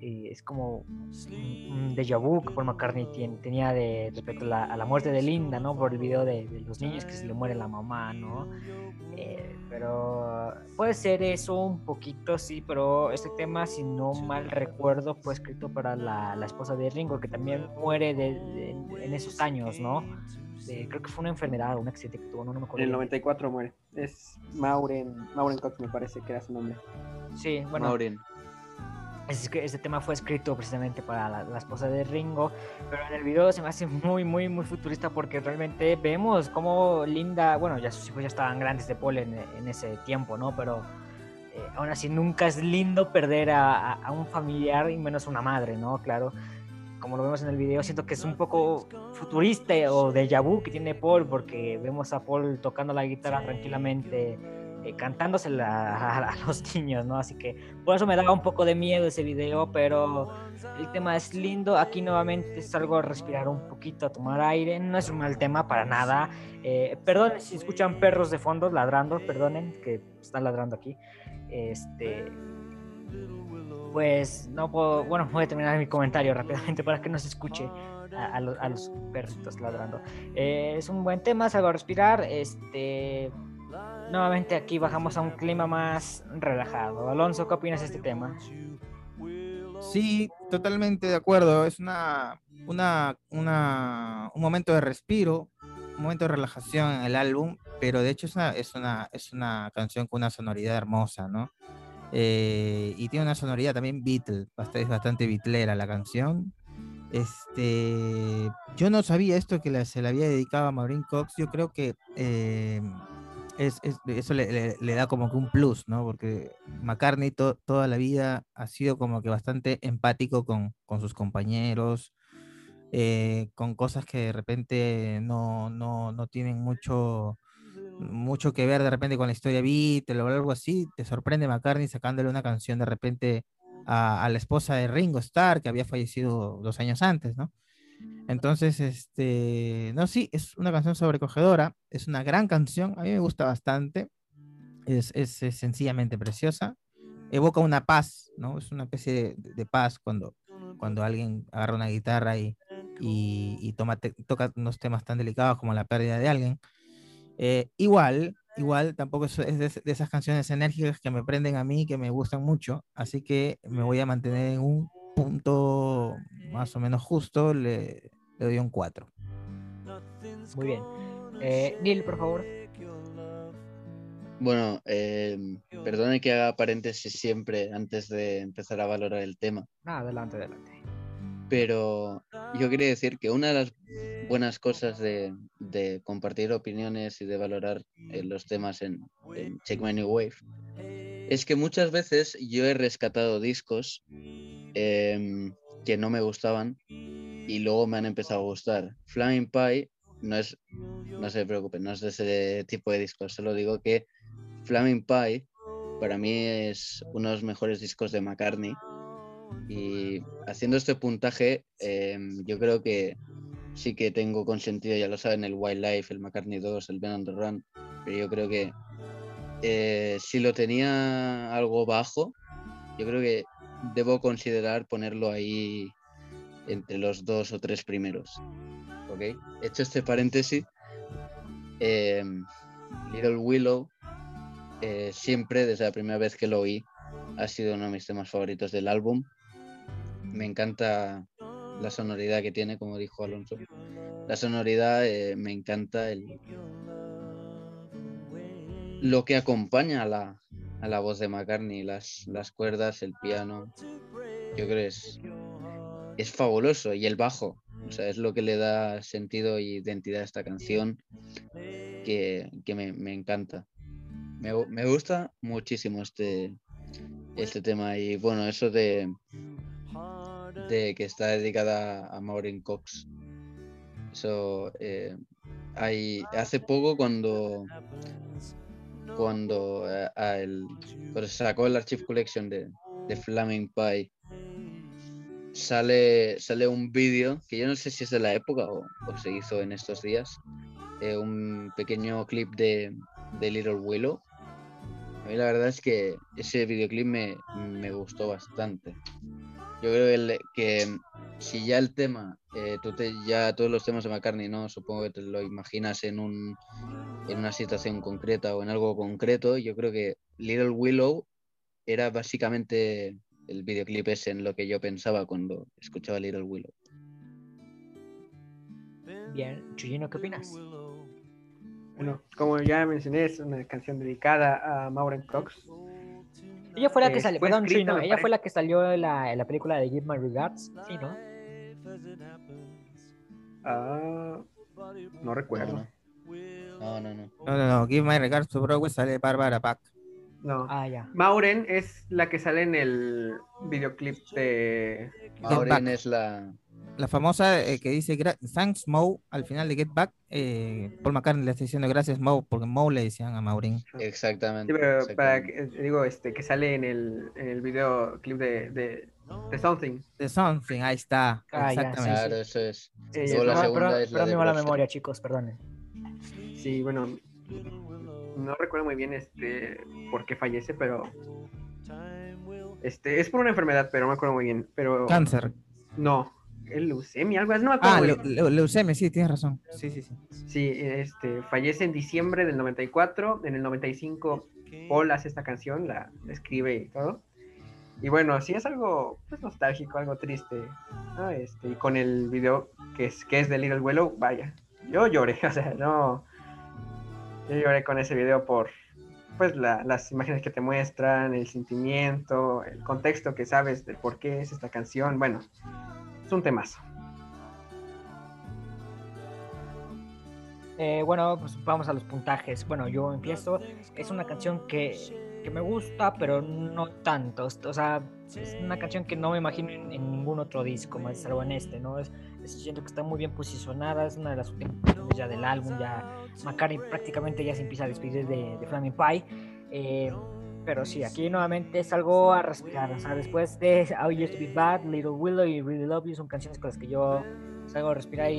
y es como un, déjà vu que Paul McCartney tien- tenía de respecto a la, a la muerte de Linda, ¿no? Por el video de, de los niños que se le muere la mamá, ¿no? Eh, pero puede ser eso un poquito, sí, pero este tema, si no mal recuerdo, fue escrito para la, la esposa de Ringo, que también muere de- de- en esos años, ¿no? Creo que fue una enfermedad, un accidente que tuvo, no, no me acuerdo. En el bien. 94 muere. Es Maureen, Maureen Cox me parece que era su nombre. Sí, bueno, Maureen. Este tema fue escrito precisamente para la, la esposa de Ringo, pero en el video se me hace muy, muy, muy futurista porque realmente vemos cómo Linda, bueno, ya sus hijos ya estaban grandes de Paul en, en ese tiempo, ¿no? Pero eh, aún así nunca es lindo perder a un familiar y menos una madre, ¿no? Claro, como lo vemos en el video, siento que es un poco futurista o déjà vu que tiene Paul porque vemos a Paul tocando la guitarra tranquilamente. Eh, cantándosela a, los niños, ¿no? Así que por eso me daba un poco de miedo ese video, pero el tema es lindo. Aquí nuevamente salgo a respirar un poquito, a tomar aire. No es un mal tema para nada. Eh, perdonen si escuchan perros de fondo ladrando, perdonen que están ladrando aquí. Este. Pues no puedo. Bueno, voy a terminar mi comentario rápidamente para que no se escuche a, los, a perritos ladrando. Eh, es un buen tema, salgo a respirar. Este. Nuevamente aquí bajamos a un clima más relajado. Alonso, ¿qué opinas de este tema? Sí, totalmente de acuerdo. Es una, una, una, un momento de respiro, un momento de relajación en el álbum, pero de hecho es una, es una, es una canción con una sonoridad hermosa, ¿no? Eh, y tiene una sonoridad también Beatle, bastante, es bastante bitlera la canción. Este, yo no sabía esto que se le había dedicado a Maureen Cox. Yo creo que eh, es, es- eso le, da como que un plus, ¿no? Porque McCartney to- toda la vida ha sido como que bastante empático con, con sus compañeros, eh, con cosas que de repente no, no, no tienen mucho, mucho que ver de repente con la historia Beatle o algo así. Te sorprende McCartney sacándole una canción de repente a, a la esposa de Ringo Starr, que había fallecido dos años antes, ¿no? Entonces, este, no, sí, es una canción sobrecogedora, es una gran canción, a mí me gusta bastante, es, sencillamente preciosa, evoca una paz, ¿no? Es una especie de, paz cuando, cuando alguien agarra una guitarra y, y, toma te- toca unos temas tan delicados como la pérdida de alguien. Eh, igual, igual, tampoco es, es de, de esas canciones enérgicas que me prenden a mí, que me gustan mucho, así que me voy a mantener en un punto más o menos justo, le, le doy un 4. Muy bien. Eh, Neil, por favor. Bueno, eh, perdone que haga paréntesis siempre antes de empezar a valorar el tema, Ah, adelante, adelante. pero yo quería decir que una de las buenas cosas de, de compartir opiniones y de valorar eh, los temas en, en Check My New Wave es que muchas veces yo he rescatado discos em, que no me gustaban y luego me han empezado a gustar. Flaming Pie no es, no se preocupen, no es de ese tipo de discos, solo digo que Flaming Pie para mí es uno de los mejores discos de McCartney y haciendo este puntaje em, yo creo que sí que tengo consentido, ya lo saben, el Wildlife, el McCartney 2, el Ben on the Run, pero yo creo que eh, si lo tenía algo bajo, yo creo que debo considerar ponerlo ahí entre los dos o tres primeros. ¿Ok? Hecho este paréntesis, eh, Little Willow, eh, siempre desde la primera vez que lo oí, ha sido uno de mis temas favoritos del álbum. Me encanta la sonoridad que tiene, como dijo Alonso. La sonoridad eh, me encanta el, lo que acompaña a la, a la voz de McCartney, las, las cuerdas, el piano. Yo creo que es, es fabuloso. Y el bajo, o sea, es lo que le da sentido e identidad a esta canción que, que me, me encanta. Me, me gusta muchísimo este, este tema. Y bueno, eso de, de que está dedicada a Maureen Cox. Eso eh, hace poco cuando cuando, eh, sacó el Archive Collection de, de Flaming Pie, sale, sale un vídeo que yo no sé si es de la época o, o se hizo en estos días, eh, un pequeño clip de, de Little Willow. A mí la verdad es que ese videoclip me, me gustó bastante. Yo creo que, si ya el tema, eh, tú te, ya todos los temas de McCartney, ¿no? Supongo que te lo imaginas en un en una situación concreta o en algo concreto. Yo creo que Little Willow era básicamente el videoclip ese en lo que yo pensaba cuando escuchaba Little Willow. Bien, Chuyino, ¿qué opinas? Bueno, como ya mencioné, es una canción dedicada a Maureen Cox. Ella fue la que Eh, salió, perdón, Chuyino, ella fue la que salió en la, en la película de Give My Regards, sí, ¿no? Ah, no recuerdo. No, no, no. No, no, no. Give my regards to Broadway sale Barbara Pack. No. Ah, ya. Maureen es la que sale en el videoclip de. Maureen Back. es la. La famosa eh, que dice Thanks Mo al final de Get Back. eh, Paul McCartney le está diciendo gracias Mo, porque Mo le decían a Maureen. Exactamente. Sí, pero para exactamente. que, eh, digo, este, que sale en el, en el videoclip de, de, de Something. The Something, ahí está. Ah, ya, exactamente. Claro, eso es. Eh, Luego la segunda Perdón, es la perdón de mi mala Brewster. memoria, chicos, perdonen. Sí, bueno, no recuerdo muy bien este por qué fallece, pero este es por una enfermedad, pero no me acuerdo muy bien. Pero Cáncer. no, leucemia, algo así, no me acuerdo. Ah, muy leu- bien. leu- leucemia, sí, tienes razón. Sí, sí, sí. Sí, este fallece en diciembre del 94, en el 95 Paul hace esta canción, la la escribe y todo. Y bueno, sí es algo pues, nostálgico, algo triste. ¿no? Este, y con el video que es, que es de Little Willow, vaya, yo lloré, o sea, no. Yo lloré con ese video por pues la- las imágenes que te muestran, el sentimiento, el contexto que sabes del por qué es esta canción. Bueno, es un temazo. Eh, bueno, pues vamos a los puntajes. Bueno, yo empiezo. Es una canción que, que me gusta, pero no tanto. O sea, es una canción que no me imagino en, ningún otro disco, más salvo en este, ¿no? Es, es- siento que está muy bien posicionada. Es una de las últimas ya del álbum. Ya McCartney prácticamente ya se empieza a despedir de, de Flaming Pie. Eh, pero sí, aquí nuevamente es algo a respirar. O sea, después de How You Used to Be Bad, Little Willow y Really Love You son canciones con las que yo salgo a respirar y,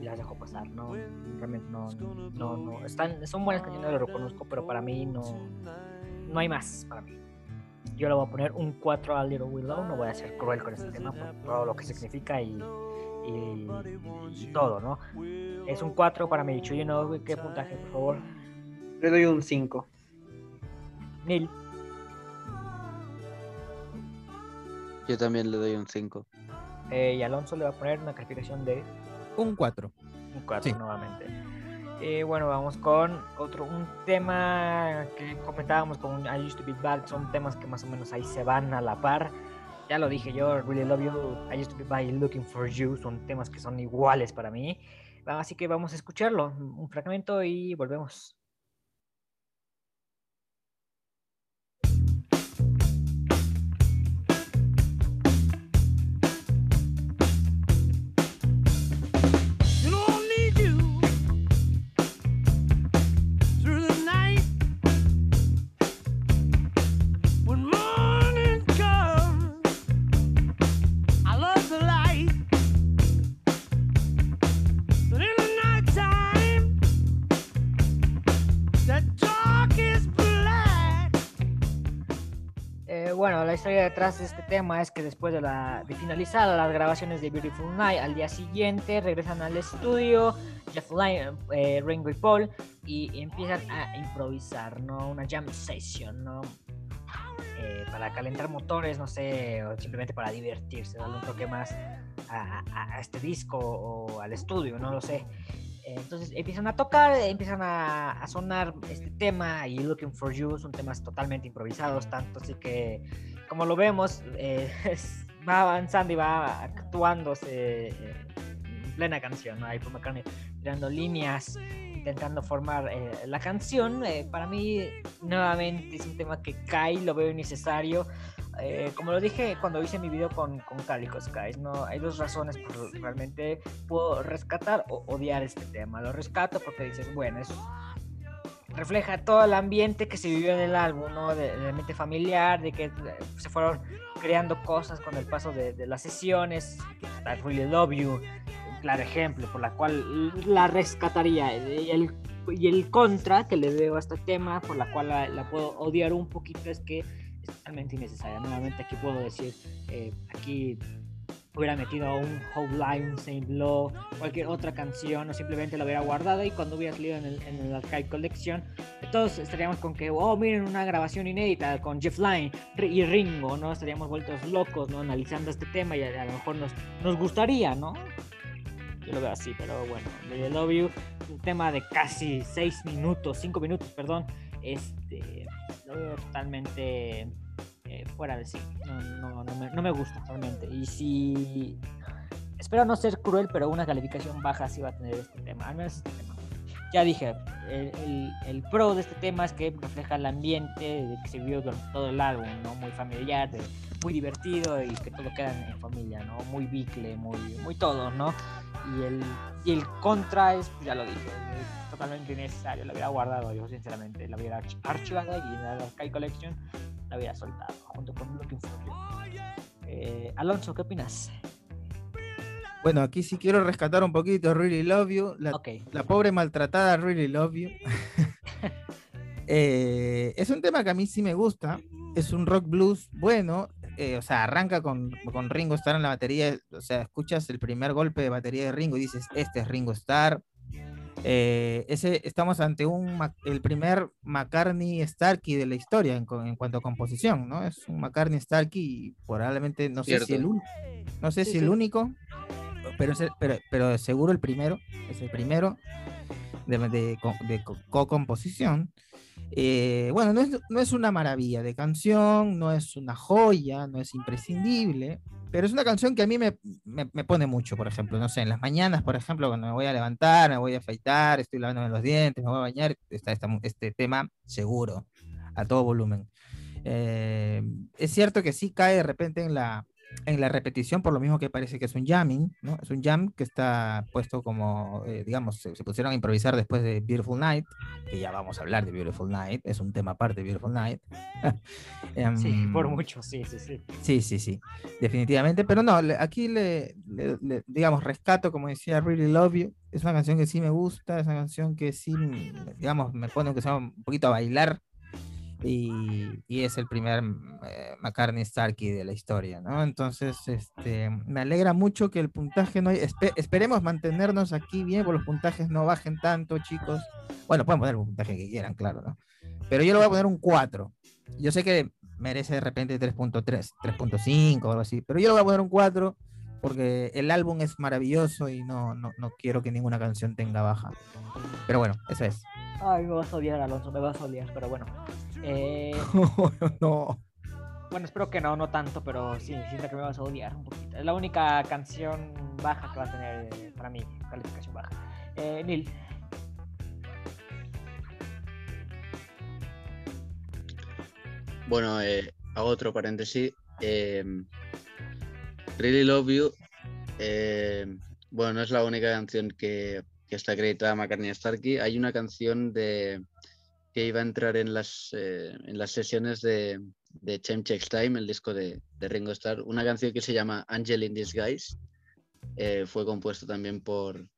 y- las dejo pasar, ¿no? Realmente no, no, no. Están, son buenas canciones, lo reconozco, pero para mí no, no hay más para mí. Yo le voy a poner un 4 a Little Willow, no voy a ser cruel con este tema por todo lo que significa y, y- y todo, ¿no? Es un 4 para mí, Chuyino, ¿qué puntaje, por favor? Le doy un 5. Neil, Yo también le doy un 5. eh, y Alonso le va a poner una calificación de Un 4. Un 4 Sí. nuevamente. Eh, bueno, vamos con otro, un tema que comentábamos con I Used to Be Bad, son temas que más o menos ahí se van a la par. Ya lo dije yo, Really Love You, I Used to Be Bad y Looking for You, son temas que son iguales para mí. Así que vamos a escucharlo, un fragmento y volvemos. Detrás de este tema es que después de, la, finalizar las grabaciones de Beautiful Night, al día siguiente regresan al estudio, Jeff Lynne, eh, Ringo y Paul, y empiezan a improvisar, ¿no? Una jam session, ¿no? Eh, para calentar motores, no sé, simplemente para divertirse, darle un toque más a, a- este disco o al estudio, no lo sé. Entonces empiezan a tocar, empiezan a, a sonar este tema y Looking for You son temas totalmente improvisados, tanto así que como lo vemos eh, va avanzando y va actuándose eh, en plena canción, ¿no? Ahí Paul McCartney tirando líneas, intentando formar eh, la canción. para mí nuevamente es un tema que cae, lo veo innecesario. Como lo dije cuando hice mi video con, con Calico Skies, ¿no? hay dos razones por realmente puedo rescatar o odiar este tema. Lo rescato porque dices, bueno, es, refleja todo el ambiente que se vivió en el álbum, ¿no? De- ambiente familiar, de que eh, se fueron creando cosas con el paso de, las sesiones. I Really Love You, claro ejemplo por la cual la rescataría. Y el, y el contra que le veo a este tema, por la cual la, la puedo odiar un poquito, es que es totalmente innecesaria. Nuevamente aquí puedo decir, eh, aquí hubiera metido un Whole Line, un Saint Law, cualquier otra canción, o simplemente la hubiera guardado y cuando hubiera salido en el, en el Archive Collection, todos estaríamos con que, oh, miren una grabación inédita con Jeff Ri- y Ringo, ¿no? Estaríamos vueltos locos, ¿no? Analizando este tema y a, a lo mejor nos, nos gustaría, ¿no? Yo lo veo así, pero bueno, The Love You, un tema de casi 6 minutos, 5 minutos, perdón, este, lo veo totalmente eh, fuera de sí. No, no, no, me, no me gusta realmente. Y si. Espero no ser cruel, pero una calificación baja sí va a tener este tema. Al menos este tema. Ya dije, el, el- el pro de este tema es que refleja el ambiente de que se vio durante todo el álbum, ¿no? Muy familiar, de- muy divertido y que todo queda en, familia, ¿no? Muy bicle, muy, muy todo, ¿no? Y el, y el contra es, pues ya lo dije, totalmente innecesario. Lo hubiera guardado yo, sinceramente. Lo hubiera arch- archivado y en la Archive Collection la hubiera soltado junto con for You. Eh, Alonso, ¿qué opinas? Bueno, aquí sí quiero rescatar un poquito Really Love You. La pobre maltratada Really Love You. Eh, es un tema que a mí sí me gusta. Es un rock blues bueno. eh, o sea, arranca con, con Ringo Starr en la batería. O sea, escuchas el primer golpe de batería de Ringo y dices, este es Ringo Starr. Eh, ese, estamos ante un, Ma- el primer McCartney Starkey de la historia en, co- en cuanto a composición, ¿no? Es un McCartney Starkey y probablemente, no sé si el no sé Sí, si sí. el único, pero, es el- pero, pero seguro el primero, es el primero de, de co- de co- co-composición. Eh, bueno, no es, no es una maravilla de canción, no es una joya, no es imprescindible, pero es una canción que a mí me, me- me pone mucho, por ejemplo, no sé, en las mañanas, por ejemplo, cuando me voy a levantar, me voy a afeitar, estoy lavándome los dientes, me voy a bañar, está esta mu- este tema seguro, a todo volumen. Eh, es cierto que sí cae de repente en la, en la repetición, por lo mismo que parece que es un jamming, ¿no? Es un jam que está puesto como, eh, digamos, se, se pusieron a improvisar después de Beautiful Night, que ya vamos a hablar de Beautiful Night, es un tema aparte de Beautiful Night. sí, por mucho, sí, sí, sí. Sí, sí, sí, definitivamente. Pero no, le- aquí le, le- le- digamos, rescato, como decía, Really Love You. Es una canción que sí me gusta, es una canción que sí, digamos, me pone aunque sea un poquito a bailar. Y, y es el primer mm, eh, McCartney Starkey de la historia, ¿no? Entonces, este, me alegra mucho que el puntaje no... espe- esperemos mantenernos aquí bien, porque los puntajes no bajen tanto, chicos. Bueno, pueden poner un puntaje que quieran, claro, ¿no? Pero yo le voy a poner un 4. Yo sé que merece de repente 3.3, 3.5 o algo así, pero yo le voy a poner un 4 porque el álbum es maravilloso y no, no, no quiero que ninguna canción tenga baja. Pero bueno, eso es. Ay, me vas a odiar, Alonso, me vas a odiar, pero bueno. Eh, no. bueno, espero que no, no tanto, pero sí, siento que me vas a odiar un poquito. Es la única canción baja que va a tener eh, para mí, calificación baja. Eh, Neil, Bueno, eh, hago otro paréntesis. Eh, really Love You. eh, bueno, no es la única canción que, que está acreditada a McCartney Starkey. Hay una canción de que iba a entrar en las, eh, en las sesiones de, de Time Time, el disco de, de Ringo Starr. Una canción que se llama Angel in Disguise. eh, fue compuesto también por,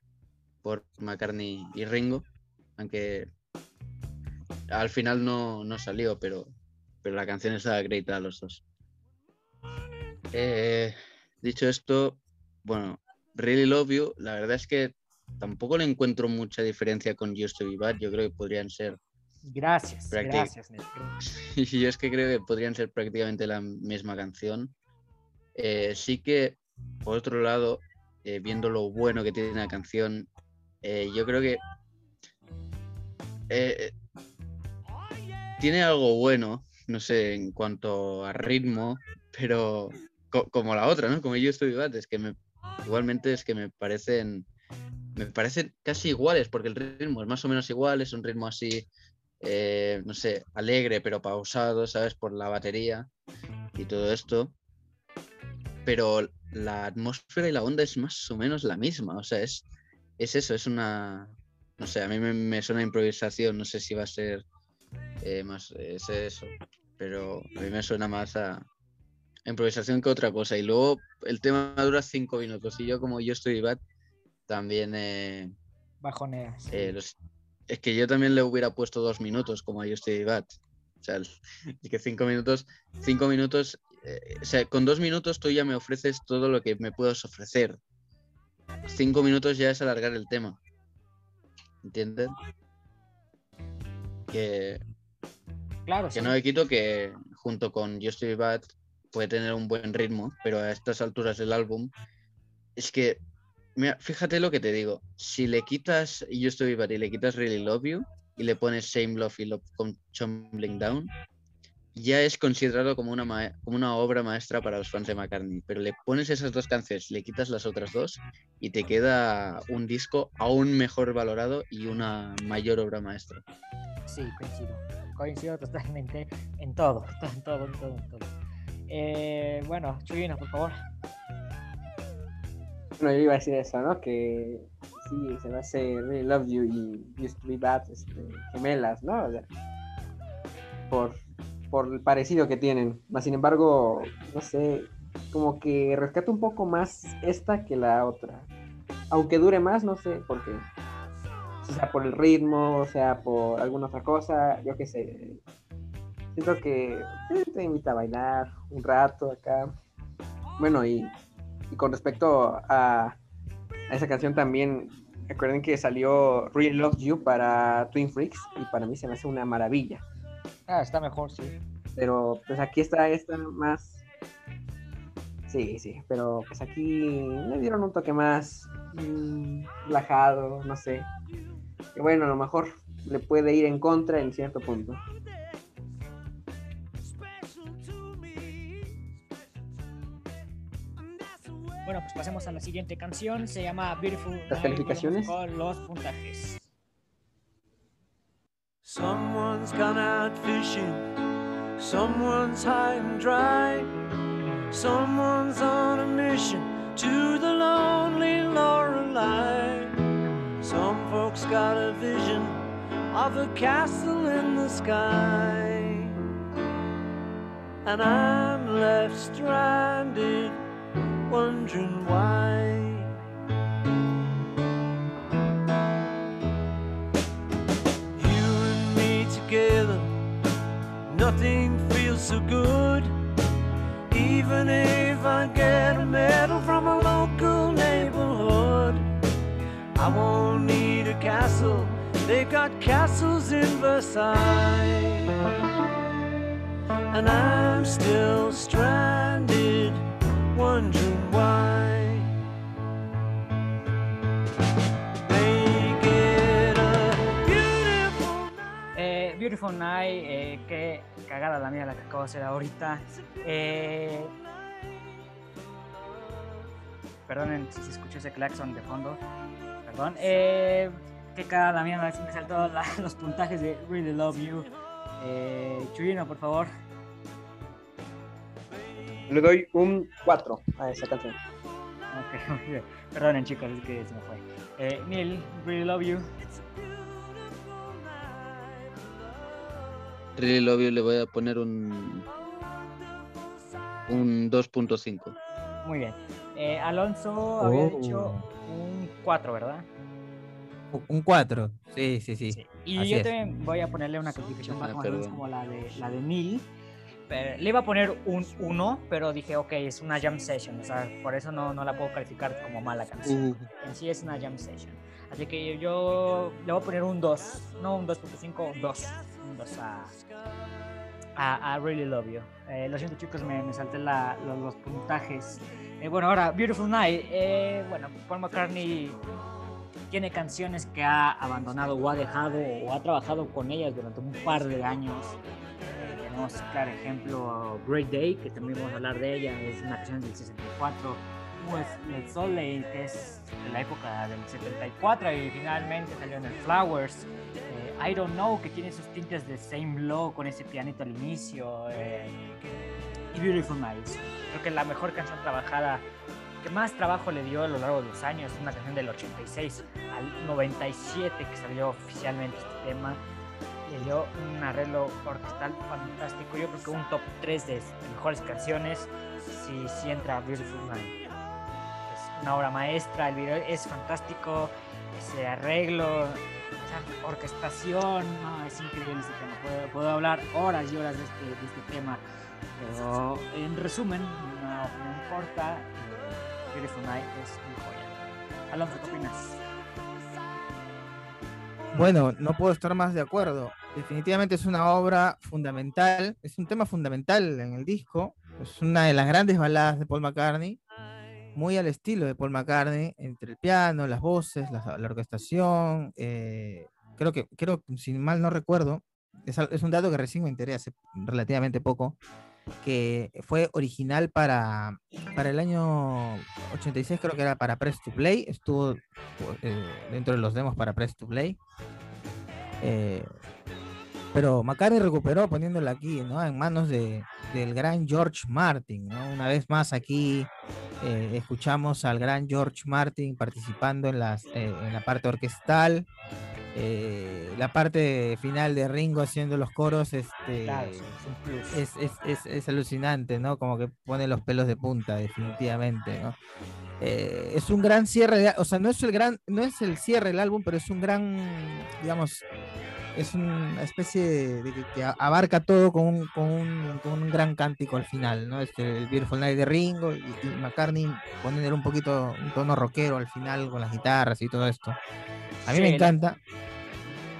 por McCartney y Ringo, aunque al final no, no salió, pero, pero la canción está acreditada a los dos. Eh, dicho esto, bueno, Really Love You, la verdad es que tampoco le encuentro mucha diferencia con Used to Be Bad. Yo creo que podrían ser, gracias, Practic- gracias, yo es que creo que podrían ser prácticamente la misma canción. Eh, sí que, por otro lado, eh, viendo lo bueno que tiene la canción, eh, yo creo que eh, tiene algo bueno, no sé, en cuanto a ritmo, pero co- como la otra, ¿no? Como yo estoy es que me, igualmente es que me parecen, me parecen casi iguales, porque el ritmo es más o menos igual, es un ritmo así, eh, no sé, alegre pero pausado, ¿sabes? Por la batería y todo esto. Pero la atmósfera y la onda es más o menos la misma, o sea, es, es eso, es una, no sé, a mí me, suena improvisación, no sé si va a ser eh, más, es eso, pero a mí me suena más a, improvisación que otra cosa. Y luego el tema dura cinco minutos y yo como yo estoy también eh, Bajonea. sí. eh, los- es que yo también le hubiera puesto dos minutos como a estoy bad. O sea, el que cinco minutos, cinco minutos, eh, o sea, con dos minutos tú ya me ofreces todo lo que me puedas ofrecer. Cinco minutos ya es alargar el tema. ¿Entiendes? Que, Claro, que sí. no me quito que junto con Just to Be Bad puede tener un buen ritmo, pero a estas alturas del álbum es que, fíjate lo que te digo, si le quitas Just to Be Bad y le quitas Really Love You y le pones Same Love y Love con Tumbling Down, ya es considerado como una, como una obra maestra para los fans de McCartney, pero le pones esas dos canciones, le quitas las otras dos y te queda un disco aún mejor valorado y una mayor obra maestra. Sí, coincido. Coincido totalmente en todo, en todo, en todo, en todo. Eh, bueno, Chuyino, por favor. Bueno, yo iba a decir eso, ¿no? Que sí, se me hace Really Love You y Used to Be Bad, este, gemelas, ¿no? O sea, por, por el parecido que tienen. Más sin embargo, no sé, como que rescato un poco más esta que la otra. Aunque dure más, no sé por qué. O sea, por el ritmo, o sea, por alguna otra cosa, yo qué sé. Siento que eh, te invita a bailar un rato acá. Bueno, y, y con respecto a, a esa canción también, recuerden que salió Really Love You para Twin Freaks y para mí se me hace una maravilla. Ah, está mejor, sí. Pero pues aquí está esta más. Sí, sí, pero pues aquí le dieron un toque más mm, relajado, no sé. Que bueno, a lo mejor le puede ir en contra en cierto punto. Bueno, pues pasemos a la siguiente canción. Se llama Beautiful. Night. Volvemos calificaciones? Con los puntajes. Someone's gone out fishing. Someone's high and dry. Someone's on a mission to the lonely Lorelei. Some folks got a vision of a castle in the sky. And I'm left stranded, wondering why. You and me together, nothing feels so good. Even if I get a medal from a local neighborhood, I won't need a castle. They've got castles in Versailles. And I'm still stranded, beautiful night. Eh, eh, qué cagada la mía la que acabo de hacer ahorita. Eh, perdonen si se escuchó ese claxon de fondo. Perdón. Eh, qué cagada la mía, me saltó los puntajes de Really Love You. Eh, Chuyino, por favor. Le doy un 4 a esa canción. Ok, muy bien. Perdonen chicos, es que se me fue. Eh, Neil, Really Love You. Really Love You le voy a poner un, un 2.5. Muy bien. Eh, Alonso había Oh. dicho un 4, ¿verdad? Un 4. Sí, sí, sí. Sí. Y así yo es. también voy a ponerle una calificación más o menos como la de, la de Neil. Le iba a poner un 1, pero dije, ok, es una jam session. O sea, por eso no, no la puedo calificar como mala canción. En sí es una jam session. Así que yo le voy a poner un 2. No un 2.5, un 2. Un 2 a, a, a Really Love You. Eh, lo siento chicos, me, me salté la- los, los puntajes. Eh, bueno, ahora, Beautiful Night. Eh, bueno, Paul McCartney tiene canciones que ha abandonado o ha dejado o ha trabajado con ellas durante un par de años. Claro, ejemplo, Great Day, que también vamos a hablar de ella, es una canción del 64. Pues el Soleil, que es de la época del 74 y finalmente salió en el Flowers. Eh, I Don't Know, que tiene sus tintes de Same Law con ese pianito al inicio. eh, y Beautiful Nights. Creo que la mejor canción trabajada que más trabajo le dio a lo largo de los años, una canción del 86 al 97 que salió oficialmente este tema, le dio un arreglo orquestal fantástico, yo creo que un top 3 de mejores canciones si, si entra Beautiful Night. Es una obra maestra, el video es fantástico, ese arreglo esa orquestación, no, es increíble este tema. Puedo, hablar horas y horas de este, de este tema. Pero en resumen, una opinión corta, eh, Beautiful Night es mi joya. Alonso, ¿qué opinas? Bueno, no puedo estar más de acuerdo. Definitivamente es una obra fundamental, es un tema fundamental en el disco. Es una de las grandes baladas de Paul McCartney, muy al estilo de Paul McCartney, entre el piano, las voces, la, orquestación. eh, creo que, creo, si mal no recuerdo, es un dato que recién me enteré hace relativamente poco, que fue original para, para el año 86, creo que era para Press to Play, estuvo eh, dentro de los demos para Press to Play. Eh, pero McCartney recuperó poniéndola aquí, ¿no? En manos de, del gran George Martin, ¿no? Una vez más aquí eh, escuchamos al gran George Martin participando en, las, eh, en la parte orquestal. eh, la parte final de Ringo haciendo los coros este, Claro, es, es, es alucinante, ¿no? Como que pone los pelos de punta, definitivamente, ¿no? Eh, es un gran cierre, de- o sea, no es el gran, no es el cierre del álbum, pero es un gran, digamos, es una especie de, de que, abarca todo con un, con, un, con un gran cántico al final, ¿no? Este, el Beautiful Night de Ringo y, y McCartney poniendo un poquito un tono rockero al final con las guitarras y todo esto. A mí Sí, me la- encanta.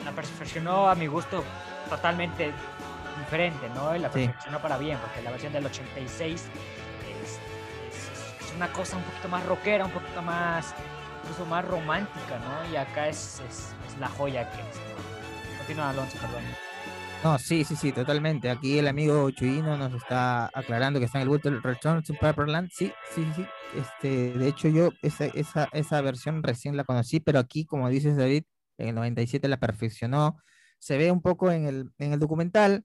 la perfeccionó a mi gusto totalmente diferente, ¿no? La Sí. perfeccionó para bien, porque la versión del 86 es, es- es una cosa un poquito más rockera, un poquito más, incluso más romántica, ¿no? Y acá es, es- es la joya que es. Continúa, Alonso, perdón. No, sí, sí, sí, totalmente. Aquí el amigo Chuyino nos está aclarando que está en el Butler Return to Pepperland. Sí, sí, sí. Este, de hecho, yo esa, esa, esa versión recién la conocí, pero aquí, como dices, David, en el 97 la perfeccionó. Se ve un poco en el, en el documental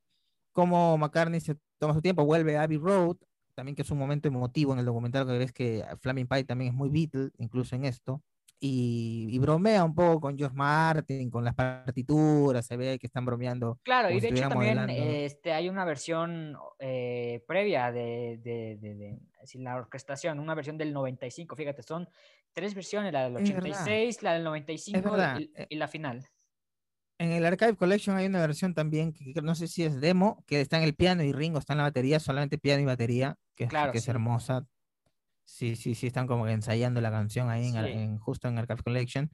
cómo McCartney se toma su tiempo, vuelve a Abbey Road, también que es un momento emotivo en el documental, que ves que Flaming Pie también es muy Beatle, incluso en esto. Y, y bromea un poco con George Martin, con las partituras, se ve que están bromeando Claro, y de hecho también modelando. este, hay una versión eh, previa de, de, de- la orquestación, una versión del 95, fíjate, son tres versiones, la del Es verdad. 86, la del 95 verdad, y, eh, y la final. En el Archive Collection hay una versión también que, que no sé si es demo, que está en el piano y Ringo está en la batería, solamente piano y batería, que, es- Claro, que es sí. hermosa. Sí, sí, sí, están como que ensayando la canción ahí en, Sí. en- justo en Archive Collection.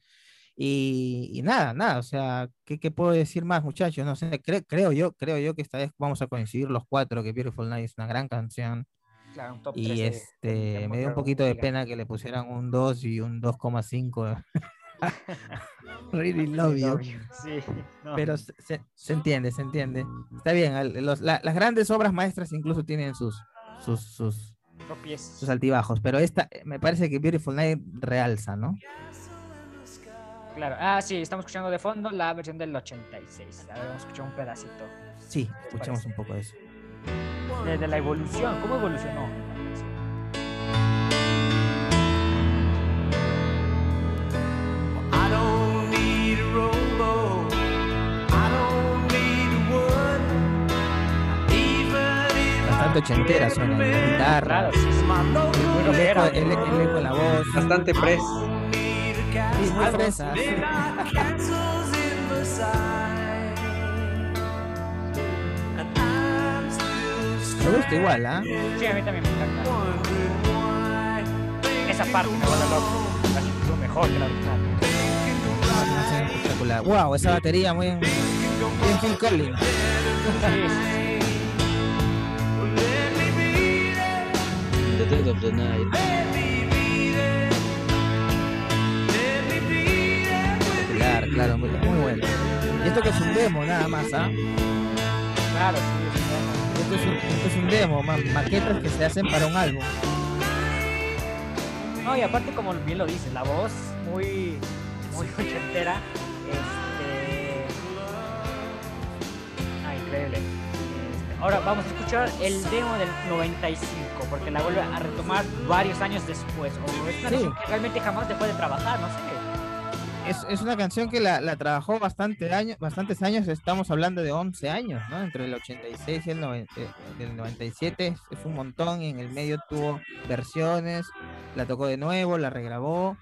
Y, y nada, nada, o sea, ¿qué, qué puedo decir más, muchachos? No sé, cre- creo yo, creo yo que esta vez vamos a coincidir los cuatro, que Beautiful Night es una gran canción. Claro, un top 3 Y de- este, de me dio un poquito de pena que le pusieran un 2 y un 2,5. really love you. Sí, no. Pero se, se- se entiende, se entiende. Está bien, los- la- las grandes obras maestras incluso tienen sus, sus, sus, Tropiezos. sus altibajos, pero esta eh, me parece que Beautiful Night realza, ¿no? Claro. Ah, sí, estamos escuchando de fondo la versión del 86. A ver, vamos a escuchar un pedacito. Sí, escuchemos parece? un poco de eso. Desde la evolución, ¿cómo evolucionó? Ochentera suena, la guitarra, Claro, sí, sí. el, el eco, el- el eco en la voz. Bastante press. Sí, muy fresa. Me gusta igual, ¿ah? Sí, a mí también me encanta. Esa parte me vuelve loco. Mejor que la original. Espectacular. Wow, esa batería muy bien, bien Phil Collins. Let Dead of the Night. Claro, claro, muy, muy bueno. Y esto que es un demo nada más, ¿ah? Claro, sí, sí, no, Esto es un, esto es un demo, ma- maquetas que se hacen para un álbum. no. No, y aparte, como bien lo dices, la voz muy, muy ochentera. Este. Ah, increíble. Este, Ahora vamos a escuchar el demo del 95, porque la vuelve a retomar varios años después. O es una Sí. canción que realmente jamás dejó de trabajar, no sé. Es, es una canción que la, la trabajó bastante años, bastantes años, estamos hablando de 11 años, ¿no? Entre el 86 y el, noven- eh, el 97 es, es un montón y en el medio tuvo versiones, la tocó de nuevo, la regrabó.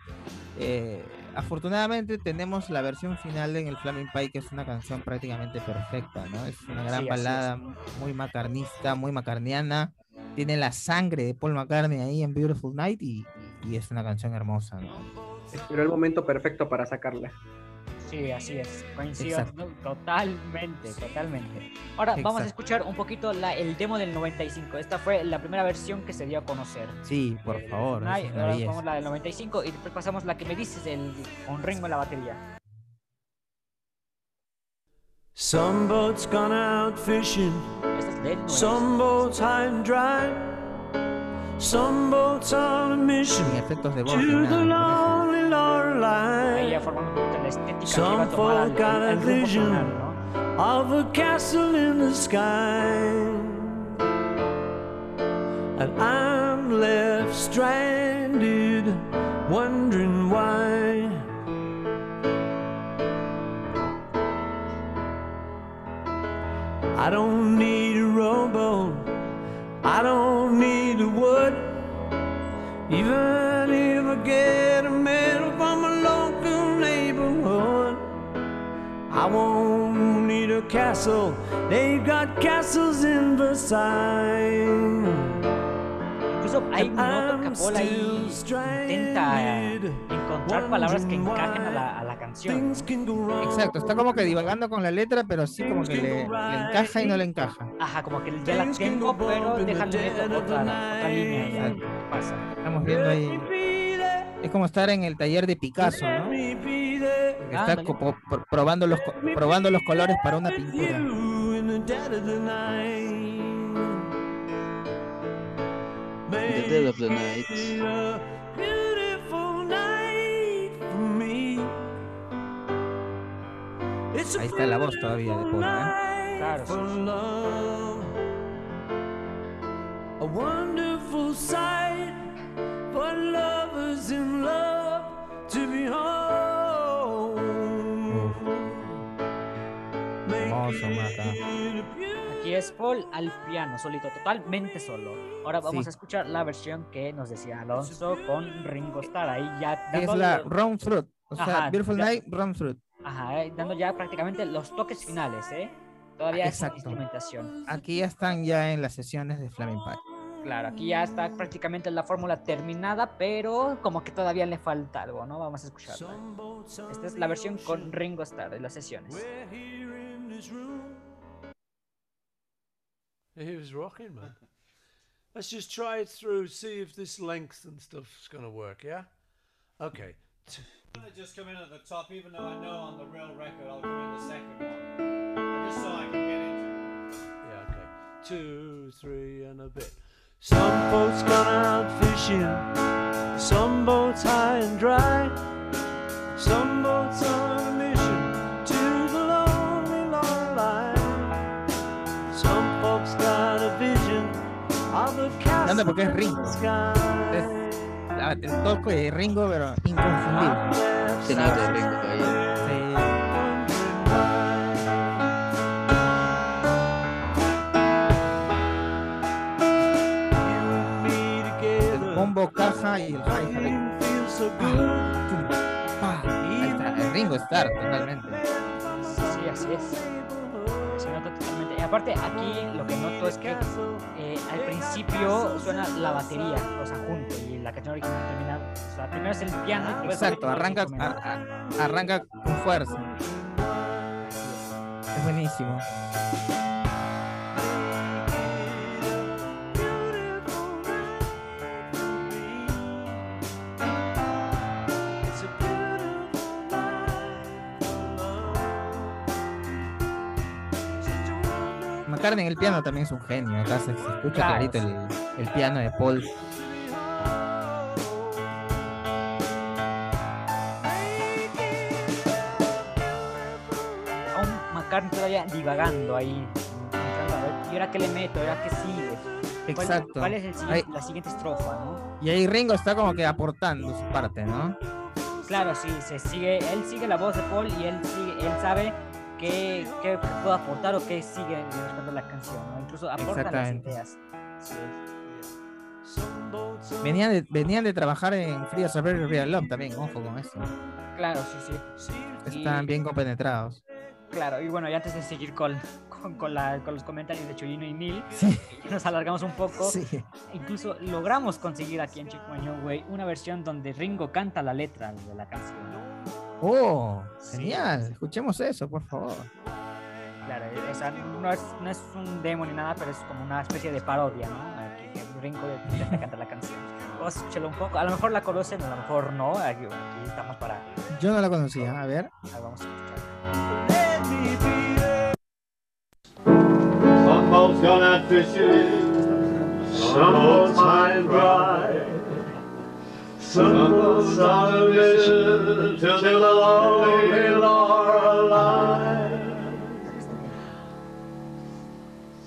eh, afortunadamente tenemos la versión final en el Flaming Pie, que es una canción prácticamente perfecta, ¿no? Es una gran Sí, balada, muy macarnista, muy macarniana. Tiene la sangre de Paul McCartney ahí en Beautiful Night y, y es una canción hermosa, ¿no? Esperó el momento perfecto para sacarla. Sí, así es. Coincido totalmente, totalmente. Ahora vamos a escuchar un poquito la, el demo del 95. Esta fue la primera versión que se dio a conocer. Sí, por favor. Es una ahora vamos la del 95 y después pasamos la que me dices el, con Ringo en la batería. Some boats gone out fishing, Esta es del 95. some boats high and dry, some boats on a mission Sin efectos de voz. to ni the nada, lonely Ahí ya Lorelei formando un poquito la estética que Some iba a tomar al- folk got el, a el rumbo vision. final, ¿no? of a castle in the sky. And I'm left stranded, wondering I don't need a rowboat, I don't need a wood. Even if I get a medal from a local neighborhood, I won't need a castle. They've got castles in Versailles. Incluso hay I'm Paul ahí still intenta stranded, encontrar palabras que encajen a la, a la canción. ¿no? Things can go wrong. Exacto, está como que divagando con la letra, pero sí como que le, le encaja y no le encaja. Ajá, como que ya la tengo, pero déjale otra, otra línea. ya, Exacto. ¿Qué pasa? Estamos viendo ahí. Es como estar en el taller de Picasso, ¿no? Está Ándale. co- pro- probando los, co- probando los colores para una pintura. You in the dead of the night. The dead of the Make night. it a beautiful night for me. It's a Ahí está la voz todavía de beautiful Paul, ¿eh? night Claro, sí, for sí. love. A wonderful sight for lovers in love to behold. Make Hermoso, Maca. Es Paul al piano, solito, totalmente solo. Ahora vamos Sí. a escuchar la versión que nos decía Alonso con Ringo Starr. Ahí ya es la Round Fruit. O sea, Ajá, Beautiful ya- Night, Round Fruit. Ajá, eh, dando ya prácticamente los toques finales, ¿eh? Todavía es instrumentación. Aquí ya están ya en las sesiones de Flaming Pie. Claro, aquí ya está prácticamente la fórmula terminada, pero como que todavía le falta algo, ¿no? Vamos a escucharla. Esta es la versión con Ringo Starr de las sesiones. He was rocking, man. Let's just try it through, see if this length and stuff's gonna work, yeah? Okay. I'm gonna just come in at the top, even though I know on the real record I'll come in the second one. Just so I can get into it. Yeah, okay. Two, three, and a bit. Some boats gone out fishing, some boats high and dry, some boats on Anda, porque es in Ringo. Es la- el toque de Ringo, pero inconfundible. Se nota Ringo ahí. Sí. El bombo, caja y el hi-hat. Ahí está, el Ringo Starr, totalmente. Sí, así es. Se nota totalmente. Y aparte, aquí lo que noto es que eh, al principio suena la batería, o sea, junto, y la canción original termina. O sea, primero es el piano y Exacto, el arranca, instrumento. a- a- arranca con fuerza. Es buenísimo. McCartney en el piano también es un genio. Acá se, escucha Claro, clarito el, el piano de Paul. Aún McCartney todavía divagando ahí. ¿Y ahora qué le meto? ¿Y ahora qué sigue? ¿Cuál- Exacto. ¿Cuál es el siguiente- Ahí- la siguiente estrofa, no? Y ahí Ringo está como que aportando su parte, ¿no? Claro, sí, se sigue, él sigue la voz de Paul y él sigue, él sabe qué, qué puede aportar o qué sigue respecto a la canción, ¿no? Incluso aporta las ideas. Sí. Venían de, venían de trabajar en Free as a Very Real Love también, ojo con eso. Claro, sí, sí. Están Y- bien compenetrados. Claro, y bueno, y antes de seguir con, con, con la- con los comentarios de Chuyino y Neil, nos alargamos un poco. Sí. Incluso logramos conseguir aquí en New Way una versión donde Ringo canta la letra de la canción. Oh, Sí. genial. Escuchemos eso, por favor. Claro, o sea, no es, no es un demo ni nada, pero es como una especie de parodia, ¿no? Aquí que Ringo intenta cantar la canción. Vamos a escucharlo un poco. A lo mejor la conocen, a lo mejor no. Aquí, aquí estamos para. Yo no la conocía. A ver. ahí vamos a escuchar. Some boats gone out fishing, some high and boats on a mission till the lonely Lorelei.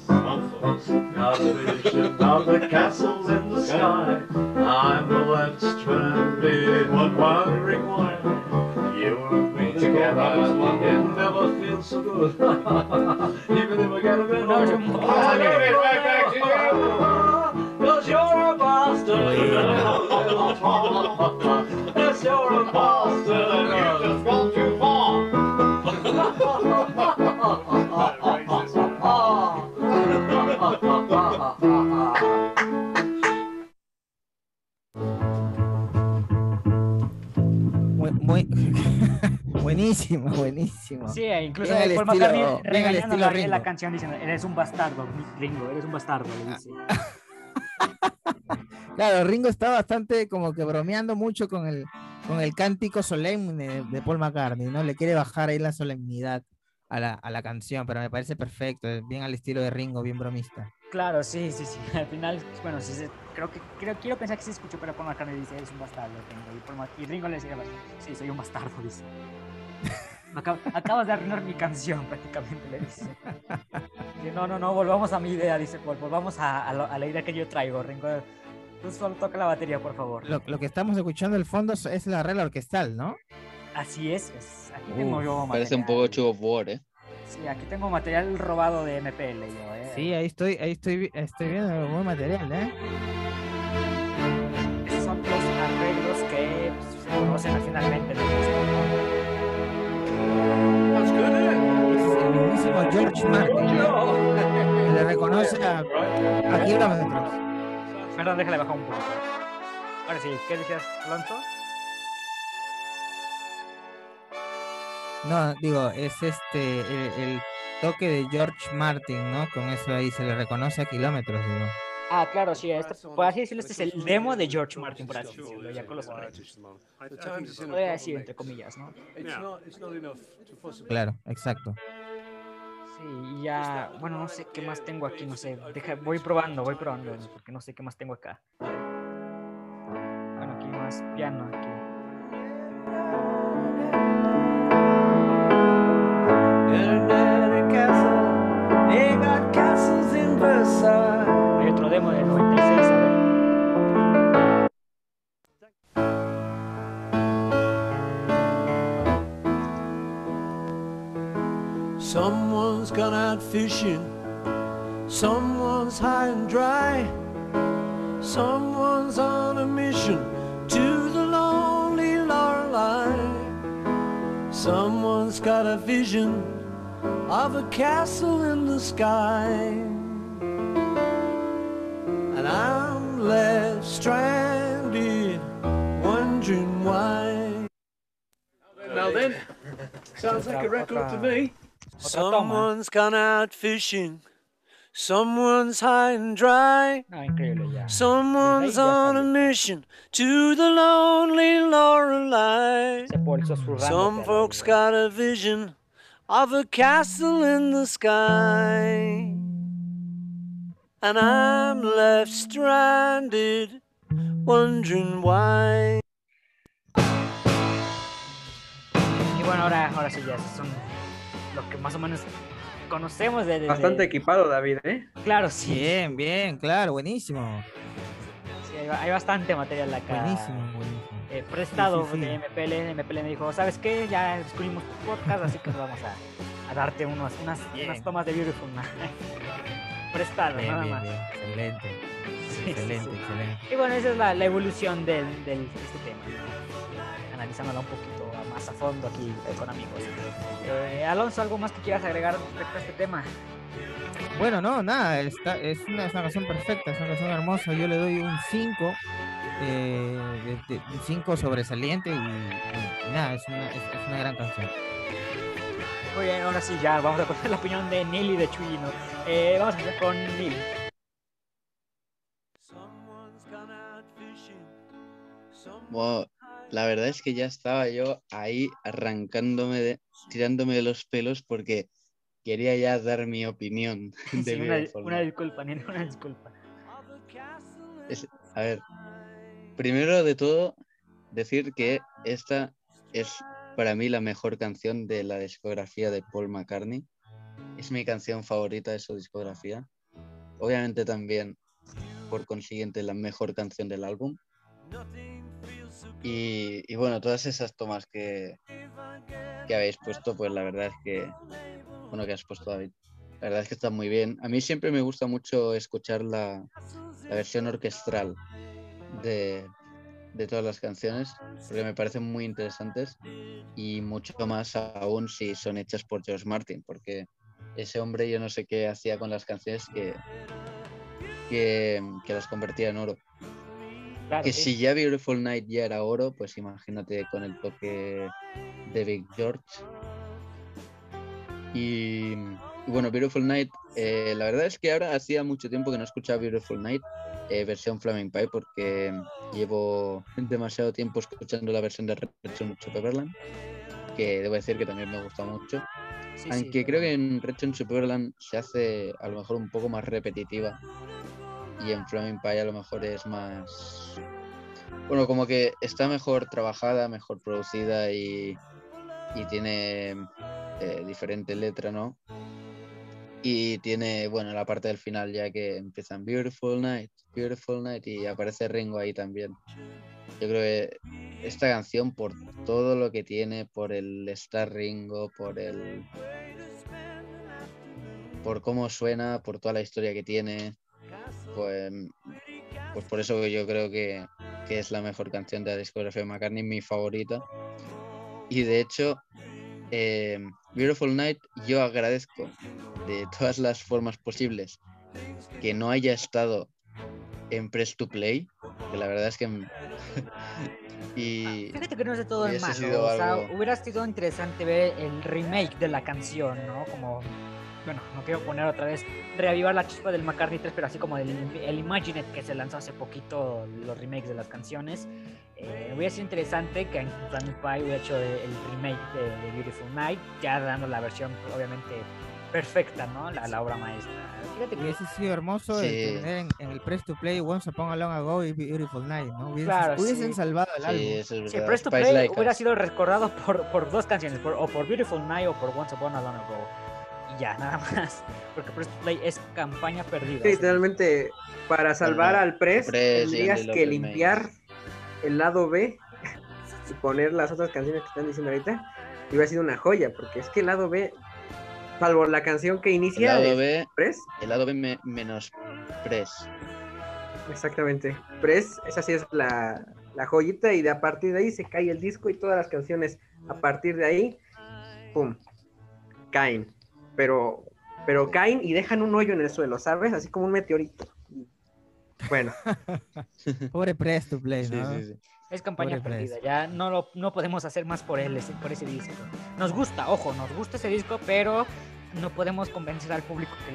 Some folks got vision the castles in the sky. I'm the left stranded, one wondering why. You and me together, it never feels so good. Even if I get a bit No, old. yo- I'll give it right back to you. Cause you're a bastard. Yes, you're a bastard. And you've just gone too far. Muy, buenísimo, buenísimo. Sí, e incluso al Paul estilo- McCartney estilo la, canción diciendo: Eres un bastardo, Ringo, eres un bastardo. Le dice. Claro, Ringo está bastante como que bromeando mucho con el, con el cántico solemne de Paul McCartney, ¿no? Le quiere bajar ahí la solemnidad a la, a la canción, pero me parece perfecto, bien al estilo de Ringo, bien bromista. Claro, sí, sí, sí. Al final, bueno, sí, se- creo que creo, quiero pensar que se escuchó, pero Paul McCartney dice: Eres un bastardo, Ringo. Y, Paul y Ringo le decía: Sí, soy un bastardo, dice. Acab- acabas de arruinar mi canción, prácticamente, le dice. Y, no, no, no, volvamos a mi idea, dice Paul. Volvamos a, a lo- a la idea que yo traigo, Ringo. Tú solo toca la batería, por favor. Lo, lo que estamos escuchando al fondo es- la regla orquestal, ¿no? Así es, es- aquí tengo yo Parece un material. poco War, ¿eh? Sí, aquí tengo material robado de MPL yo, eh. Sí, ahí estoy, ahí estoy, estoy viendo buen material, ¿eh? Esos son los arreglos que pues, se conocen en el isn't Es el mismísimo George Martin, que le reconoce a, a kilómetros. Perdón, déjale bajar un poco. Ahora sí, ¿qué decías, Alonso? No, digo, es este, el, el toque de George Martin, ¿no? Con eso ahí se le reconoce a kilómetros, digo. Ah, claro, sí, este, por así decirlo, este es el demo de George Martin, por así decirlo, ya con los. Podría decir, entre comillas, ¿no? It's not, Sí, y ya, bueno, no sé qué más tengo aquí, no sé, deja, voy probando, voy probando, porque no sé qué más tengo acá. Bueno, aquí más piano, aquí. Hay otro demo de 96, Someone's gone out fishing. Someone's high and dry. Someone's on a mission to the lonely Lorelei. Someone's got a vision of a castle in the sky. And I'm left stranded, wondering why. Now then, sounds like a record to me. Someone's gone out fishing. Someone's high and dry. No, increíble ya. Someone's Desde ahí ya on a mission to the lonely Lorelei. Ese Paul susurrando. Some folks got a vision of a castle in the sky. And I'm left stranded, wondering why. Y bueno, ahora, ahora sí, ya son lo que más o menos conocemos de... de- Bastante de- equipado, David, ¿eh? Claro, sí. Bien, bien, claro, buenísimo. sí, hay, hay bastante material acá. Buenísimo, buenísimo. eh, prestado Sí, sí, sí. de MPL. MPL me dijo, ¿sabes qué? Ya descubrimos tu podcast, así que nos vamos a, a darte unos, unas, unas tomas de Beautiful. prestado, Bien, nada bien, más. bien. Excelente. Sí, sí, excelente, sí. excelente. Y bueno, esa es la, la evolución del, del, de este tema, ¿no? analizándola un poquito más a fondo aquí eh, con amigos. Eh, Alonso, ¿algo más que quieras agregar respecto a este tema? Bueno, no, nada, está, es, una, es una canción perfecta, es una canción hermosa. Yo le doy un 5, eh, de- de- un 5 sobresaliente y, y- y nada, es una, es, es una gran canción. Muy bien, ahora sí, ya vamos a conocer la opinión de Neil y de Chuyino. Eh, vamos a empezar con Neil. Someone's la verdad es que ya estaba yo ahí arrancándome, de, tirándome de los pelos porque quería ya dar mi opinión de Sí, una, una disculpa, Neil, una disculpa. Es- a ver, primero de todo, decir que esta es para mí la mejor canción de la discografía de Paul McCartney. Es mi canción favorita de su discografía. Obviamente también, por consiguiente, la mejor canción del álbum. Y, bueno, todas esas tomas que, que habéis puesto, pues la verdad es que, bueno, que has puesto David, la verdad es que está muy bien. A mí siempre me gusta mucho escuchar la, la versión orquestral de, de todas las canciones, porque me parecen muy interesantes y mucho más aún si son hechas por George Martin, porque ese hombre yo no sé qué hacía con las canciones que, que, que las convertía en oro. Claro, Que sí. si ya Beautiful Night ya era oro, pues imagínate con el toque de Big George. Y, y bueno, Beautiful Night, eh, la verdad es que ahora hacía mucho tiempo que no escuchaba Beautiful Night, eh, versión Flaming Pie, porque llevo demasiado tiempo escuchando la versión de Red Superland, que debo decir que también me gusta mucho. Sí, sí, Aunque creo que en Red Superland se hace a lo mejor un poco más repetitiva y en Flaming Pie a lo mejor es más... Bueno, como que está mejor trabajada, mejor producida y, y tiene eh, diferente letra, ¿no? Y tiene, bueno, la parte del final ya que empiezan Beautiful Night, Beautiful Night y aparece Ringo ahí también. Yo creo que esta canción por todo lo que tiene, por el estar Ringo, por el por cómo suena, por toda la historia que tiene, pues, pues por eso yo creo que, que es la mejor canción de la discografía de McCartney, mi favorita. Y de hecho, eh, Beautiful Night, yo agradezco de todas las formas posibles que no haya estado en Press to Play, que la verdad es que... y Fíjate que no es de todo el malo. O sea, algo- hubiera sido interesante ver el remake de la canción, ¿no? Como, bueno, no quiero poner otra vez, reavivar la chispa del McCartney 3, pero así como el, el Imagine It que se lanzó hace poquito, los remakes de las canciones. Eh, hubiera sido interesante que en Flaming Pie hubiera hecho el remake de, de Beautiful Night, ya dando la versión, obviamente, perfecta, ¿no? La, la obra maestra. Fíjate que Hubiese sido hermoso el Sí. tener en, en el Press to Play Once Upon a Long Ago y Beautiful Night, ¿no? Hubiesen, Claro, hubiesen sí. salvado el álbum. sí, eso es verdad. Press to Spice Play Like hubiera Us. sido recordado por, por dos canciones, por- o por Beautiful Night o por Once Upon a Long Ago. Y ya, nada más. Porque Press to Play es campaña perdida. Sí, literalmente, para salvar al Press, tendrías que limpiar el lado B y poner las otras canciones que están diciendo ahorita. Y hubiera sido una joya, porque es que el lado B, salvo la canción que El inicia lado es B, Press, el lado B me- menos Press. exactamente. Press, esa sí es la, la joyita, y de a partir de ahí se cae el disco y todas las canciones a partir de ahí, ¡pum! caen. Pero, pero caen y dejan un hoyo en el suelo, ¿sabes? Así como un meteorito. Bueno, Pobre Press to Play, Sí, ¿no? sí, sí. Es campaña Pobre perdida. Press. Ya no, lo, no podemos hacer más por él, ese- por ese disco. Nos gusta, ojo, nos gusta ese disco, pero no podemos convencer al público que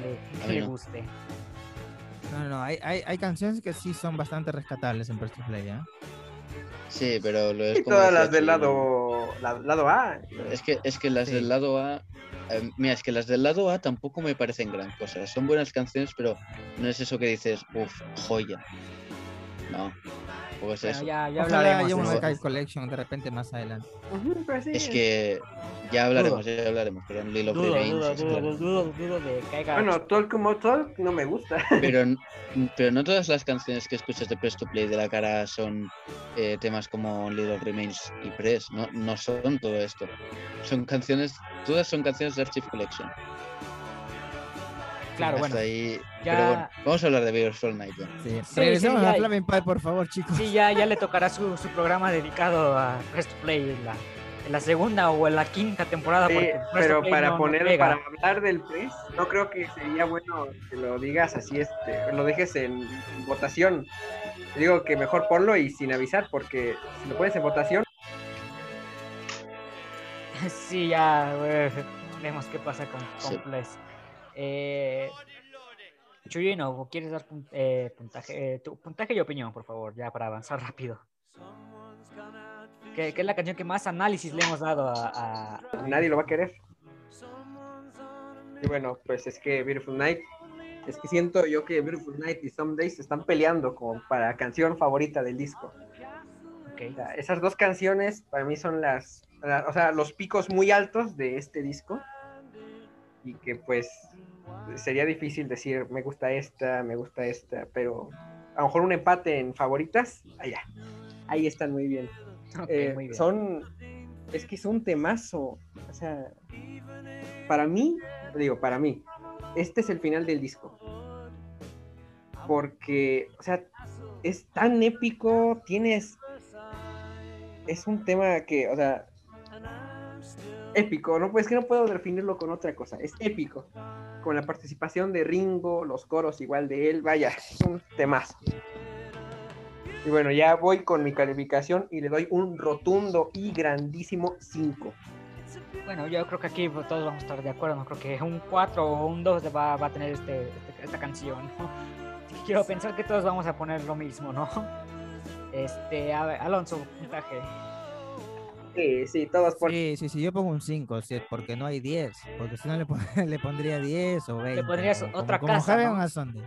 le, que guste. No, no, no. Hay, hay, hay canciones que sí son bastante rescatables en Press to Play, ¿eh? Sí, pero lo es y como todas las del Chino. Lado, la- lado A. Es que, es que las Sí. del lado A. eh, mira, es que las del lado A tampoco me parecen gran cosa. Son buenas canciones, pero no es eso que dices, uff, joya. No, tampoco es eso. ya, ya Ojalá hablaremos haya. Archive Collection de repente más adelante. Sí. Es que ya hablaremos, ya hablaremos, pero en Lilo. Bueno, Talk como Talk no me gusta. Pero, pero no todas las canciones que escuchas de Press to Play de la cara son eh, temas como Little Remains y Press. No, no son todo esto. Son canciones, todas son canciones de Archive Collection. Claro, bueno. ahí. ya- Pero bueno, vamos a hablar de Beautiful Night. ya. Sí. Sí, Regresemos sí, a ya- Flaming Pie, por favor, chicos. Sí, ya, ya le tocará su, su programa dedicado a Press to Play la, en la segunda o en la quinta temporada. Pero para no- poner, para hablar del press, no creo que sería bueno que lo digas así, este, lo dejes en votación. Digo que mejor ponlo y sin avisar, porque si lo pones en votación, Sí, ya vemos qué pasa con, con Sí. Eh, Chuyino, ¿quieres dar pun- eh, puntaje, eh, tu puntaje y opinión, por favor, ya para avanzar rápido? ¿Qué, qué es la canción que más análisis le hemos dado a, a- nadie lo va a querer. Y bueno, pues es que Beautiful Night, es que siento yo que Beautiful Night y Some Days están peleando como para canción favorita del disco. ok, O sea, esas dos canciones para mí son las, la- o sea, los picos muy altos de este disco. Y que pues sería difícil decir, me gusta esta, me gusta esta, pero a lo mejor un empate en favoritas, allá. Ahí están muy bien. ok, Eh, muy bien. son, es que es un temazo. O sea, para mí, digo, para mí, este es el final del disco. Porque, o sea, es tan épico, tienes... Es un tema que, o sea, épico, ¿no? Pues que no puedo definirlo con otra cosa, es épico. Con la participación de Ringo, los coros igual de él, vaya, es un temazo. Y bueno, ya voy con mi calificación y le doy un rotundo y grandísimo 5. Bueno, yo creo que aquí todos vamos a estar de acuerdo, no creo que un 4 o un 2 va, va a tener este, este- esta canción, ¿no? Quiero pensar que todos vamos a poner lo mismo, ¿no? Este, a ver, Alonso, puntaje. Sí, sí, todos por... Sí, sí, sí, yo pongo un 5, porque no hay 10, porque si no le, pon- le pondría 10 o 20. pondrías como- otra como, casa, Heaven ¿no? Sunday.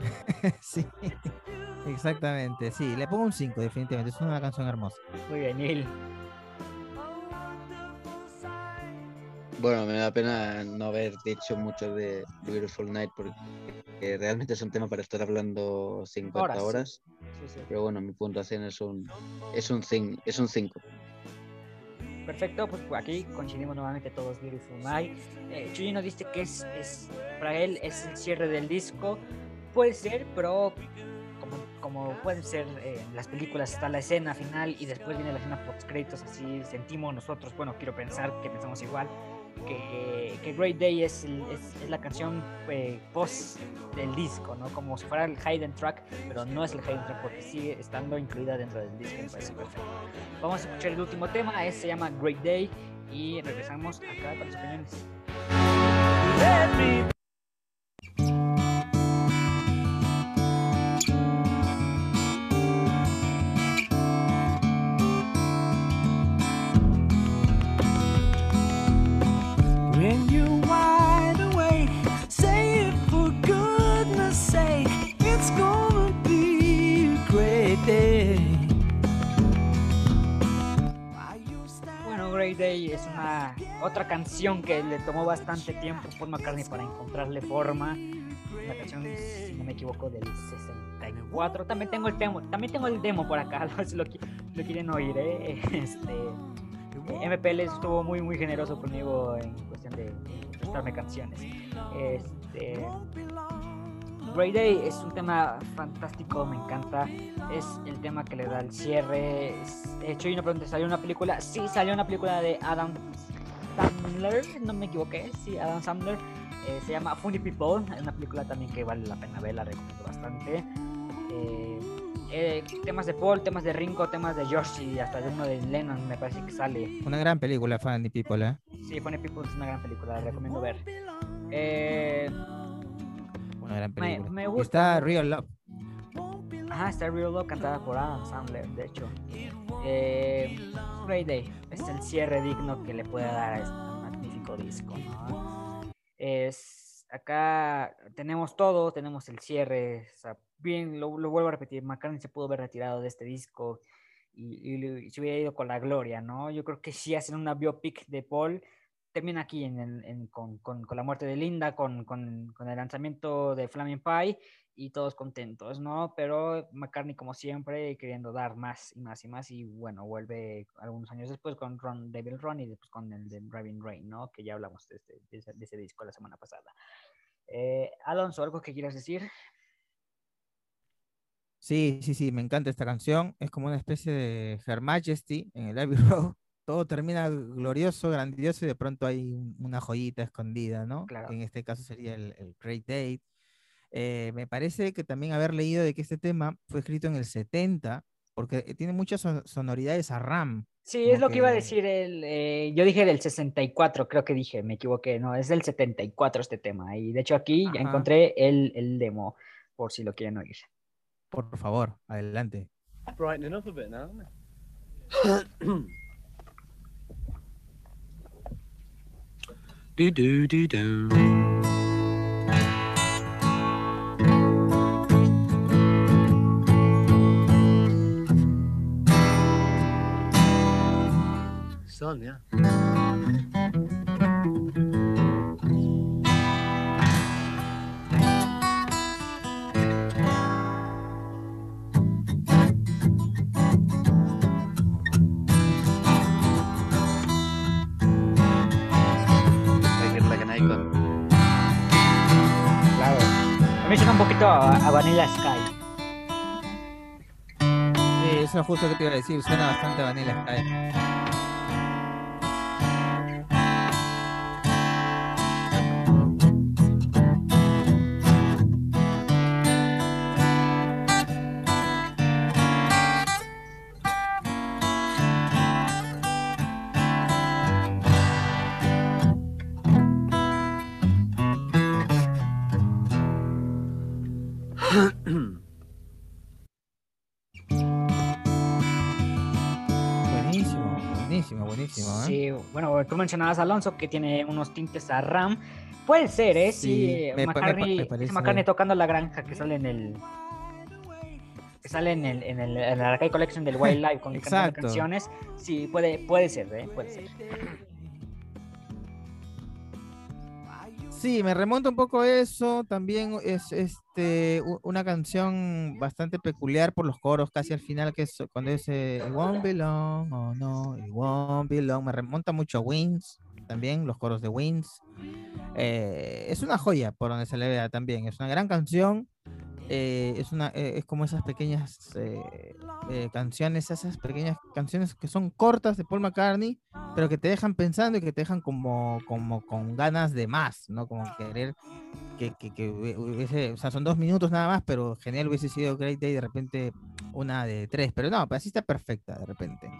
sí, exactamente, sí, le pongo un 5 definitivamente, es una canción hermosa. Muy bien, Neil. Bueno, me da pena no haber dicho mucho de Beautiful Night porque realmente es un tema para estar hablando 50 Horas, horas. sí. Sí, sí. Pero bueno, mi puntuación es un es un 5, es un 5. Perfecto, pues aquí coincidimos nuevamente todos Beautiful Night. Eh, Chuy nos dice que es, es para él es el cierre del disco. Puede ser, pero como, como pueden ser eh, las películas, está la escena final y después viene la escena post créditos, así sentimos nosotros, bueno, quiero pensar que pensamos igual, que, Great Day es, la canción eh, post del disco, ¿no? Como si fuera el hidden track, pero no es el hidden track porque sigue estando incluida dentro del disco, me parece perfecto. Vamos a escuchar el último tema, ese se llama Great Day y regresamos acá con las opiniones. Stand Bueno, Great Day es una otra canción que le tomó bastante tiempo a Paul McCartney para encontrarle forma. Una canción, si no me equivoco, del 64. También tengo el demo, también tengo el demo por acá, si lo, lo quieren oír, ¿eh? Este, MPL estuvo muy muy generoso conmigo en cuestión de prestarme canciones. Este, Great Day es un tema fantástico, me encanta. Es el tema que le da el cierre. De hecho, y una pregunta, ¿salió una película? Sí, salió una película de Adam Sandler, no me equivoqué, sí, Adam Sandler. Eh, se llama Funny People, es una película también que vale la pena ver, la recomiendo bastante. Eh, eh, temas de Paul, temas de Ringo, temas de George y hasta de uno de Lennon me parece que sale. Una gran película, Funny People, ¿eh? Sí, Funny People es una gran película, la recomiendo ver. Eh, Una gran Me- película. me Y gusta está. Real Love. Ajá, está Real Love cantada por Adam Sandler, de hecho. Eh, Great Day es el cierre digno que le puede dar a este magnífico disco, ¿no? Es, acá tenemos todo, tenemos el cierre, o sea, bien, lo, lo vuelvo a repetir, McCartney se pudo haber retirado de este disco y, y y se hubiera ido con la gloria, ¿no? Yo creo que si hacen una biopic de Paul, termina aquí en el- en- con, la muerte de Linda, con, el lanzamiento de Flaming Pie y todos contentos, ¿no? Pero McCartney, como siempre, queriendo dar más y más y más, y bueno, vuelve algunos años después con Ron, Devil Run y después con el de Driving Rain, ¿no? Que ya hablamos de, este- ese disco la semana pasada. Eh, Alonso, ¿algo que quieras decir? Sí, sí, sí, me encanta esta canción. Es como una especie de Her Majesty en el Abbey Road. Todo termina glorioso, grandioso y de pronto hay un- una joyita escondida, ¿no? Claro. Que en este caso sería el, el Great Date. Eh, me parece que también haber leído de que este tema fue escrito en el 70, porque eh, tiene muchas son- sonoridades a RAM. Sí, es lo que iba a que- decir el, eh, yo dije del 64, creo que dije, me equivoqué, no, es del 74 este tema. Y de hecho aquí ya Ajá. encontré el, el demo, por si lo quieren oír. Por favor, adelante. Brightening up a bit now, do do do do. Sun, yeah. Claro. A mí suena un poquito a, Vanilla Sky. Sí, eso es justo que te iba a decir, suena bastante a Vanilla Sky. Bueno, tú mencionabas Alonso que tiene unos tintes a RAM. Puede ser, ¿eh? Sí, Sí, me McCartney, me tocando la granja que sale en el. Que sale en el, en el, en Arcade Collection del Wildlife con Exacto. canciones. Sí, puede, puede ser, ¿eh? Puede ser. Sí, me remonta un poco eso. También es este una canción bastante peculiar por los coros casi al final, que es cuando dice It won't be long, oh no, it won't be long. Me remonta mucho a Wings, también los coros de Wings. Eh, es una joya por donde se le vea también. Es una gran canción. Eh, es una eh, es como esas pequeñas eh, eh, canciones, esas pequeñas canciones que son cortas de Paul McCartney, pero que te dejan pensando y que te dejan como, como con ganas de más, ¿no? Como querer que, que, que hubie- hubiese, o sea, son dos minutos nada más, pero genial hubiese sido Great Day de repente una de tres, pero no, pero así está perfecta de repente.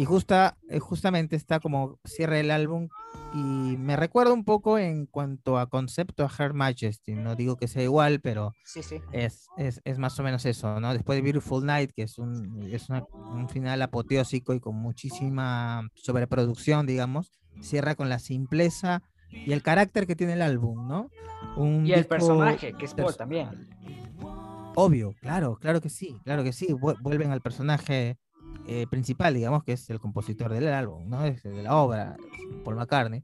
Y justa, eh, justamente está como cierra el álbum y me recuerda un poco en cuanto a concepto a Her Majesty, no digo que sea igual, pero Sí, sí. es, es, es más o menos eso, ¿no? Después de Beautiful Night, que es un, es una- un final apoteósico y con muchísima sobreproducción, digamos, cierra con la simpleza y el carácter que tiene el álbum, ¿no? Un Y el personaje, que es Paul también. Obvio, claro, claro que sí, claro que sí, vu- vuelven al personaje eh, principal, digamos, que es el compositor del álbum, ¿no? De la obra, Paul McCartney.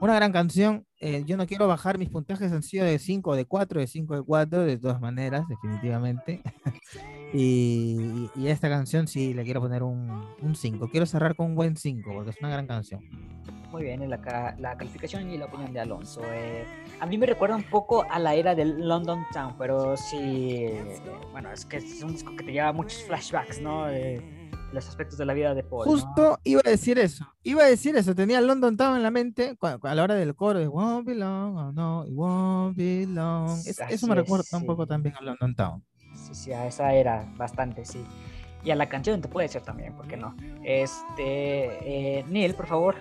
Una gran canción, eh, yo no quiero bajar mis puntajes, han sido de 5, de 4, de 5, de 4, de todas maneras, definitivamente. y, y esta canción sí le quiero poner un 5, quiero cerrar con un buen 5, porque es una gran canción. Muy bien, la, la calificación y la opinión de Alonso. eh. a mí me recuerda un poco a la era del London Town, pero sí, eh, bueno, es que es un disco que te lleva muchos flashbacks, ¿no? De los aspectos de la vida de Paul. ¿no? Justo iba a decir eso, iba a decir eso, tenía London Town en la mente a la hora del coro de Won't be long, oh no, it won't be long. Es- eso me es, recuerda un sí. poco también a London Town. Sí, sí, a esa era bastante, sí. Y a la canción te puede ser también, ¿por qué no? Este, eh, Neil, por favor.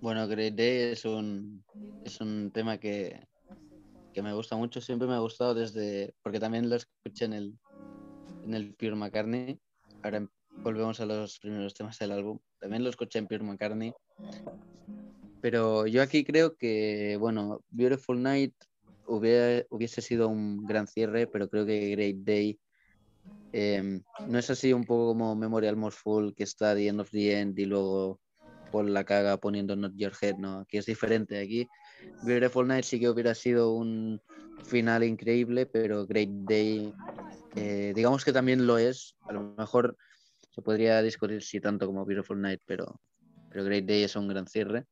Bueno, Great Day es un, es un tema que, que me gusta mucho, siempre me ha gustado desde, porque también lo escuché en el, en el Pure McCartney. Ahora em- volvemos a los primeros temas del álbum. También lo escuché en Pure McCartney. Pero yo aquí creo que, bueno, Beautiful Night hubiera- hubiese sido un gran cierre, pero creo que Great Day em, no es así un poco como Memorial Most Full, que está The End of the End y luego Paul la caga poniendo Not Your Head, ¿no? Aquí es diferente. Aquí Beautiful Night sí que hubiera sido un final increíble, pero Great Day, eh, digamos que también lo es. A lo mejor se podría discutir si tanto como Beautiful Night, pero, pero Great Day es un gran cierre.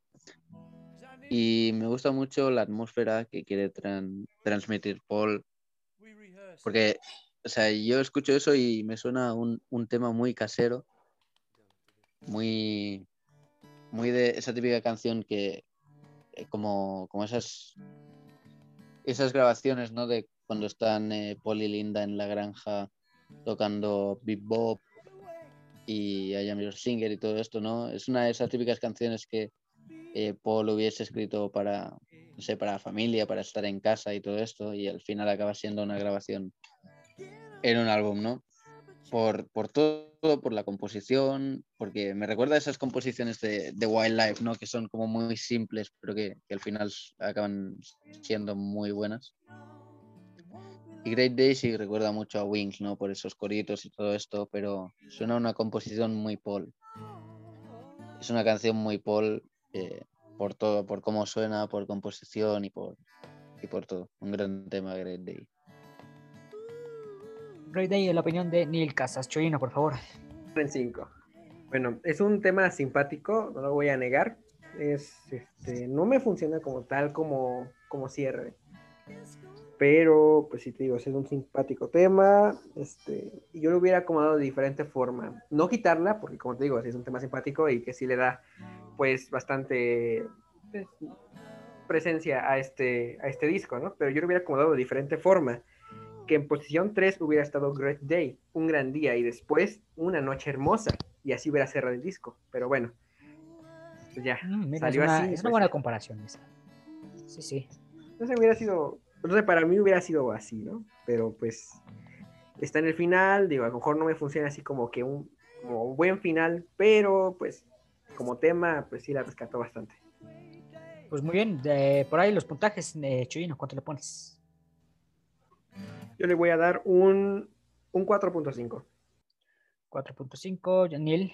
Y me gusta mucho la atmósfera que quiere tran- transmitir Paul, porque o sea, yo escucho eso y me suena un, un tema muy casero, muy, muy de esa típica canción que, como, como esas, esas grabaciones, ¿no? De cuando están eh, Paul y Linda en la granja tocando bebop y I Am Your Singer y todo esto, ¿no? Es una de esas típicas canciones que eh, Paul hubiese escrito para, no sé, para la familia, para estar en casa y todo esto, y al final acaba siendo una grabación en un álbum, ¿no? Por, por todo, por la composición, porque me recuerda a esas composiciones de, de Wildlife, ¿no? Que son como muy simples, pero que, al final acaban siendo muy buenas. Y Great Day sí recuerda mucho a Wings, ¿no? Por esos coritos y todo esto, pero suena una composición muy Paul. Es una canción muy Paul eh, por todo, por cómo suena, por composición y por, y por todo. Un gran tema, Great Day. Great Day, la opinión de Neil Casas. Choino, por favor. En 5. Bueno, es un tema simpático, no lo voy a negar. Es, este, no me funciona como tal, como, como cierre. Pero, pues sí te digo, es un simpático tema. Este, yo lo hubiera acomodado de diferente forma. No quitarla, porque como te digo, es un tema simpático y que sí le da, pues, bastante pues, presencia a este, a este disco, ¿no? Pero yo lo hubiera acomodado de diferente forma. Que en posición 3 hubiera estado Great Day, un gran día, y después una noche hermosa, y así hubiera cerrado el disco. Pero bueno, pues ya, Mm, mira, es, salió una, así. es una buena comparación esa. Sí, sí. no sé, hubiera sido, no sé, para mí hubiera sido así, ¿no? Pero pues está en el final, digo, a lo mejor no me funciona así como que un, como un buen final, pero pues como tema, pues sí la rescató bastante. Pues muy bien. de- por ahí los puntajes, eh, Chuyino, ¿cuánto le pones? Yo le voy a dar un, un 4.5. 4.5. Neil.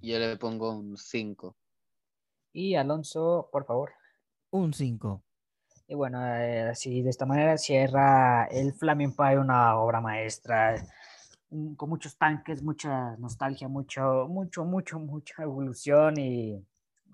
Yo le pongo un 5. Y Alonso, por favor. Un 5. Y bueno, eh, así de esta manera cierra el Flaming Pie, una obra maestra, un- con muchos tanques, mucha nostalgia, mucho, mucho, mucho, mucha evolución y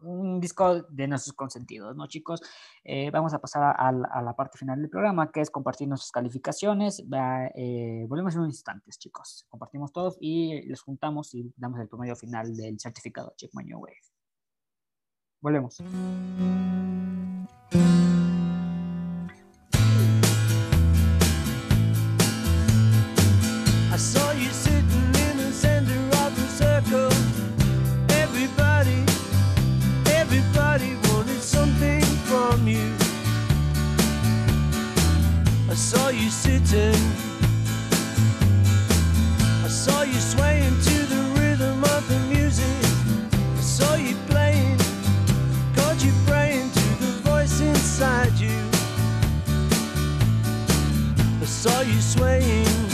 un disco de nuestros consentidos, ¿no, chicos? Eh, vamos a pasar a, la- parte final del programa, que es compartir nuestras calificaciones. Va, eh, volvemos en unos instantes, chicos. Compartimos todos y los juntamos y damos el promedio final del certificado Check New Wave. Volvemos. Saw you sitting. I saw you swaying to the rhythm of the music. I saw you playing, caught you praying to the voice inside you. I saw you swaying.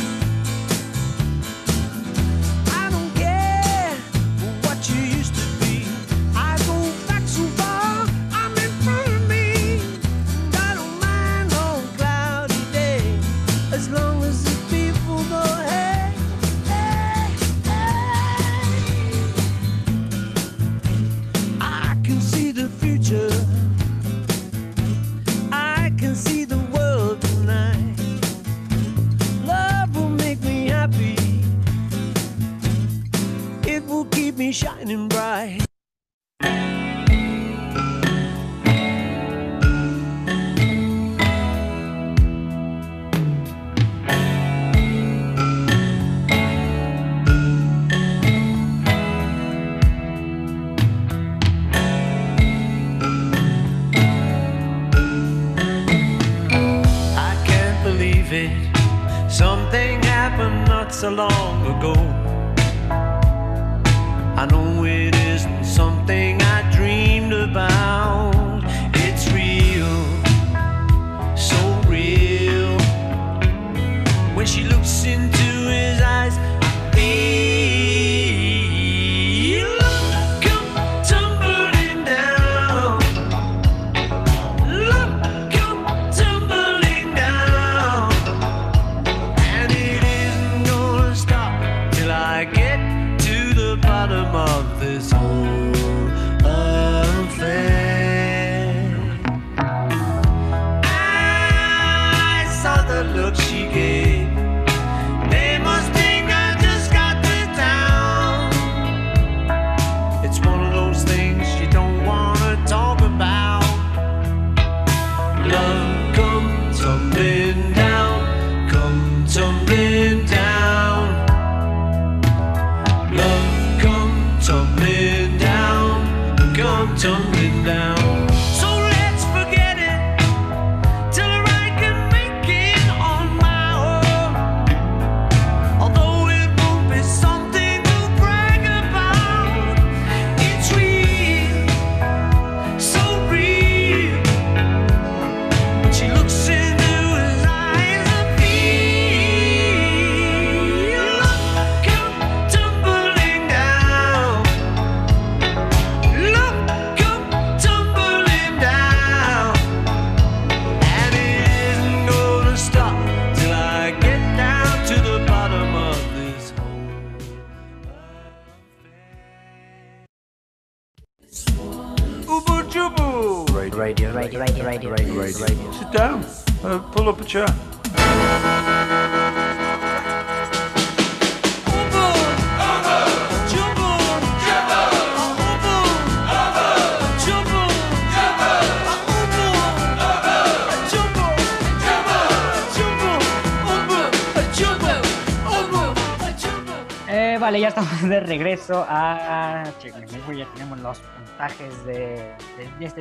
Keep me shining bright. I can't believe it. Something happened not so long ago.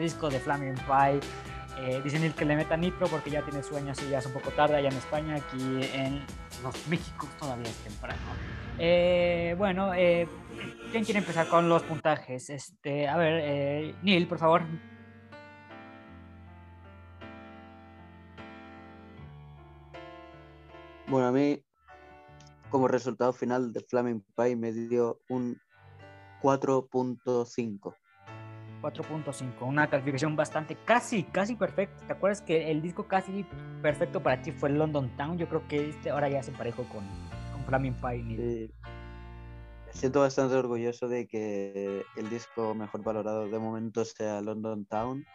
Disco de Flaming Pie. Eh, dicen que le meta nitro porque ya tiene sueño, así ya es un poco tarde allá en España. Aquí en los México todavía es temprano. Eh, bueno, eh, ¿quién quiere empezar con los puntajes? Este, a ver, eh, Neil, por favor. Bueno, a mí, como resultado final de Flaming Pie, me dio un 4.5. 4.5, una calificación bastante, casi, casi perfecta. ¿Te acuerdas que el disco casi perfecto para ti fue London Town? Yo creo que este ahora ya se emparejó con, con Flaming Pie. Sí. Siento bastante orgulloso de que el disco mejor valorado de momento sea London Town.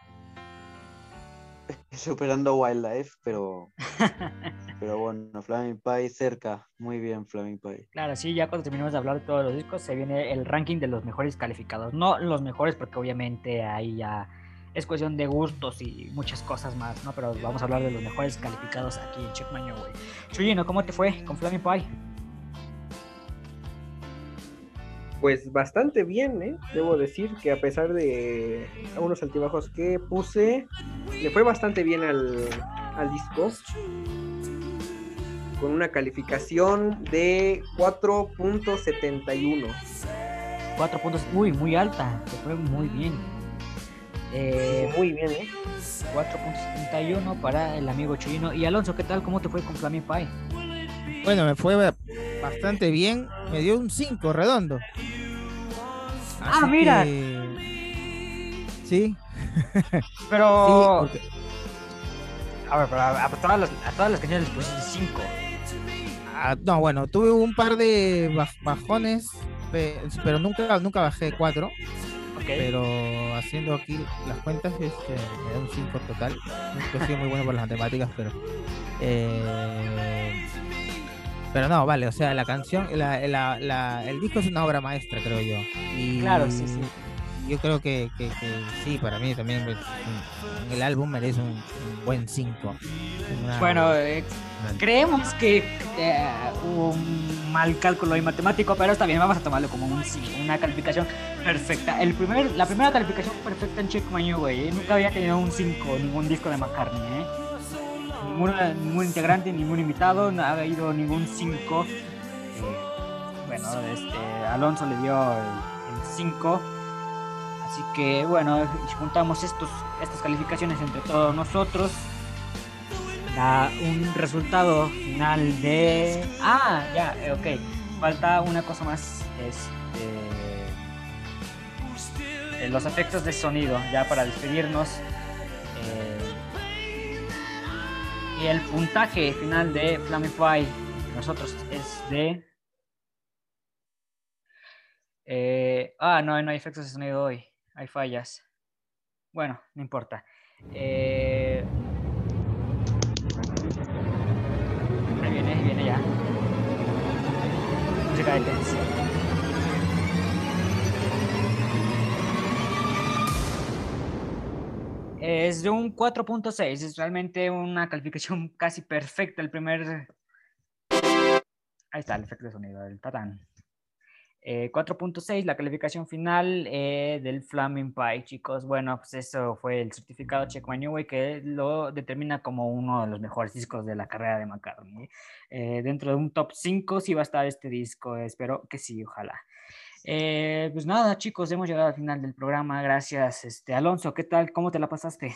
Superando Wildlife, pero, pero bueno, Flaming Pie cerca. Muy bien, Flaming Pie. Claro, sí, ya cuando terminemos de hablar de todos los discos, se viene el ranking de los mejores calificados. No los mejores, porque obviamente ahí ya es cuestión de gustos y muchas cosas más, ¿no? Pero vamos a hablar de los mejores calificados aquí en Check My New Way. Chuyino, ¿cómo te fue con Flaming Pie? Pues bastante bien, ¿eh? Debo decir que a pesar de algunos altibajos que puse, le fue bastante bien al, al disco. Con una calificación de 4.71. 4 puntos, uy, muy alta, te fue muy bien. Eh, Muy bien, ¿eh? 4.71 para el amigo Chuyino. Y Alonso, ¿qué tal? ¿Cómo te fue con Flaming Pie? Bueno, me fue ba- bastante bien. Me dio un 5 redondo. Ah, Así mira. que- Sí, Pero... sí, porque- A ver, pero a, a todas las, a todas las canciones les pusiste 5. ah, no, bueno, tuve un par de baj- bajones, pe- pero nunca, nunca bajé 4. Ok. Pero haciendo aquí las cuentas, este, me da un 5 total. No he sido muy bueno por las matemáticas, pero. eh, pero no, vale, o sea, la canción, la, la- la- el disco es una obra maestra, creo yo. Y Claro, sí, sí. Yo creo que, que- que sí, para mí también pues, el álbum merece un, un buen 5. Bueno, eh, creemos que eh, hubo un mal cálculo y matemático, pero está bien, vamos a tomarlo como un una calificación perfecta. El primer, la primera calificación perfecta en Check My New Way, ¿eh? nunca había tenido un 5, ningún disco de McCartney, ¿eh? Ningún integrante, ningún invitado, no ha habido ningún 5. bueno, este, Alonso le dio el 5. Así que bueno, juntamos estos, estas calificaciones entre todos nosotros, da un resultado final de... Ah, ya, eh, ok. Falta una cosa más. Este... eh, los efectos de sonido, ya para despedirnos. eh, el puntaje final de Flamify nosotros es de... eh, ah, no, no hay efectos de sonido hoy. Hay fallas. Bueno, no importa. Eh, Ahí viene, ahí viene ya. Música de tensión. Es de un 4.6, es realmente una calificación casi perfecta. El primer. Ahí está el efecto de sonido, el tatán. Eh, 4.6, la calificación final eh, del Flaming Pie, chicos. Bueno, pues eso fue el certificado Check My New Way que lo determina como uno de los mejores discos de la carrera de McCartney. Eh, dentro de un top 5 sí va a estar este disco, espero que sí, ojalá. Eh, pues nada, chicos, hemos llegado al final del programa. Gracias, este, Alonso. ¿Qué tal? ¿Cómo te la pasaste?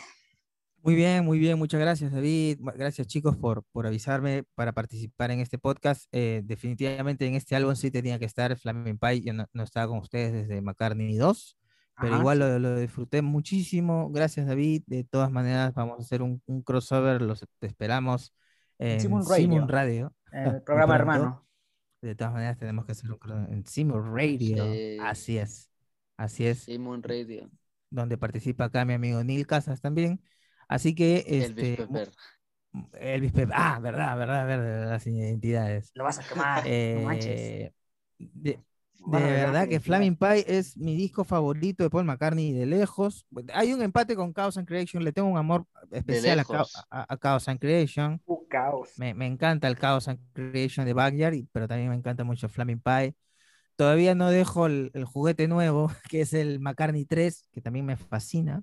Muy bien, muy bien. Muchas gracias, David. Gracias, chicos, por, por avisarme para participar en este podcast. Eh, definitivamente en este álbum sí tenía que estar Flaming Pie. Yo no, no estaba con ustedes desde McCartney 2, pero Ajá, igual sí. lo, lo disfruté muchísimo. Gracias, David. De todas maneras, vamos a hacer un, un crossover. Los te esperamos en Simon Simon Radio. Radio. El programa hermano. De todas maneras, tenemos que hacer un cro- en Simon Radio. Sí. Así es. Así es. Simon Radio. Donde participa acá mi amigo Neil Casas también. Así que Elvis este, mu- Pepper. Elvis Pep- Ah, verdad, verdad, verdad, las identidades. Lo vas a quemar. no manches. Eh, de, de verdad que. Flaming Pie es mi disco favorito de Paul McCartney de lejos. Hay un empate con Chaos and Creation, le tengo un amor especial a, a- a Chaos and Creation. Uh, caos. Me, me encanta el Chaos and Creation de Backyard, pero también me encanta mucho Flaming Pie. Todavía no dejo el, el juguete nuevo, que es el McCartney 3, que también me fascina,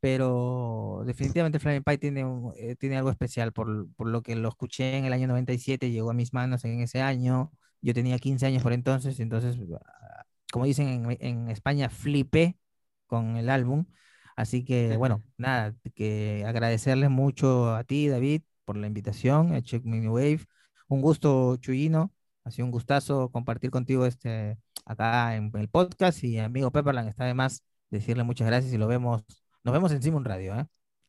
pero definitivamente Flaming Pie tiene, un- eh, tiene algo especial por, por lo que lo escuché en el año 97, llegó a mis manos en ese año, yo tenía 15 años por entonces, entonces, ah, como dicen en, en España, flipé con el álbum. Así que, bueno, nada, que agradecerles mucho a ti, David, por la invitación a Check Mini Wave. Un gusto, Chuyino. Ha sido un gustazo compartir contigo este acá en el podcast. Y amigo Pepperland, está de más decirle muchas gracias y lo vemos, nos vemos en Simon Radio, ¿eh?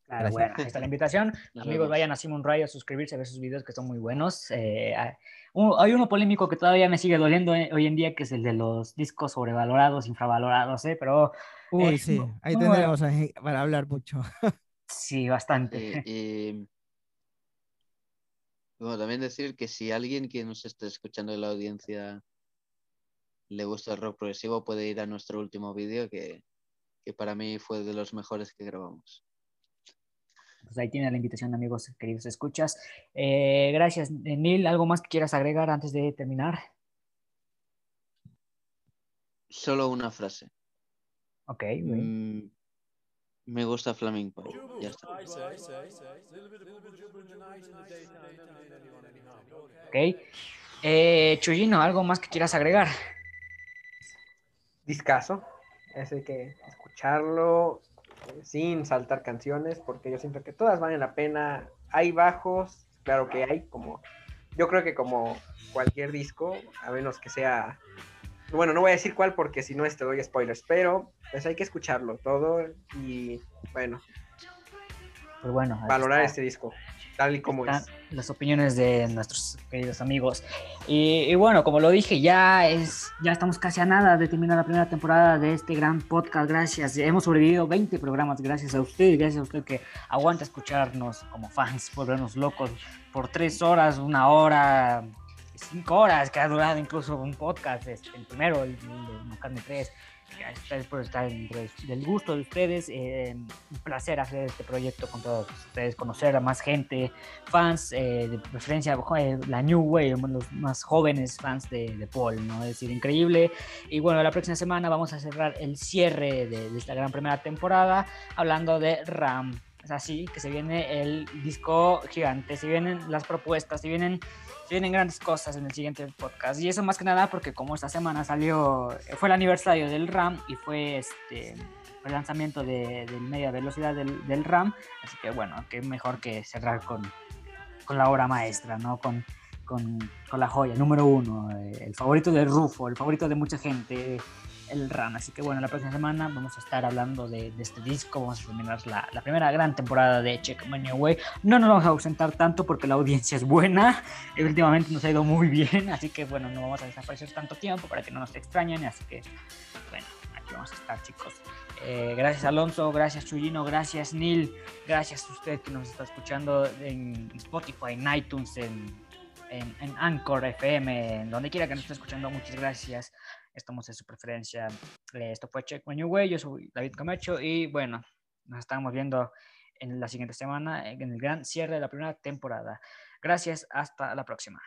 Claro, Gracias. bueno, ahí está la invitación. Nos Amigos, vemos. vayan a Simon Radio a suscribirse a ver sus videos que son muy buenos. Eh, hay, un- hay uno polémico que todavía me sigue doliendo eh, hoy en día, que es el de los discos sobrevalorados, infravalorados, ¿eh? pero Uy, Eh, sí, no- ahí no, tendremos ahí para hablar mucho. sí, bastante. Eh, bueno, también decir que si alguien que nos esté escuchando de la audiencia le gusta el rock progresivo, puede ir a nuestro último vídeo que, que para mí fue de los mejores que grabamos. Pues ahí tiene la invitación, amigos queridos escuchas. Eh, gracias, Neil. ¿Algo más que quieras agregar antes de terminar? Solo una frase. Ok. Mm, me gusta Flaming Pie. Ya está. ok. Eh, Chuyino, ¿algo más que quieras agregar? Discaso. Hay que escucharlo sin saltar canciones, porque yo siento que todas valen la pena. Hay bajos, claro que hay, como. Yo creo que como cualquier disco, a menos que sea. Bueno, no voy a decir cuál porque si no te doy spoilers, pero pues hay que escucharlo todo y bueno, Pues bueno, valorar está. este disco tal y como están es. las opiniones de nuestros queridos amigos. Y, y bueno, como lo dije, ya es ya estamos casi a nada de terminar la primera temporada de este gran podcast. Gracias. Hemos sobrevivido 20 programas gracias a usted, gracias a usted que aguanta escucharnos como fans, volvernos locos por tres horas, una hora, cinco horas, que ha durado incluso un podcast, el primero, el, el Macarne 3. Gracias por estar del gusto de ustedes. eh, un placer hacer este proyecto con todos ustedes, conocer a más gente, fans, eh, de preferencia eh, la New Wave, los más jóvenes fans de, de Paul, ¿no? Es decir, increíble. Y bueno, la próxima semana vamos a cerrar el cierre de, de esta gran primera temporada hablando de Ram. Es así que se viene el disco gigante, se vienen las propuestas, se vienen, vienen grandes cosas en el siguiente podcast. Y eso más que nada porque como esta semana salió, fue el aniversario del RAM y fue este el lanzamiento de, media velocidad del, RAM. Así que bueno, qué mejor que cerrar con, con la obra maestra, ¿no? Con, con, con la joya, número uno, eh, el favorito de Rufo, el favorito de mucha gente, el RAM. Así que bueno, la próxima semana vamos a estar hablando de, de este disco, vamos a terminar la, la primera gran temporada de Check My New Way. No nos vamos a ausentar tanto porque la audiencia es buena, y últimamente nos ha ido muy bien, así que bueno, no vamos a desaparecer tanto tiempo para que no nos extrañen, así que bueno, aquí vamos a estar chicos. Eh, gracias Alonso, gracias Chuyino, gracias Neil, gracias a usted que nos está escuchando en Spotify, en iTunes, en, en, en Anchor FM, en donde quiera que nos esté escuchando, muchas gracias. Estamos en su preferencia. Eh, esto fue Check My New Way, yo soy David Camacho y bueno, nos estamos viendo en la siguiente semana en el gran cierre de la primera temporada. Gracias, hasta la próxima.